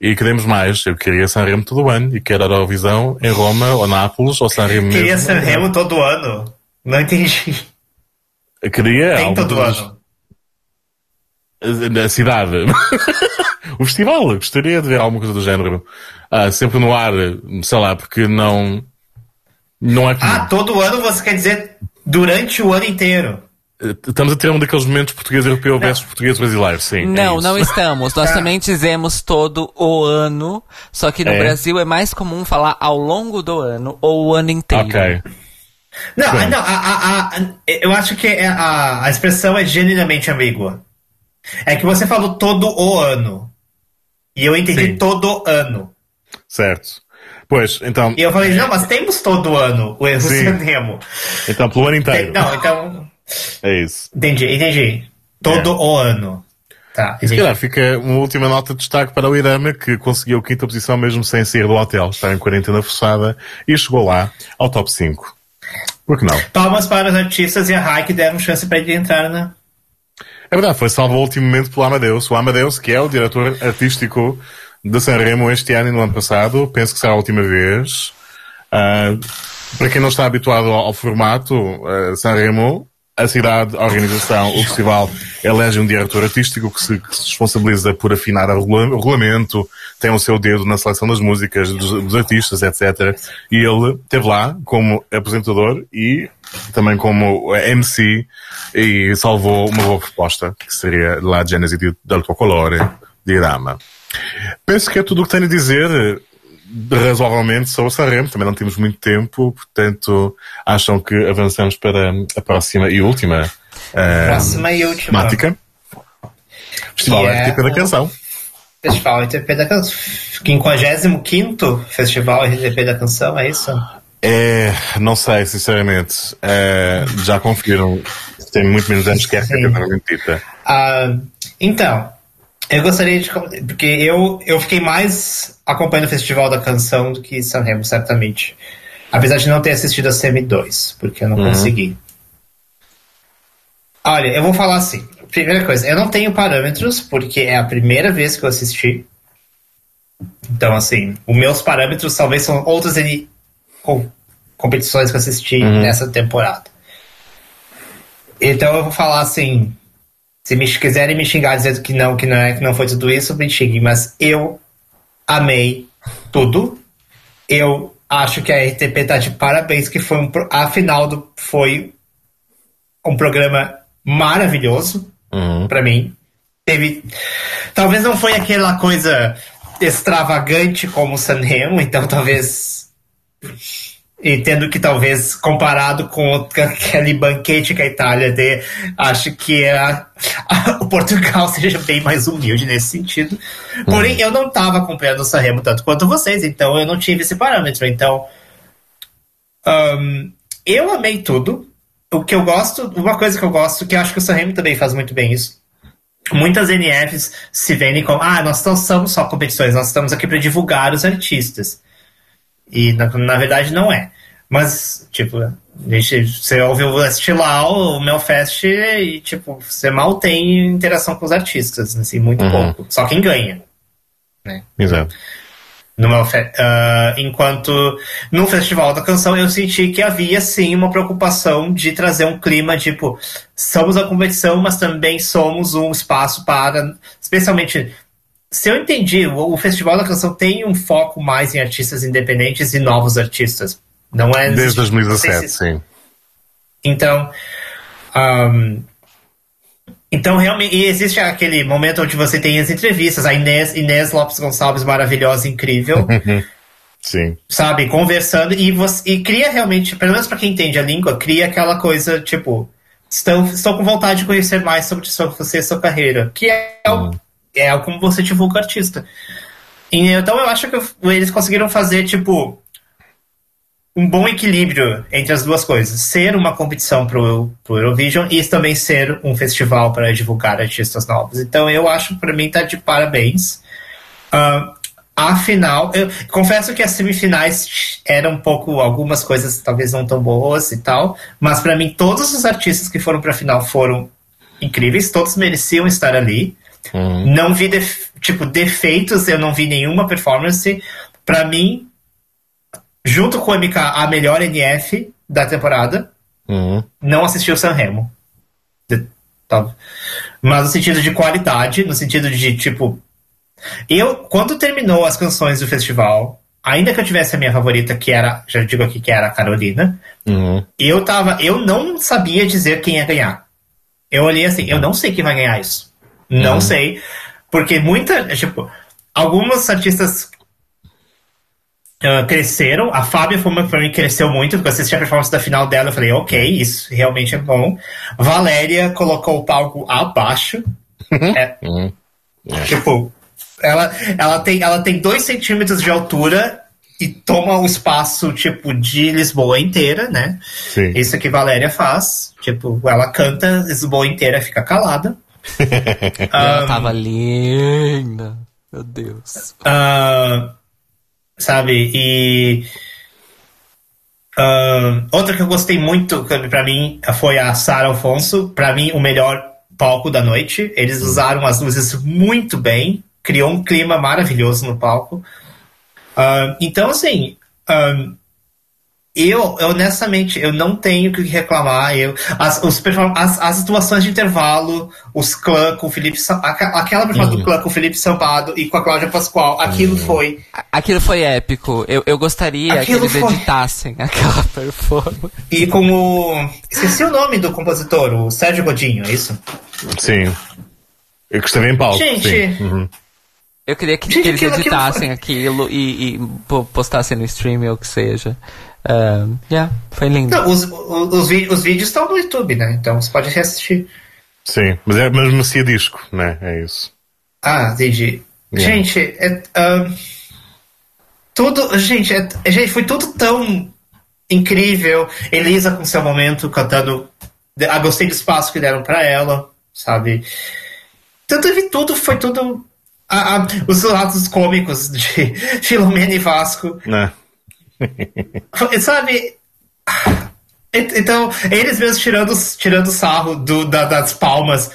E queremos mais. Eu queria Sanremo todo ano. E quero a Eurovisão em Roma ou Nápoles ou Sanremo Queria mesmo. Sanremo todo ano. Não entendi. Eu queria Tem todo ano. Na cidade. (laughs) o festival. Gostaria de ver alguma coisa do género. Ah, sempre no ar. Sei lá, porque não... Não é que... Ah, todo ano você quer dizer durante o ano inteiro. Estamos a ter um daqueles momentos português europeu versus português brasileiro, sim. é Não, isso. não (laughs) estamos. Nós também dizemos todo o ano, só que no É. Brasil é mais comum falar ao longo do ano ou o ano inteiro. Ok. Não, Pronto. não a, a- a- eu acho que é a, a expressão é genuinamente ambígua. É que você falou todo o ano. E eu entendi Sim. todo ano. Certo. Pois, então, E eu falei, não, mas temos todo ano o erro Sim. Então pelo ano inteiro. Não, então. É isso. Entendi, entendi. Todo É. o ano. Tá, Se entendi. calhar fica uma última nota de destaque para o Irama, que conseguiu a quinta posição mesmo sem sair do hotel. Está em quarentena forçada e chegou lá ao top 5. Por que não? Palmas para os artistas e a que deram chance para ele entrar na. É verdade, foi salvo ao último momento pelo Amadeus. O Amadeus, que é o diretor artístico de Sanremo este ano e no ano passado, penso que será a última vez. Ah, para quem não está habituado ao, ao formato, ah, Sanremo, a cidade, a organização, o festival elege um diretor artístico que se, que se responsabiliza por afinar o regula- o regulamento, tem o seu dedo na seleção das músicas, dos, dos artistas, etc. E ele esteve lá como apresentador e também como MC e salvou uma boa proposta, que seria La Genesi del tuo colore, de Irama. Penso que é tudo o que tenho a dizer razoavelmente sobre o Sanremo. Também não temos muito tempo, portanto, acham que avançamos para a próxima e última eh, Próxima e última. temática. Festival Que é RTP da Canção. Festival RTP da Canção. 55 Festival RTP da Canção, é isso? É, não sei, sinceramente. Eh, já confiram. Tem muito menos anos que a RTP, dita. Ah, então, eu gostaria de. Porque eu, eu fiquei mais acompanhando o Festival da Canção do que Sanremo, certamente. Apesar de não ter assistido a CM2, porque eu não consegui. Olha, eu vou falar assim. Primeira coisa, eu não tenho parâmetros, porque é a primeira vez que eu assisti. Então, assim, os meus parâmetros talvez são outras N- com- competições que eu assisti nessa temporada. Então eu vou falar assim. Se me quiserem me xingar dizendo que não, que não é, que não foi tudo isso, me xinguem. Mas eu amei tudo. Eu acho que a RTP tá de parabéns, que foi um, final do, foi um programa maravilhoso Uhum. pra mim. Teve. Talvez não foi aquela coisa extravagante como o Sanremo, então talvez. Entendo que talvez comparado com (laughs) aquele banquete que a Itália dê, acho que a- a- o Portugal (laughs) seja bem mais humilde nesse sentido. Porém, eu não estava acompanhando o Sanremo tanto quanto vocês, então eu não tive esse parâmetro. Então, Ahn, eu amei tudo. O que eu gosto, uma coisa que eu gosto, que eu acho que o Sanremo também faz muito bem isso. Muitas NFs se vendem como, ah, nós não somos só competições, nós estamos aqui para divulgar os artistas. E na, na verdade não é. Mas, tipo, gente, você ouviu assistir lá o Melfest e, tipo, você mal tem interação com os artistas, assim, muito Uhum. pouco. Só quem ganha. Exato. No Melfe- ah, enquanto no Festival da Canção eu senti que havia sim uma preocupação de trazer um clima tipo somos a competição, mas também somos um espaço para, especialmente se eu entendi, o, o Festival da Canção tem um foco mais em artistas independentes e novos artistas. Não é Desde não sei 2017, se- sim. então, ahm, então realmente e existe aquele momento onde você tem as entrevistas, a Inês, Inês Lopes Gonçalves maravilhosa, incrível, (laughs) Sim. sabe, conversando e você e cria realmente, pelo menos para quem entende a língua, cria aquela coisa tipo estou, estou com vontade de conhecer mais sobre sua- você e sua carreira, que é o, é como você divulga o artista. E, então eu acho que eles conseguiram fazer tipo um bom equilíbrio entre as duas coisas. Ser uma competição pro, pro Eurovision e também ser um festival para divulgar artistas novos. Então eu acho, para mim, tá de parabéns. Ah, a final, eu confesso que as semifinais eram um pouco, algumas coisas talvez não tão boas e tal, mas para mim todos os artistas que foram para a final foram incríveis, todos mereciam estar ali. Uhum. Não vi def- tipo, defeitos, eu não vi nenhuma performance. Pra mim, junto com o MK, a melhor NF da temporada. Uhum. Não assisti o Sanremo. Tá. Mas no sentido de qualidade, no sentido de, tipo. Eu, quando terminou as canções do festival, ainda que eu tivesse a minha favorita, que era, já digo aqui que era a Carolina, Uhum. eu tava. Eu não sabia dizer quem ia ganhar. Eu olhei assim, eu não sei quem vai ganhar isso. Não Uhum. sei. Porque muita. Tipo, algumas artistas ah, cresceram. A Fábia foi uma que pra mim cresceu muito, porque eu assisti a performance da final dela. Eu falei, ok, isso realmente é bom. Valéria colocou o palco abaixo. É, Uhum. Tipo, ela, ela, tem, ela tem dois centímetros de altura e toma o espaço, tipo, de Lisboa inteira, né? Sim. Isso que Valéria faz. Tipo, ela canta, Lisboa inteira fica calada. Ela Ahn, tava linda. Meu Deus. Ah, sabe? E. ah, outra que eu gostei muito, pra mim, foi a Sara Alfonso. Pra mim, o melhor palco da noite. Eles usaram as luzes muito bem. Criou um clima maravilhoso no palco. Ah, então, assim. Eu, honestamente, eu não tenho o que reclamar. Eu, as, os as, as atuações de intervalo, os clã com o Felipe aquela performance do clã com o Felipe Sampado e com a Cláudia Pascoal, aquilo foi. A- Aquilo foi épico. Eu, eu gostaria Aquilo que eles foi- editassem (laughs) aquela performance. E com o. Esqueci o nome do compositor, o Sérgio Godinho, é isso? Sim. Eu que esteve em palco. Gente. Sim. Uhum. Eu queria que, Gente, que eles aquilo- aquilo editassem aquilo e, e po- postassem no stream ou o que seja. Um, yeah, foi lindo. Não, os, os, os, vídeos estão no YouTube, né? Então você pode reassistir. Sim. Mas é mas merecia disco, né? É isso. Ah, entendi. Yeah. Gente, é, ahn, tudo. Gente, é- gente, foi tudo tão incrível. Elisa com seu momento cantando. Ah, gostei do espaço que deram pra ela, sabe? Então teve tudo, foi tudo. ah, ah, os lados cômicos de (laughs) Filomena e Vasco. Né? (laughs) Sabe? Então, eles mesmos tirando, tirando sarro do, da- das palmas,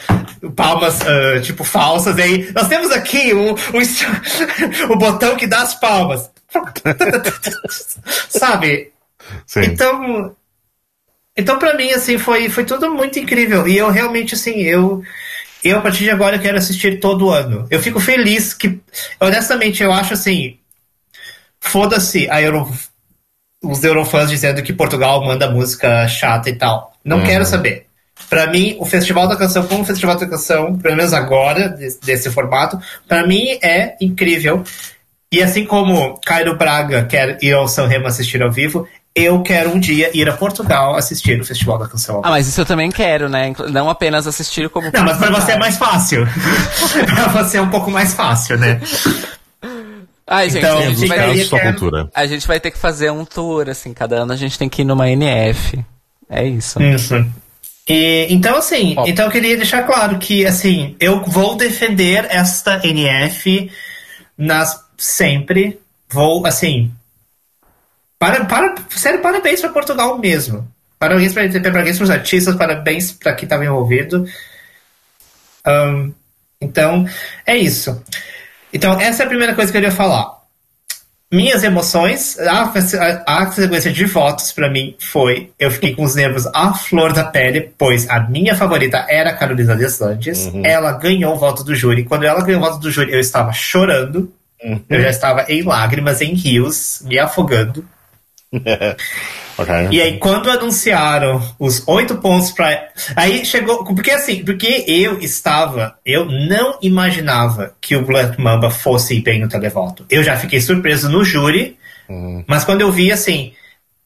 palmas, ah, tipo, falsas. Aí, nós temos aqui o, o, (laughs) o botão que dá as palmas. (laughs) Sabe? Sim. Então, então para mim, assim, foi, foi tudo muito incrível. E eu realmente, assim, eu, eu a partir de agora quero assistir todo ano. Eu fico feliz que, honestamente, eu acho assim, foda-se a Euro, os eurofãs dizendo que Portugal manda música chata e tal. Não Uhum. quero saber. Pra mim, o Festival da Canção, como o Festival da Canção, pelo menos agora, desse, desse formato, pra mim é incrível. E assim como Cairo Braga quer ir ao São Remo assistir ao vivo, eu quero um dia ir a Portugal assistir o Festival da Canção. Ah, mas isso eu também quero, né? Não apenas assistir como. Não, mas pra você é mais fácil. (laughs) pra você é um pouco mais fácil, né? Ai, gente, Então, a, gente vai, só que cultura. a gente vai ter que fazer um tour, assim, cada ano a gente tem que ir numa NF. É isso. Isso. E, então, assim, Ó. então eu queria deixar claro que, assim, eu vou defender esta NF nas, sempre. Vou, assim. Para, para, sério, parabéns para Portugal mesmo. Parabéns para parabéns os artistas, parabéns para quem estava envolvido. Ahn, então, é isso. Então, essa é a primeira coisa que eu queria falar. Minhas emoções, a, a, a sequência de votos pra mim foi. Eu fiquei com os nervos à flor da pele, pois a minha favorita era a Carolina Deslandes. Ela ganhou o voto do júri. Quando ela ganhou o voto do júri, eu estava chorando. Eu já estava em lágrimas, em rios, me afogando. (laughs) E aí, quando anunciaram os oito pontos pra. Aí chegou. Porque assim, porque eu estava. Eu não imaginava que o Black Mamba fosse ir bem no televoto. Eu já fiquei surpreso no júri, mas quando eu vi assim.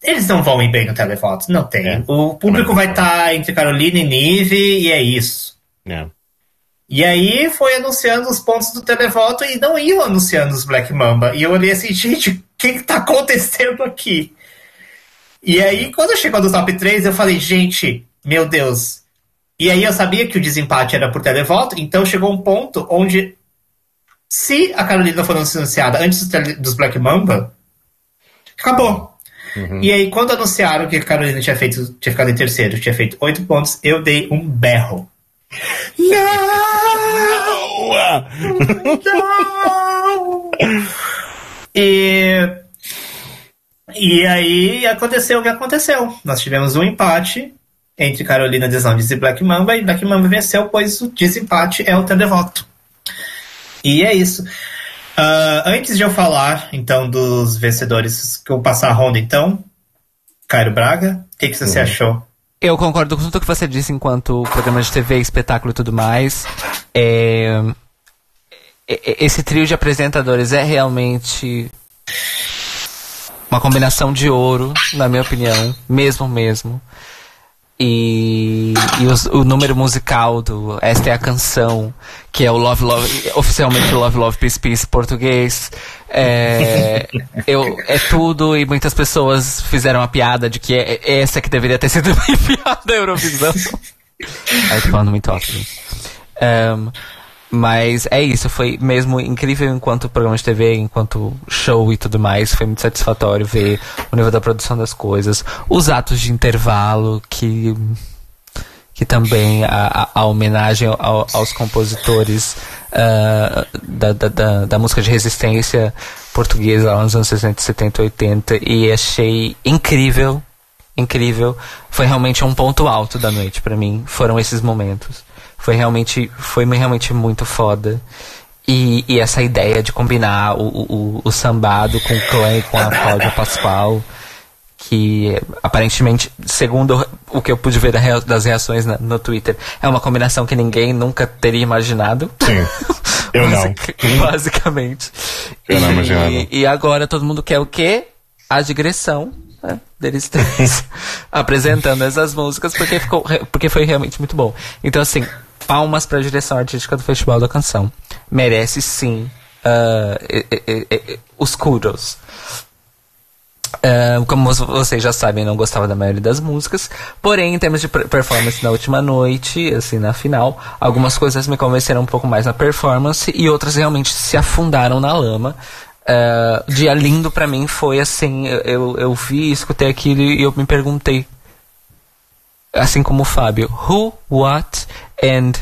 Eles não vão ir bem no televoto, não tem. É. O público vai estar entre Carolina e Nive, e é isso. Yeah. E aí foi anunciando os pontos do televoto e não iam anunciando os Black Mamba. E eu olhei assim, gente, o que, que tá acontecendo aqui? E aí, quando chegou no top 3, eu falei, gente, meu Deus. E aí eu sabia que o desempate era por televoto, então chegou um ponto onde, se a Carolina for anunciada antes dos, Black Mamba, acabou. E aí, quando anunciaram que a Carolina tinha, feito, tinha ficado em terceiro, tinha feito oito pontos, eu dei um berro. Não! (laughs) E, e aí aconteceu o que aconteceu. Nós tivemos um empate entre Carolina Deslandes e Black Mamba, e Black Mamba venceu, pois o desempate é o televoto. E é isso. Uh, antes de eu falar, então, dos vencedores, que eu vou passar a ronda, então. Cairo Braga, o que, que você uhum. achou? Eu concordo com tudo que você disse enquanto programa de TV, espetáculo e tudo mais. É... Esse trio de apresentadores é realmente uma combinação de ouro, na minha opinião, mesmo mesmo. E, e os, o número musical do Esta é a Canção, que é o Love Love, oficialmente Love Love Peace Peace português, é, (laughs) eu, é tudo e muitas pessoas fizeram a piada de que é, é essa que deveria ter sido (laughs) enviada da Eurovisão. (laughs) Aí tô falando muito óbvio. Um, mas é isso, foi mesmo incrível enquanto programa de TV, enquanto show e tudo mais. Foi muito satisfatório ver o nível da produção das coisas. Os atos de intervalo, que, que também a, a, a homenagem ao, aos compositores uh, da, da, da, da, música de resistência portuguesa lá nos anos 60, 70, 80. E achei incrível, incrível. Foi realmente um ponto alto da noite para mim. Foram esses momentos. Foi realmente, foi realmente muito foda. E, e essa ideia de combinar o, o, o sambado com o clã e com a Cláudia Pascoal, que aparentemente, segundo o que eu pude ver das reações no Twitter, é uma combinação que ninguém nunca teria imaginado. Sim. (laughs) Eu não. Basicamente. Eu não imaginava. E, e agora todo mundo quer o quê? A digressão né, deles três (laughs) apresentando essas músicas porque, ficou, porque foi realmente muito bom. Então, assim, palmas para a direção artística do Festival da Canção. Merece sim uh, os kudos. Uh, como vocês já sabem, não gostava da maioria das músicas. Porém, em termos de performance na última noite, assim, na final, algumas coisas me convenceram um pouco mais na performance e outras realmente se afundaram na lama. Uh, dia lindo para mim foi assim, eu, eu vi, escutei aquilo e eu me perguntei, assim como o Fábio, who, what and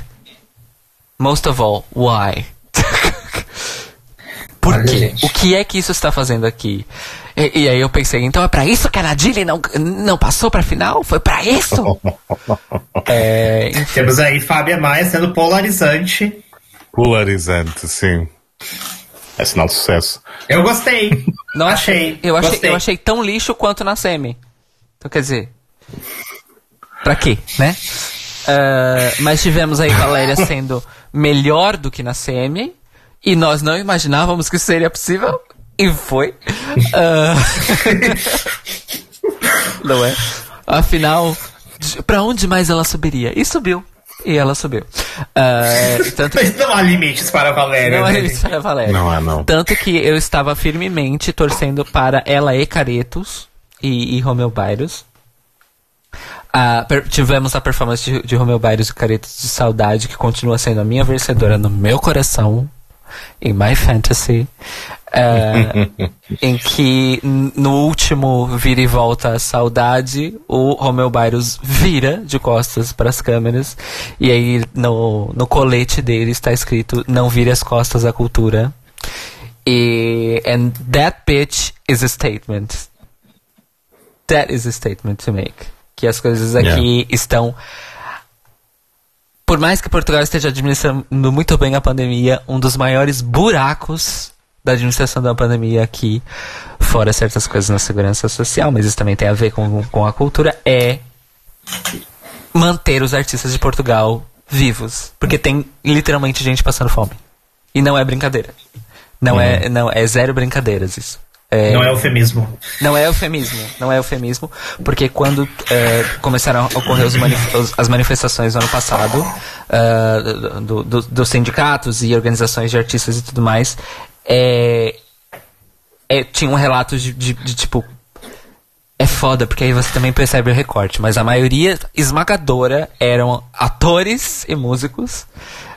most of all, why? (laughs) Por quê? O que é que isso está fazendo aqui? E, e aí eu pensei, então é para isso que a Nadine não, não passou para final? Foi para isso? (laughs) é, Temos aí Fábio Maia sendo polarizante. Polarizante, sim. É sinal de sucesso. Eu gostei. Não achei. Eu achei, eu achei tão lixo quanto na semi. Então quer dizer. Pra quê, né? Uh, mas tivemos aí Valéria sendo melhor do que na semi. E nós não imaginávamos que isso seria possível. E foi. Uh... (laughs) não é? Afinal, pra onde mais ela subiria? E subiu. E ela subiu. Uh, tanto Mas não há limites para a Valéria. Não há né? limites para a Valéria. Não há, não. Tanto que eu estava firmemente torcendo para ela e Caretos e, e Romeu Bairros. Per, tivemos a performance de, de Romeu Bairros e Caretos de Saudade, que continua sendo a minha vencedora no meu coração, em My Fantasy. Uh, (laughs) em que no último vira e volta saudade, o Romeu Bairros vira de costas para as câmeras e aí no, no colete dele está escrito não vire as costas à cultura. E and that bitch is a statement. That is a statement to make. Que as coisas aqui yeah. estão por mais que Portugal esteja administrando muito bem a pandemia, um dos maiores buracos da administração da pandemia aqui, fora certas coisas na segurança social, mas isso também tem a ver com, com a cultura, é manter os artistas de Portugal vivos. Porque tem literalmente gente passando fome. E não é brincadeira. Não, é, uhum. é, não é zero brincadeiras isso. É, não é eufemismo. Não é eufemismo. Não é eufemismo, porque quando é, começaram a ocorrer os manif as manifestações no ano passado uh, do, do, dos sindicatos e organizações de artistas e tudo mais, é, é, tinha um relato de, de, de, tipo. É foda, porque aí você também percebe o recorte, mas a maioria esmagadora eram atores e músicos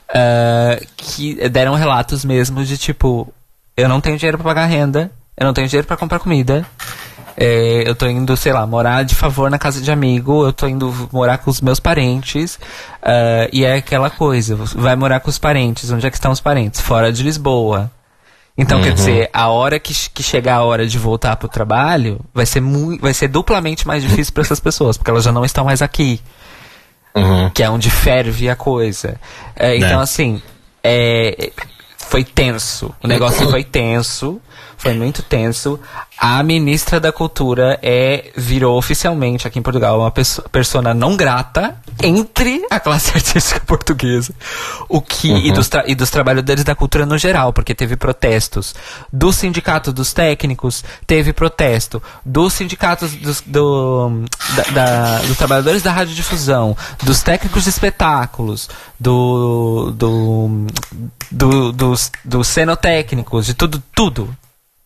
uh, que deram relatos mesmo de tipo: eu não tenho dinheiro para pagar renda, eu não tenho dinheiro para comprar comida, é, eu tô indo, sei lá, morar de favor na casa de amigo, eu tô indo morar com os meus parentes, uh, e é aquela coisa, vai morar com os parentes, onde é que estão os parentes? Fora de Lisboa. Então, uhum. quer dizer, a hora que, que chegar a hora de voltar pro trabalho, vai ser, muito, vai ser duplamente mais difícil para essas pessoas, porque elas já não estão mais aqui. Uhum. Que é onde ferve a coisa. É, então, é. assim, é, foi tenso. O negócio (clears throat) foi tenso. Foi muito tenso. A ministra da Cultura é virou oficialmente aqui em Portugal uma persona não grata entre a classe (laughs) artística portuguesa. O que uhum. e, dos e dos trabalhadores da cultura no geral, porque teve protestos do sindicato dos técnicos, teve protesto dos sindicatos dos, do, da, da, dos trabalhadores da radiodifusão, dos técnicos de espetáculos, do, do, do dos, dos cenotécnicos, de tudo, tudo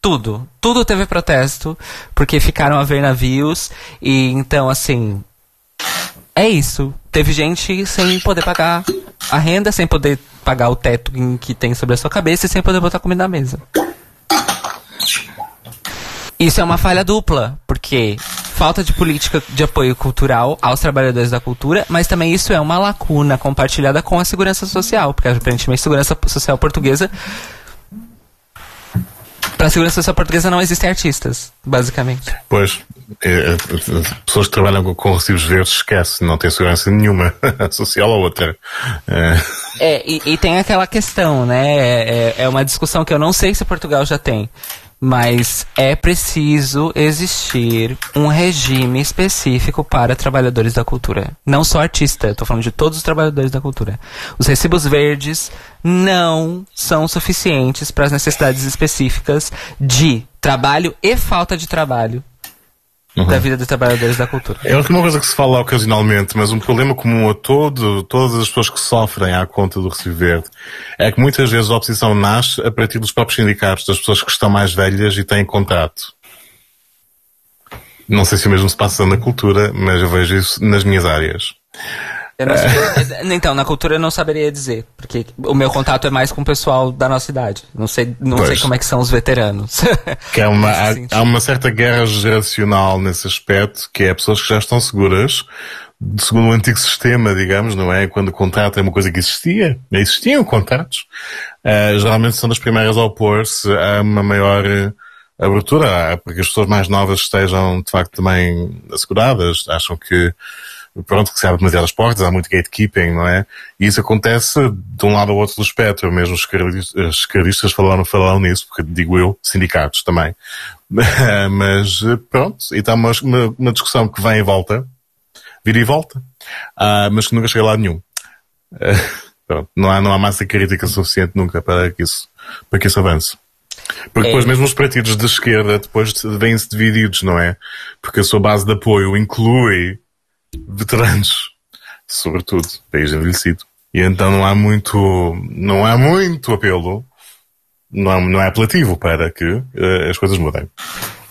tudo. Tudo teve protesto, porque ficaram a ver navios. E então, assim. É isso. Teve gente sem poder pagar a renda, sem poder pagar o teto que tem sobre a sua cabeça e sem poder botar comida na mesa. Isso é uma falha dupla, porque falta de política de apoio cultural aos trabalhadores da cultura, mas também isso é uma lacuna compartilhada com a segurança social, porque aparentemente a segurança social portuguesa para a segurança social portuguesa não existem artistas, basicamente. Pois, é, é, pessoas que trabalham com recibos verdes esquece, não tem segurança nenhuma, (laughs) social ou outra. É, é e, e, tem aquela questão, né? É, é, é uma discussão que eu não sei se Portugal já tem. Mas é preciso existir um regime específico para trabalhadores da cultura. Não só artista, estou falando de todos os trabalhadores da cultura. Os recibos verdes não são suficientes para as necessidades específicas de trabalho e falta de trabalho uhum. da vida dos trabalhadores da cultura. É uma coisa que se fala ocasionalmente, mas um problema comum a todo, todas as pessoas que sofrem à conta do Recibo Verde é que muitas vezes a oposição nasce a partir dos próprios sindicatos, das pessoas que estão mais velhas e têm contrato. Não sei se o mesmo se passa na cultura, mas eu vejo isso nas minhas áreas. Saberia, então, na cultura eu não saberia dizer, porque o meu contato é mais com o pessoal da nossa idade. Não sei, não sei como é que são os veteranos. Que é uma, (laughs) há, há, uma certa guerra geracional nesse aspecto, que é pessoas que já estão seguras, segundo o antigo sistema, digamos, não é? Quando o contrato é uma coisa que existia, existiam contratos, uh, geralmente são das primeiras a opor-se a uma maior abertura, para que as pessoas mais novas estejam, de facto, também asseguradas. Acham que pronto, que se abre demasiadas portas, há muito gatekeeping, não é? E isso acontece de um lado ao outro do espectro, mesmo os esquerdistas falaram, falaram nisso, porque digo eu, sindicatos também. (laughs) Mas pronto, e está uma, uma, discussão que vem e volta, vira e volta, uh, mas que nunca chega a lado nenhum. Uh, (laughs) pronto, não há, não há massa crítica suficiente nunca para que isso, para que isso avance. Porque depois é. mesmo os partidos de esquerda depois vêm-se divididos, não é? Porque a sua base de apoio inclui veteranos, sobretudo, país envelhecido. E então não há muito, não há muito apelo, não, não é apelativo para que uh, as coisas mudem.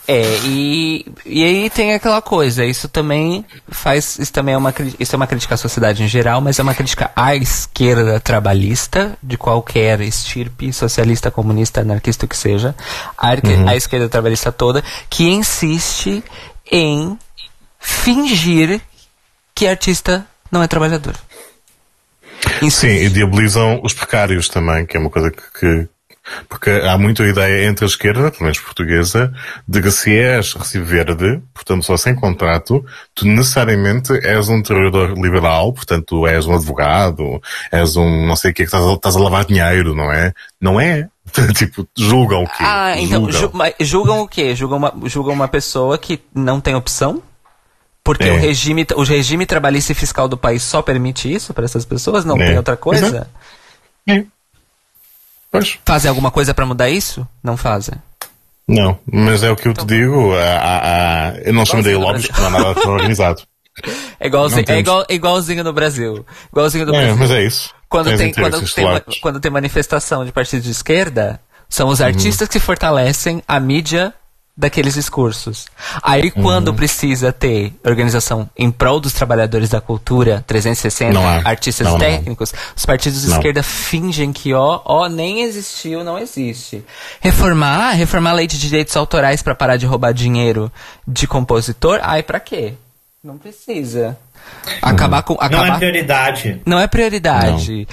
É, e, e aí tem aquela coisa, isso também faz, isso também é uma, isso é uma crítica à sociedade em geral, mas é uma crítica à esquerda trabalhista, de qualquer estirpe, socialista, comunista, anarquista, o que seja, a, uhum. a esquerda trabalhista toda, que insiste em fingir que artista não é trabalhador. Sim, e diabolizam os precários também, que é uma coisa que, que porque há muita ideia entre a esquerda, pelo menos portuguesa, de que se és recibo verde, portanto só sem contrato, tu necessariamente és um trabalhador liberal, portanto és um advogado, és um não sei o que, estás a, estás a lavar dinheiro, não é? Não é. (laughs) tipo, julgam o quê? Ah, então, julgam, julgam o quê? Julgam uma, julgam uma pessoa que não tem opção? Porque é. o, regime, o regime trabalhista e fiscal do país só permite isso para essas pessoas? Não é. tem outra coisa? É. Pois. Fazem alguma coisa para mudar isso? Não fazem. Não, mas é o que eu então, te digo. A, a, eu não chamo de lobbies porque não há nada organizado. (laughs) É igualzinho, é igual, igualzinho no Brasil. Igualzinho no é, Brasil. mas é isso. Quando tem, quando, tem, quando tem manifestação de partido de esquerda, são os artistas uhum. que fortalecem a mídia daqueles discursos. Aí quando Uhum. precisa ter organização em prol dos trabalhadores da cultura, 360, Não há. artistas Não, não. técnicos, os partidos de Não. esquerda fingem que ó, ó, nem existiu, não existe. Reformar, reformar a lei de direitos autorais para parar de roubar dinheiro de compositor, ai pra quê? Não precisa. Acabar com Não é acabar prioridade. não é prioridade.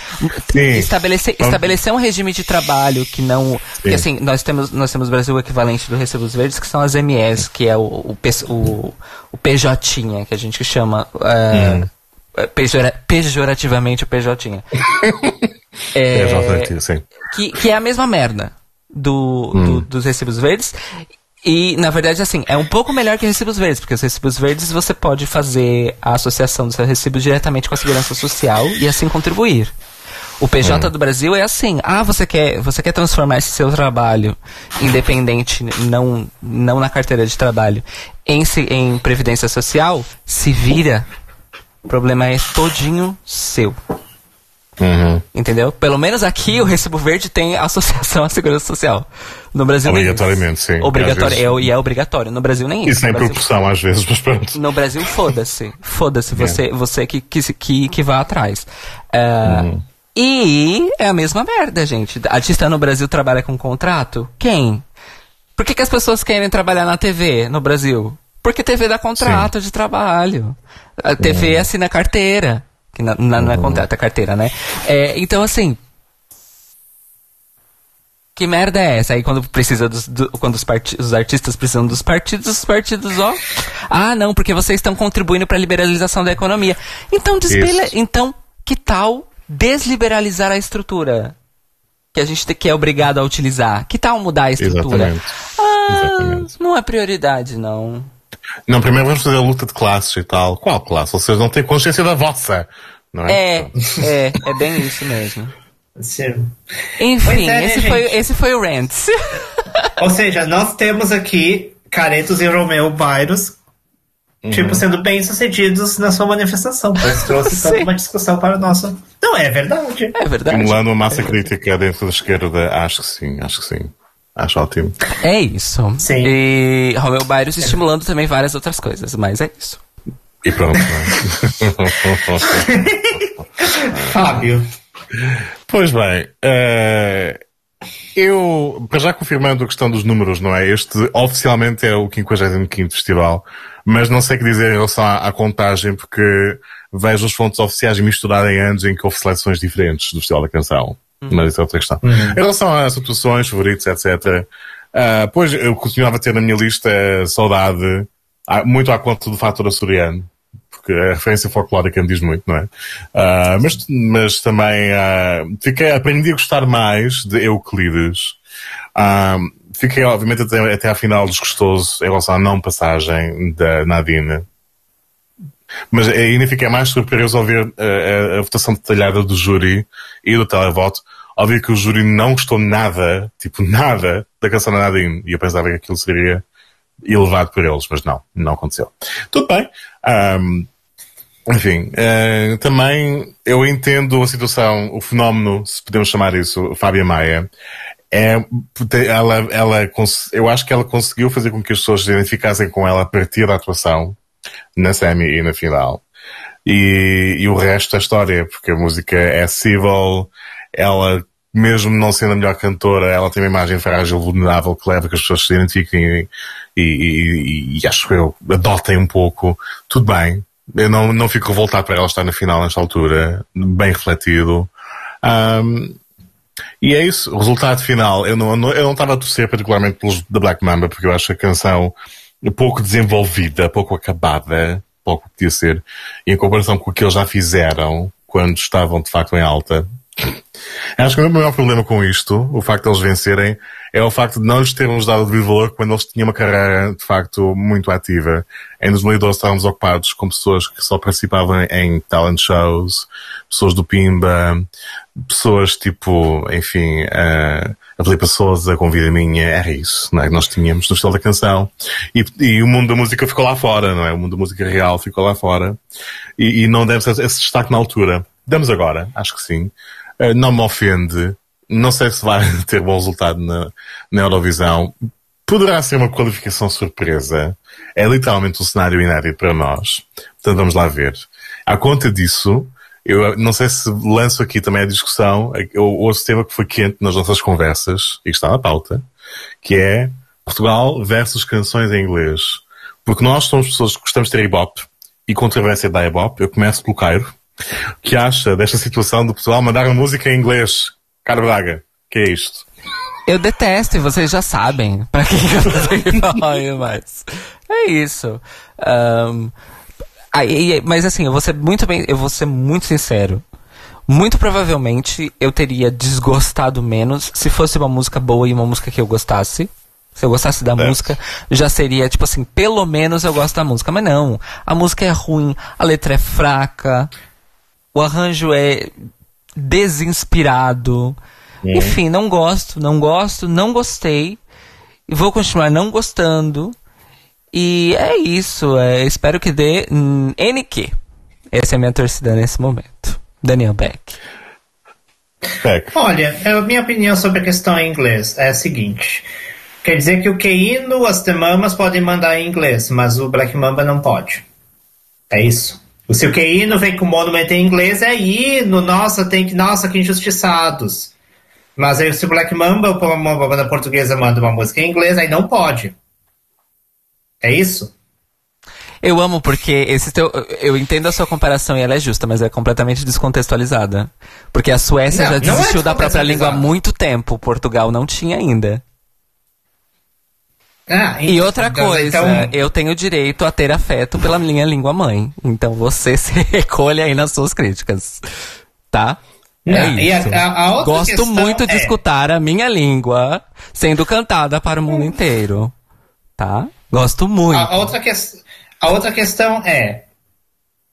Sim. Estabelecer, estabelecer um regime de trabalho que não. Porque assim, nós temos, nós temos no Brasil o equivalente do Recibos Verdes, que são as MEs, que é o, o, o, o PJ, que a gente chama. Hum. é, pejora- pejorativamente o PJ. (laughs) É, sei, sim. que, que é a mesma merda do, do- dos recibos verdes. E, na verdade, assim, é um pouco melhor que recibos verdes, porque os recibos verdes você pode fazer a associação dos seus recibos diretamente com a segurança social e assim contribuir. O PJ do Brasil é assim, ah, você quer, você quer transformar esse seu trabalho independente, não, não na carteira de trabalho, em, em previdência social, se vira. O problema é todinho seu. Uhum. Entendeu? Pelo menos aqui o Recibo Verde tem associação (laughs) à segurança social. No Brasil Obrigatoriamente, sim. Obrigatório, vezes- é, e é obrigatório. No Brasil nem isso. Isso é em no Brasil, proporção às vezes, mas pronto. no Brasil, foda-se. Foda-se você, você que, que, que, que vá atrás. É, Uhum. E é a mesma merda, gente. Artista no Brasil trabalha com contrato? Quem? Por que, que as pessoas querem trabalhar na TV no Brasil? Porque TV dá contrato de trabalho. A TV Uhum. assina carteira. Que na- na- não é contrato, é carteira, né? É, então, assim. Que merda é essa? Aí quando precisa dos, do- quando os, os artistas precisam dos partidos, os partidos, ó. Ah, não, porque vocês estão contribuindo para a liberalização da economia. Então, desbele- Isso. então, que tal desliberalizar a estrutura? Que a gente te- que é obrigado a utilizar. Que tal mudar a estrutura? Exatamente. Ah, Exatamente. não é prioridade, não. Não, primeiro vamos fazer a luta de classes e tal. Qual classe? Vocês não têm consciência da vossa, não é? É, é, é bem isso mesmo. Sim. Enfim, é, né, esse, gente? foi, esse foi o Rant. (laughs) Ou seja, nós temos aqui Caretos e Romeu Bairros, Uhum. tipo, sendo bem sucedidos na sua manifestação. Pois (laughs) trouxe toda uma discussão para o nosso. Não, é verdade. É verdade. Estimulando uma massa crítica dentro da esquerda, acho que sim, acho que sim. Acho ótimo. É isso. Sim. E Romeu Bairros estimulando também várias outras coisas, mas é isso. E pronto. não é? (laughs) Fábio. Pois bem, eh, eu, para já confirmando a questão dos números, não é? Este oficialmente é o 55 Festival, mas não sei o que dizer em relação à, à contagem, porque vejo as fontes oficiais misturar em anos em que houve seleções diferentes do Festival da Canção. Mas isso é outra questão. Em relação às atuações, favoritos, etc., ah, pois eu continuava a ter na minha lista saudade, ah, muito à conta do fator açoriano porque a referência folclórica me diz muito, não é? Ah, mas, mas também ah, fiquei, aprendi a gostar mais de Euclides. Fiquei, obviamente, até, até à final desgostoso em relação à não passagem da Nadine. Mas ainda fiquei mais surpreso ao ver ah, a, a votação detalhada do júri e do televoto, ver que o júri não gostou nada, tipo nada, da canção da Nadine. E eu pensava que aquilo seria elevado por eles, mas não, não aconteceu. Tudo bem. Ahm, enfim, eh, também eu entendo a situação, o fenómeno, se podemos chamar isso, Fábia Maia, é, ela, ela, eu acho que ela conseguiu fazer com que as pessoas se identificassem com ela a partir da atuação, na semi e na final. E, e o resto é história, porque a música é civil, ela, mesmo não sendo a melhor cantora, ela tem uma imagem frágil, vulnerável, que leva que as pessoas se identifiquem e, e, e- e acho eu, adotem um pouco. Tudo bem. Eu não, não fico revoltado para ela estar na final nesta altura, bem refletido. Ahm, e é isso, o resultado final. Eu não, eu não estava a torcer particularmente pelos da Black Mamba, porque eu acho a canção pouco desenvolvida, pouco acabada, pouco podia ser, em comparação com o que eles já fizeram quando estavam de facto em alta. Acho que o meu maior problema com isto, o facto de eles vencerem, é o facto de não lhes termos dado devido valor quando eles tinham uma carreira de facto muito ativa. Em 2012 estávamos ocupados com pessoas que só participavam em talent shows, pessoas do Pimba, pessoas tipo, enfim, uh, a Filipa Souza com Vida Minha, era isso, não é? Que nós tínhamos no estilo da canção. E, e o mundo da música ficou lá fora, não é? O mundo da música real ficou lá fora. E, e não deve ser esse destaque na altura. Damos agora, acho que sim. Uh, não me ofende. Não sei se vai (laughs) ter bom resultado na, na Eurovisão. poderá ser uma qualificação surpresa. É literalmente um cenário inédito para nós. Portanto, vamos lá ver. À conta disso, eu não sei se lanço aqui também a discussão, ou outro tema que foi quente nas nossas conversas, e que está na pauta, que é Portugal versus canções em inglês. Porque nós somos pessoas que gostamos de ter ibope e controvérsia da ibope. Eu começo pelo Cairo, que acha desta situação de Portugal mandar a música em inglês. Caro Braga, que é isto? Eu detesto e vocês já sabem. Pra que eu não tenho (laughs) falar mais? É isso. Um, aí, mas assim, eu vou ser muito bem, eu vou ser muito sincero. Muito provavelmente eu teria desgostado menos se fosse uma música boa e uma música que eu gostasse. Se eu gostasse da é. música, já seria tipo assim, pelo menos eu gosto da música. Mas não, a música é ruim, a letra é fraca, o arranjo é desinspirado. É. Enfim, não gosto, não gosto, não gostei. E vou continuar não gostando. E é isso. É, espero que dê NQ. Essa é a minha torcida nesse momento. Daniel Beck. Beck. Olha, a minha opinião sobre a questão em inglês é a seguinte. Quer dizer que o Keino, as Temamas podem mandar em inglês, mas o Black Mamba não pode. É isso. O seu Keino vem com o Monument em inglês, é hino, nossa, tem que, nossa, que injustiçados. Mas aí se o Black Mamba ou uma banda portuguesa manda uma música em inglês, aí não pode. É isso? Eu amo porque esse teu, eu entendo a sua comparação e ela é justa, mas é completamente descontextualizada. Porque a Suécia não, já é desistiu é da própria língua há muito tempo, Portugal não tinha ainda. Ah, e outra então, coisa, então... eu tenho direito a ter afeto pela minha língua mãe. Então você (laughs) se recolhe aí nas suas críticas. Tá? Não, é isso. A, a Gosto muito de é... escutar a minha língua sendo cantada para o mundo inteiro. Tá? Gosto muito. A, outra, que... a outra questão é.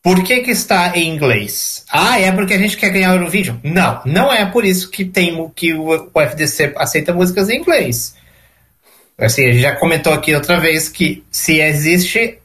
Por que, que está em inglês? Ah, é porque a gente quer ganhar o Eurovision? Não, não é por isso que tem que o, o FDC aceita músicas em inglês. Assim, a gente já comentou aqui outra vez que se existe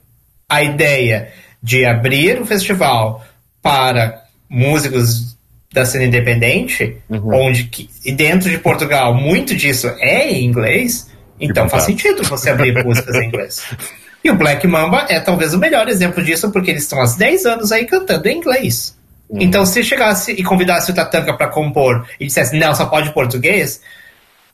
a ideia de abrir o festival para músicos da cena independente, uhum. onde que, e dentro de Portugal muito disso é em inglês, então faz sentido você abrir músicas em inglês. (laughs) E o Black Mamba é talvez o melhor exemplo disso, porque eles estão há 10 anos aí cantando em inglês. Uhum. Então, se chegasse e convidasse o Tatanka para compor e dissesse, não, só pode português,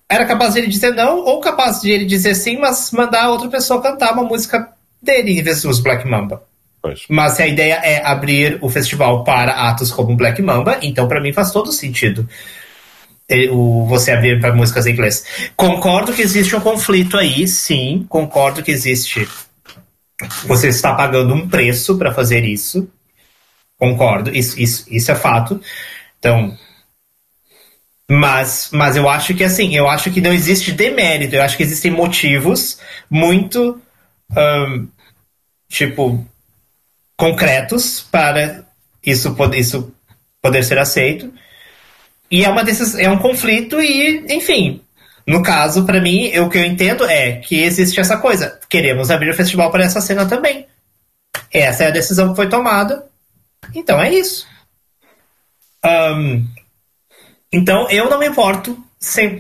era capaz de ele dizer não, ou capaz de ele dizer sim, mas mandar outra pessoa cantar uma música dele em vez dos Black Mamba. Pois. Mas se a ideia é abrir o festival para atos como Black Mamba, então para mim faz todo sentido o, você abrir para músicas em inglês. Concordo que existe um conflito aí, sim, concordo que existe. Você está pagando um preço para fazer isso. Concordo, isso, isso, isso é fato. Então, mas, mas eu acho que assim, eu acho que não existe demérito, eu acho que existem motivos muito tipo concretos para isso isso poder ser aceito. E é uma desses, é um conflito e, enfim, no caso, para mim, o que eu entendo é que existe essa coisa. Queremos abrir o festival para essa cena também. Essa é a decisão que foi tomada. Então é isso. Um, então, eu não me importo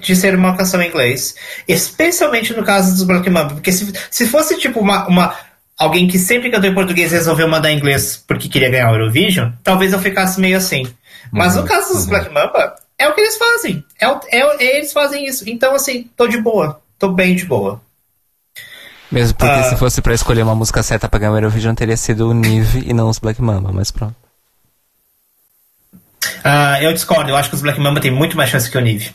de ser uma canção em inglês, especialmente no caso dos Black Mamba, porque se, se fosse tipo uma, uma alguém que sempre cantou em português resolveu mandar em inglês porque queria ganhar o Eurovision, talvez eu ficasse meio assim. Mas uhum, no caso dos uhum. Black Mamba, é o que eles fazem. É, é, eles fazem isso. Então, assim, tô de boa. Tô bem de boa. Mesmo porque uh, se fosse para escolher uma música certa pra ganhar o Eurovision, teria sido o Nive e não os Black Mamba, mas pronto. Uh, eu discordo, eu acho que os Black Mamba têm muito mais chance que o Nive.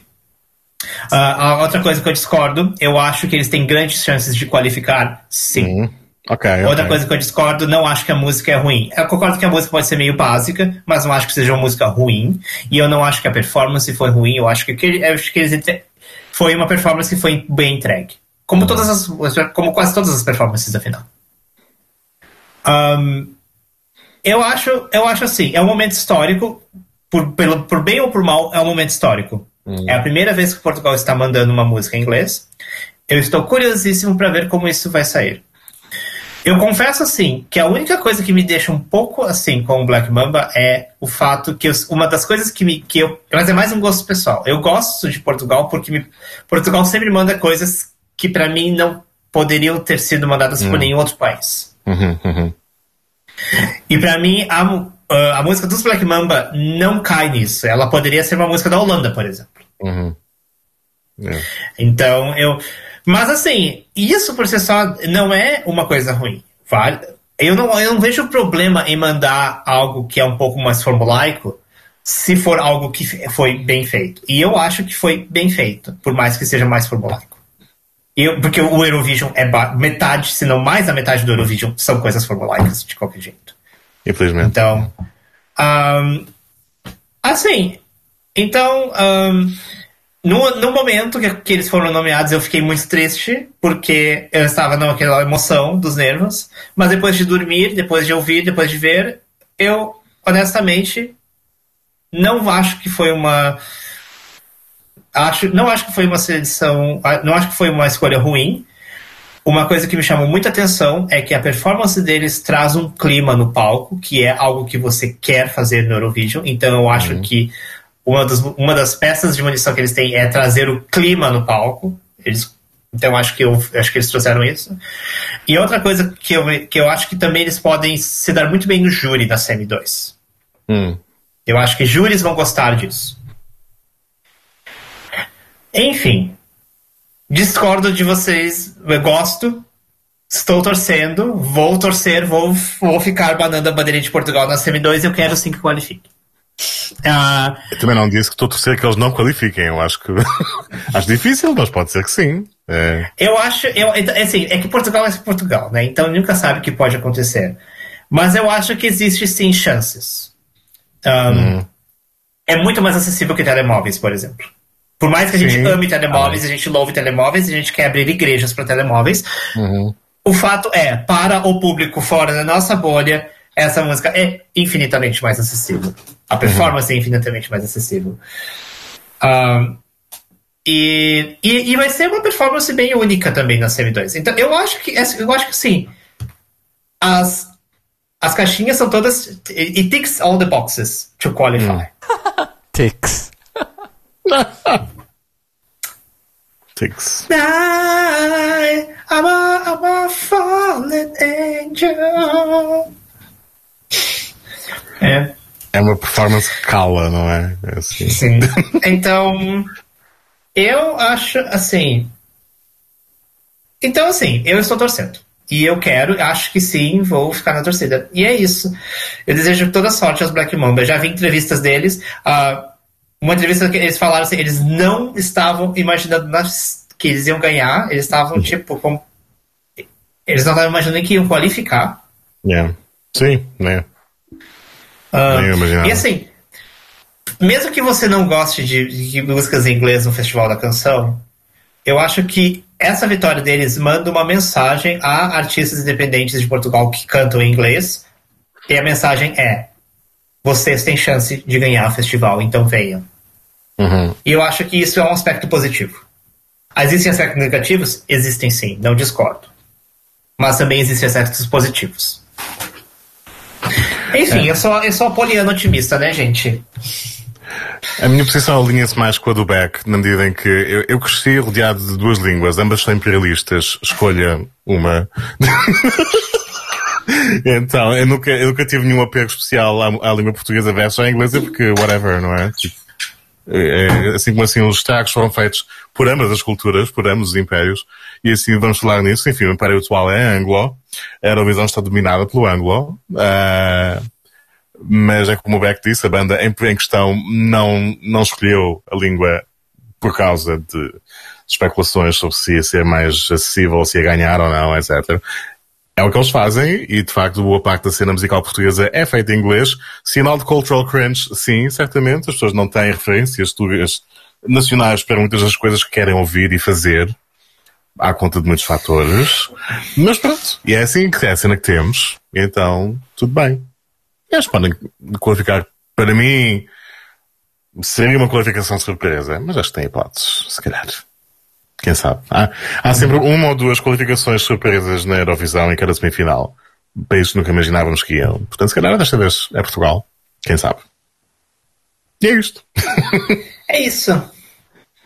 Uh, a outra coisa que eu discordo, eu acho que eles têm grandes chances de qualificar, sim. Uhum. Okay, Outra okay. coisa que eu discordo, não acho que a música é ruim. Eu concordo que a música pode ser meio básica, mas não acho que seja uma música ruim. E eu não acho que a performance foi ruim. Eu acho que, eu acho que eles foi uma performance que foi bem entregue. Como, todas as, como quase todas as performances da final. Um, eu, acho, eu acho assim, é um momento histórico por, pelo, por bem ou por mal, é um momento histórico. Hum. É a primeira vez que Portugal está mandando uma música em inglês. Eu estou curiosíssimo para ver como isso vai sair. Eu confesso, assim, que a única coisa que me deixa um pouco assim com o Black Mamba é o fato que eu, uma das coisas que me. Que eu, mas é mais um gosto pessoal. Eu gosto de Portugal porque me, Portugal sempre manda coisas que para mim não poderiam ter sido mandadas por nenhum outro país. Uhum, uhum. E para mim, a, a música dos Black Mamba não cai nisso. Ela poderia ser uma música da Holanda, por exemplo. Uhum. É. Então, eu. Mas assim, isso por si só não é uma coisa ruim. Vale? Eu não, eu não vejo problema em mandar algo que é um pouco mais formulaico se for algo que foi bem feito. E eu acho que foi bem feito, por mais que seja mais formulaico. Eu, porque o Eurovision é metade, se não mais da metade do Eurovision, são coisas formulaicas de qualquer jeito. Infelizmente. Então, ahn, assim, então, ahn, no, no momento que, que eles foram nomeados, eu fiquei muito triste, porque eu estava naquela emoção dos nervos, mas depois de dormir, depois de ouvir, depois de ver, eu, honestamente, não acho que foi uma. Acho, não acho que foi uma seleção. Não acho que foi uma escolha ruim. Uma coisa que me chamou muita atenção é que a performance deles traz um clima no palco, que é algo que você quer fazer no Eurovision. Então eu acho que uma, dos, uma das peças de munição que eles têm é trazer o clima no palco. Eles, então acho que eu acho que eles trouxeram isso. E outra coisa que eu, que eu acho que também eles podem se dar muito bem no júri da Semi 2. Hum. Eu acho que júris vão gostar disso. Enfim, discordo de vocês. Eu gosto, estou torcendo, vou torcer, vou, vou ficar banando a bandeirinha de Portugal na semi-2 eu quero sim que qualifique. Ah, Eu também não disse que estou a torcer que eles não qualifiquem. Eu acho que. (laughs) acho difícil, mas pode ser que sim. É. eu acho, eu, então, assim, é que Portugal é Portugal, né? Então nunca sabe o que pode acontecer. Mas eu acho que existe sim chances. Um, É muito mais acessível que telemóveis, por exemplo. Por mais que a gente Sim. ame telemóveis, a gente louve telemóveis, a gente quer abrir igrejas para telemóveis, Uhum. o fato é, para o público fora da nossa bolha, essa música é infinitamente mais acessível. A performance é infinitamente mais acessível. Ahn, e, e, e vai ser uma performance bem única também na Semi 2. Então, eu acho que eu acho que sim. As, as caixinhas são todas. It, it ticks all the boxes to qualify. Tix. Tix. I, I'm a, I'm a fallen angel. É, É uma performance cala, não é? É assim. sim. (laughs) Então, eu acho assim. Então, assim, eu estou torcendo. E eu quero, acho que sim, vou ficar na torcida. E é isso. Eu desejo toda sorte aos Black Mamba. Eu já vi entrevistas deles. ah, uma entrevista que eles falaram assim, eles não estavam imaginando que eles iam ganhar. Eles estavam, tipo, com... Eles não estavam imaginando que iam qualificar. Yeah. Sim, né? Imaginava. e assim, mesmo que você não goste de, de músicas em inglês no Festival da Canção, eu acho que essa vitória deles manda uma mensagem a artistas independentes de Portugal que cantam em inglês. E a mensagem é: vocês têm chance de ganhar o festival, então venham. Uhum. E eu acho que isso é um aspecto positivo. Existem aspectos negativos? Existem sim, não discordo. Mas também existem aspectos positivos. Enfim, eu, sou, eu sou a poliana otimista, né, gente? A minha posição alinha-se mais com a do Beck, na medida em que eu, eu cresci rodeado de duas línguas, ambas são imperialistas, escolha uma. (laughs) então, eu nunca, eu nunca tive nenhum apego especial à, à língua portuguesa versus à inglesa, porque whatever, não é? Tipo, é, é, assim como assim, os estragos foram feitos por ambas as culturas, por ambos os impérios, e assim vamos falar nisso. Enfim, o império atual é anglo, a Eurovisão está dominada pelo anglo, ah, mas é como o Beck disse, a banda em, em questão não, não escolheu a língua por causa de especulações sobre se ia ser mais acessível, se ia ganhar ou não, etc. É o que eles fazem e, de facto, boa parte da cena musical portuguesa é feita em inglês. Sinal de cultural cringe, sim, certamente. As pessoas não têm referências nacionais para muitas das coisas que querem ouvir e fazer. À conta de muitos fatores. Mas pronto. E é assim que é a cena que temos. Então, tudo bem. Eles podem qualificar, para mim, seria uma qualificação surpresa, mas acho que tem hipóteses, se calhar. Quem sabe? Há, há sempre uma ou duas qualificações surpresas na Eurovisão em cada semifinal. Países que nunca imaginávamos que iam. Portanto, se calhar desta vez é Portugal. Quem sabe? E é isto. (laughs) É isso.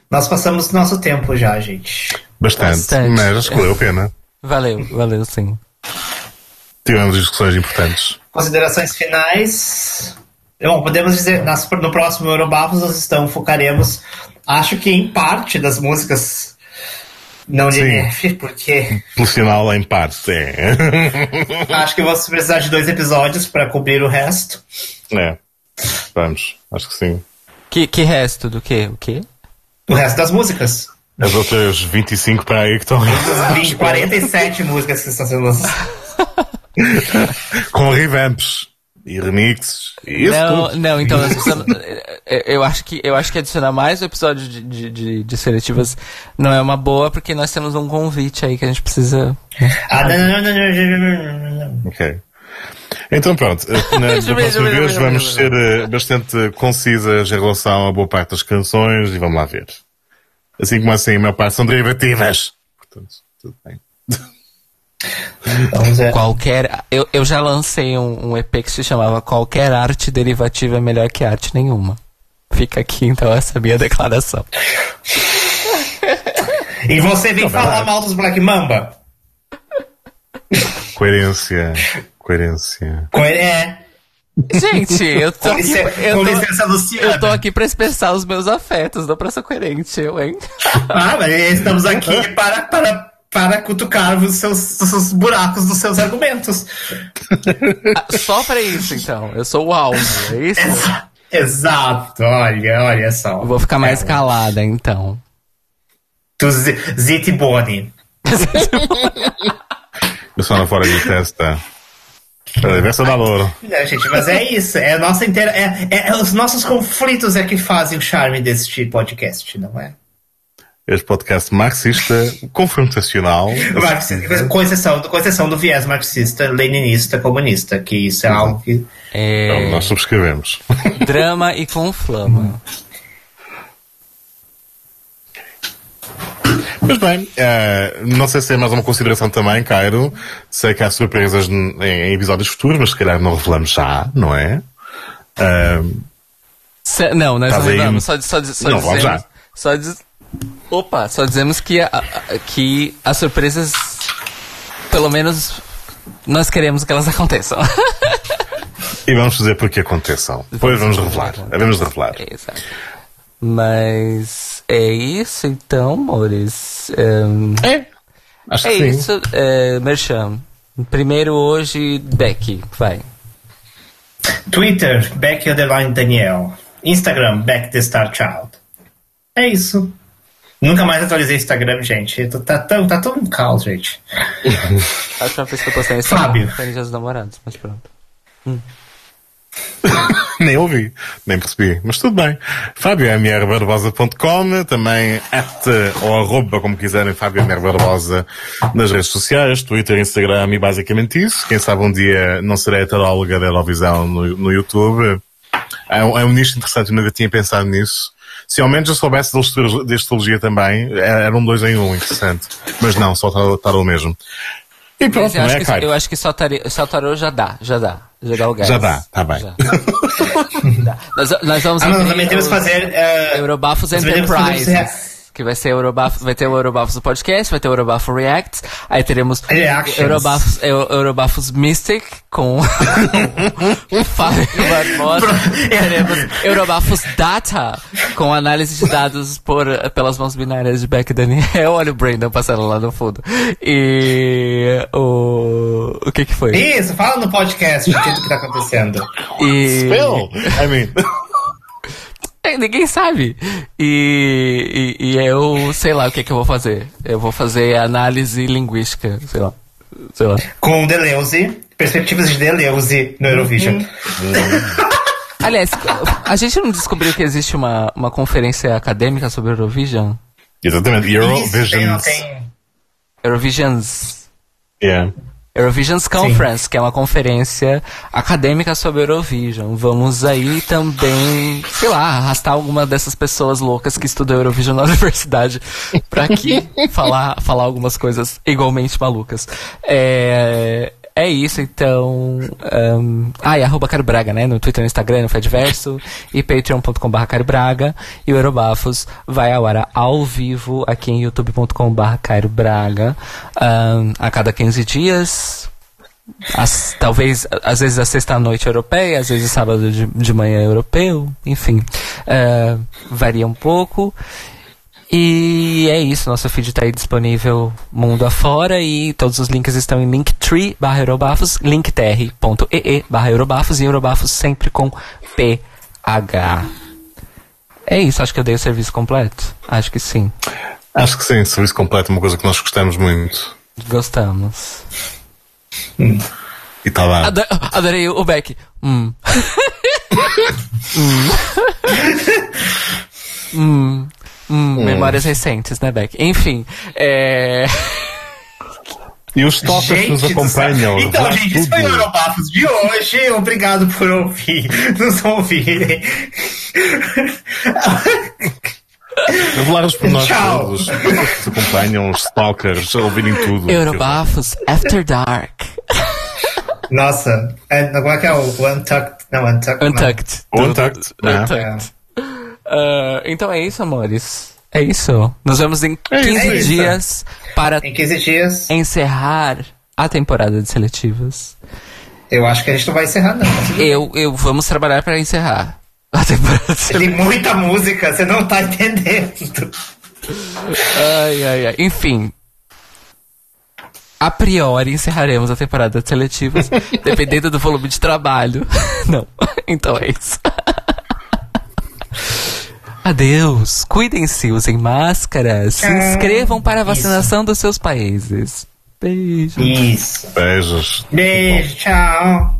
Nós passamos nosso tempo já, gente. Bastante, Bastante. mas acho que valeu a pena. Valeu, valeu sim. Tivemos discussões importantes. Considerações finais. Bom, podemos dizer, nas- no próximo Eurobafos nós estamos, focaremos, acho que em parte das músicas não de. NF, porque Pelo sinal, em parte, é. (laughs) acho que vamos precisar de dois episódios para cobrir o resto. é. Vamos, acho que sim. Que, que resto do quê? O quê? O resto das músicas. As outras 25 para aí que estão. 20, 47 músicas que estão sendo lançadas. Com revamps e remixes. isso não, tudo. não, então eu acho que eu acho que adicionar mais o episódio de, de, de, de, seletivas não é uma boa porque nós temos um convite aí que a gente precisa. Ah, não, não, não. Ok. Então pronto, eh, (laughs) na, na próxima vez vamos ser eh, bastante concisas em relação a boa parte das canções e vamos lá ver. Assim como assim, maior parte são derivativas. Portanto, tudo bem. Vamos ver. Qualquer. Eu, eu já lancei um, um EP que se chamava Qualquer arte derivativa é melhor que arte nenhuma. Fica aqui então essa minha declaração. (laughs) E você vem falar verdade. mal dos Black Mamba? Coerência. Coerência. Co- É. Gente, eu tô, aqui, licença, eu, tô, Luciana. eu tô aqui pra expressar os meus afetos, não pra ser coerente, eu, hein? (laughs) Ah, mas estamos aqui para, para, para cutucar os seus, os seus buracos dos seus argumentos. Ah, Só pra isso, então. Eu sou o alvo, é isso? Exa- Exato, olha, olha só. Eu vou ficar mais É, calada, então. Do Z- Zit Boni. (laughs) Eu só na fora de testa. Versa da louro. Não, gente, mas é isso. É, a nossa intera é, é- é os nossos conflitos é que fazem o charme deste podcast, não é? Este podcast marxista, confrontacional. Marxista, com, exceção, com exceção do viés marxista, leninista, comunista, que isso é algo que. Então, É, nós subscrevemos. drama e conflama. (laughs) Mas bem, eh, não sei se tem mais uma consideração também, Cairo. Sei que há surpresas em, em episódios futuros, mas se calhar não revelamos já, não é? Ah, Se- não, nós não vamos. Só, só, só Não, vamos dizemos. já. Só diz, opa, só dizemos que, a- a- que as surpresas. Pelo menos. Nós queremos que elas (laughs) aconteçam. e vamos fazer por que aconteçam. Depois vamos revelar. De revelar. É, exato. Mas. É isso então, amores. Ehm, É. Acho É que sim. isso, é, Merchan. Primeiro hoje, Beck, vai. Twitter, Beck Underline Daniel. Instagram, Beck the Star Child. É isso. Nunca mais atualizei Instagram, gente. Tá tão, tá tão um caos, gente. (laughs) A última vez que eu postei isso Fábio. Dia dos Namorados, mas pronto. (laughs) nem ouvi, nem percebi, mas tudo bem. Fábio mrbarbosa.com, também at, ou arroba, como quiserem, Fábio nas redes sociais, Twitter, Instagram e basicamente isso. Quem sabe um dia não serei heteróloga da Eurovisão no, no YouTube. É um, é um nicho interessante, eu nunca tinha pensado nisso. Se ao menos eu soubesse de astrologia também, era era um dois em um, interessante. Mas não, só tarô tarô mesmo. E pronto, Mas eu, não acho é, que, Caio? eu acho que só, só já dá, já dá. Já dá o gás. Já dá, tá bem. (laughs) Nós, nós vamos Ah, mas nós também temos que fazer. eh, Eurobafos temos que vai ser Eurobafos, vai ter o Eurobafos do podcast, vai ter o Eurobafo React, aí teremos Reactions. Eurobafos, Eu- Eurobafos Mystic com (laughs) o Fábio Barbosa, teremos Eurobafos Data com análise de dados por, pelas mãos binárias de Beck e Daniel, olha o Brandon passando lá no fundo, e o, o que que foi? Isso, fala no podcast de tudo que tá acontecendo. E, Spill! I mean... (laughs) É, ninguém sabe. E, e, e eu sei lá o que, que eu vou fazer. Eu vou fazer análise linguística, sei lá. Sei lá. Com Deleuze, perspectivas de Deleuze no Eurovision. (laughs) Aliás, a gente não descobriu que existe uma, uma conferência acadêmica sobre Eurovision? Exatamente. Isso, tem, tem. Eurovisions. Yeah. Eurovisions Conference, que é uma conferência acadêmica sobre Eurovision. Vamos aí também, sei lá, arrastar alguma dessas pessoas loucas que estudam Eurovision na (laughs) universidade pra aqui (laughs) falar, falar algumas coisas igualmente malucas. É, É isso, então. Um, ah, e arroba Caro Braga, né? No Twitter, no Instagram, no Fedverso. E patreon.com.br Caro Braga. E o Eurobafos vai ao ar ao vivo aqui em youtube.com.br Cairo Braga. Um, a cada 15 dias. As, talvez, às vezes a sexta-noite europeia, às vezes sábado de, de manhã europeu, enfim. Uh, varia um pouco. E é isso, nosso feed está aí disponível mundo afora e todos os links estão em linktree barra eurobafos, linktr.ee barra eurobafos e eurobafos sempre com PH. É isso, acho que eu dei o serviço completo. Acho que sim. Acho que sim, serviço completo é uma coisa que nós gostamos muito. Gostamos. Hum. E tá lá. Ado adorei o Beck. Hum. (laughs) hum. (laughs) hum. Hum, hum. Memórias recentes, né, Beck? Enfim, é. E os toques nos acompanham. Então, gente, tudo. isso foi o Europafos de hoje. Obrigado por ouvir, (laughs) nos ouvirem. Revelar os pormenores todos. Os acompanham, os stalkers, ouvirem tudo. Eurobafos After Dark. Nossa, é, como é que é o Untucked? Não, Untucked. Untucked. Não. Untucked. Untucked. Uh, então é isso, amores. É isso. Nos vemos em 15 é dias para em 15 dias. encerrar a temporada de seletivas. Eu acho que a gente não vai encerrar, não. Eu, eu vamos trabalhar para encerrar a temporada de Tem muita música, você não tá entendendo. Ai, ai, ai. Enfim. A priori encerraremos a temporada de seletivas, (laughs) dependendo do volume de trabalho. (laughs) Não. Então é isso. Adeus. Cuidem-se, usem máscaras. Se é, inscrevam para a vacinação Isso. dos seus países. Beijo. Isso. Beijos. Beijo, tchau.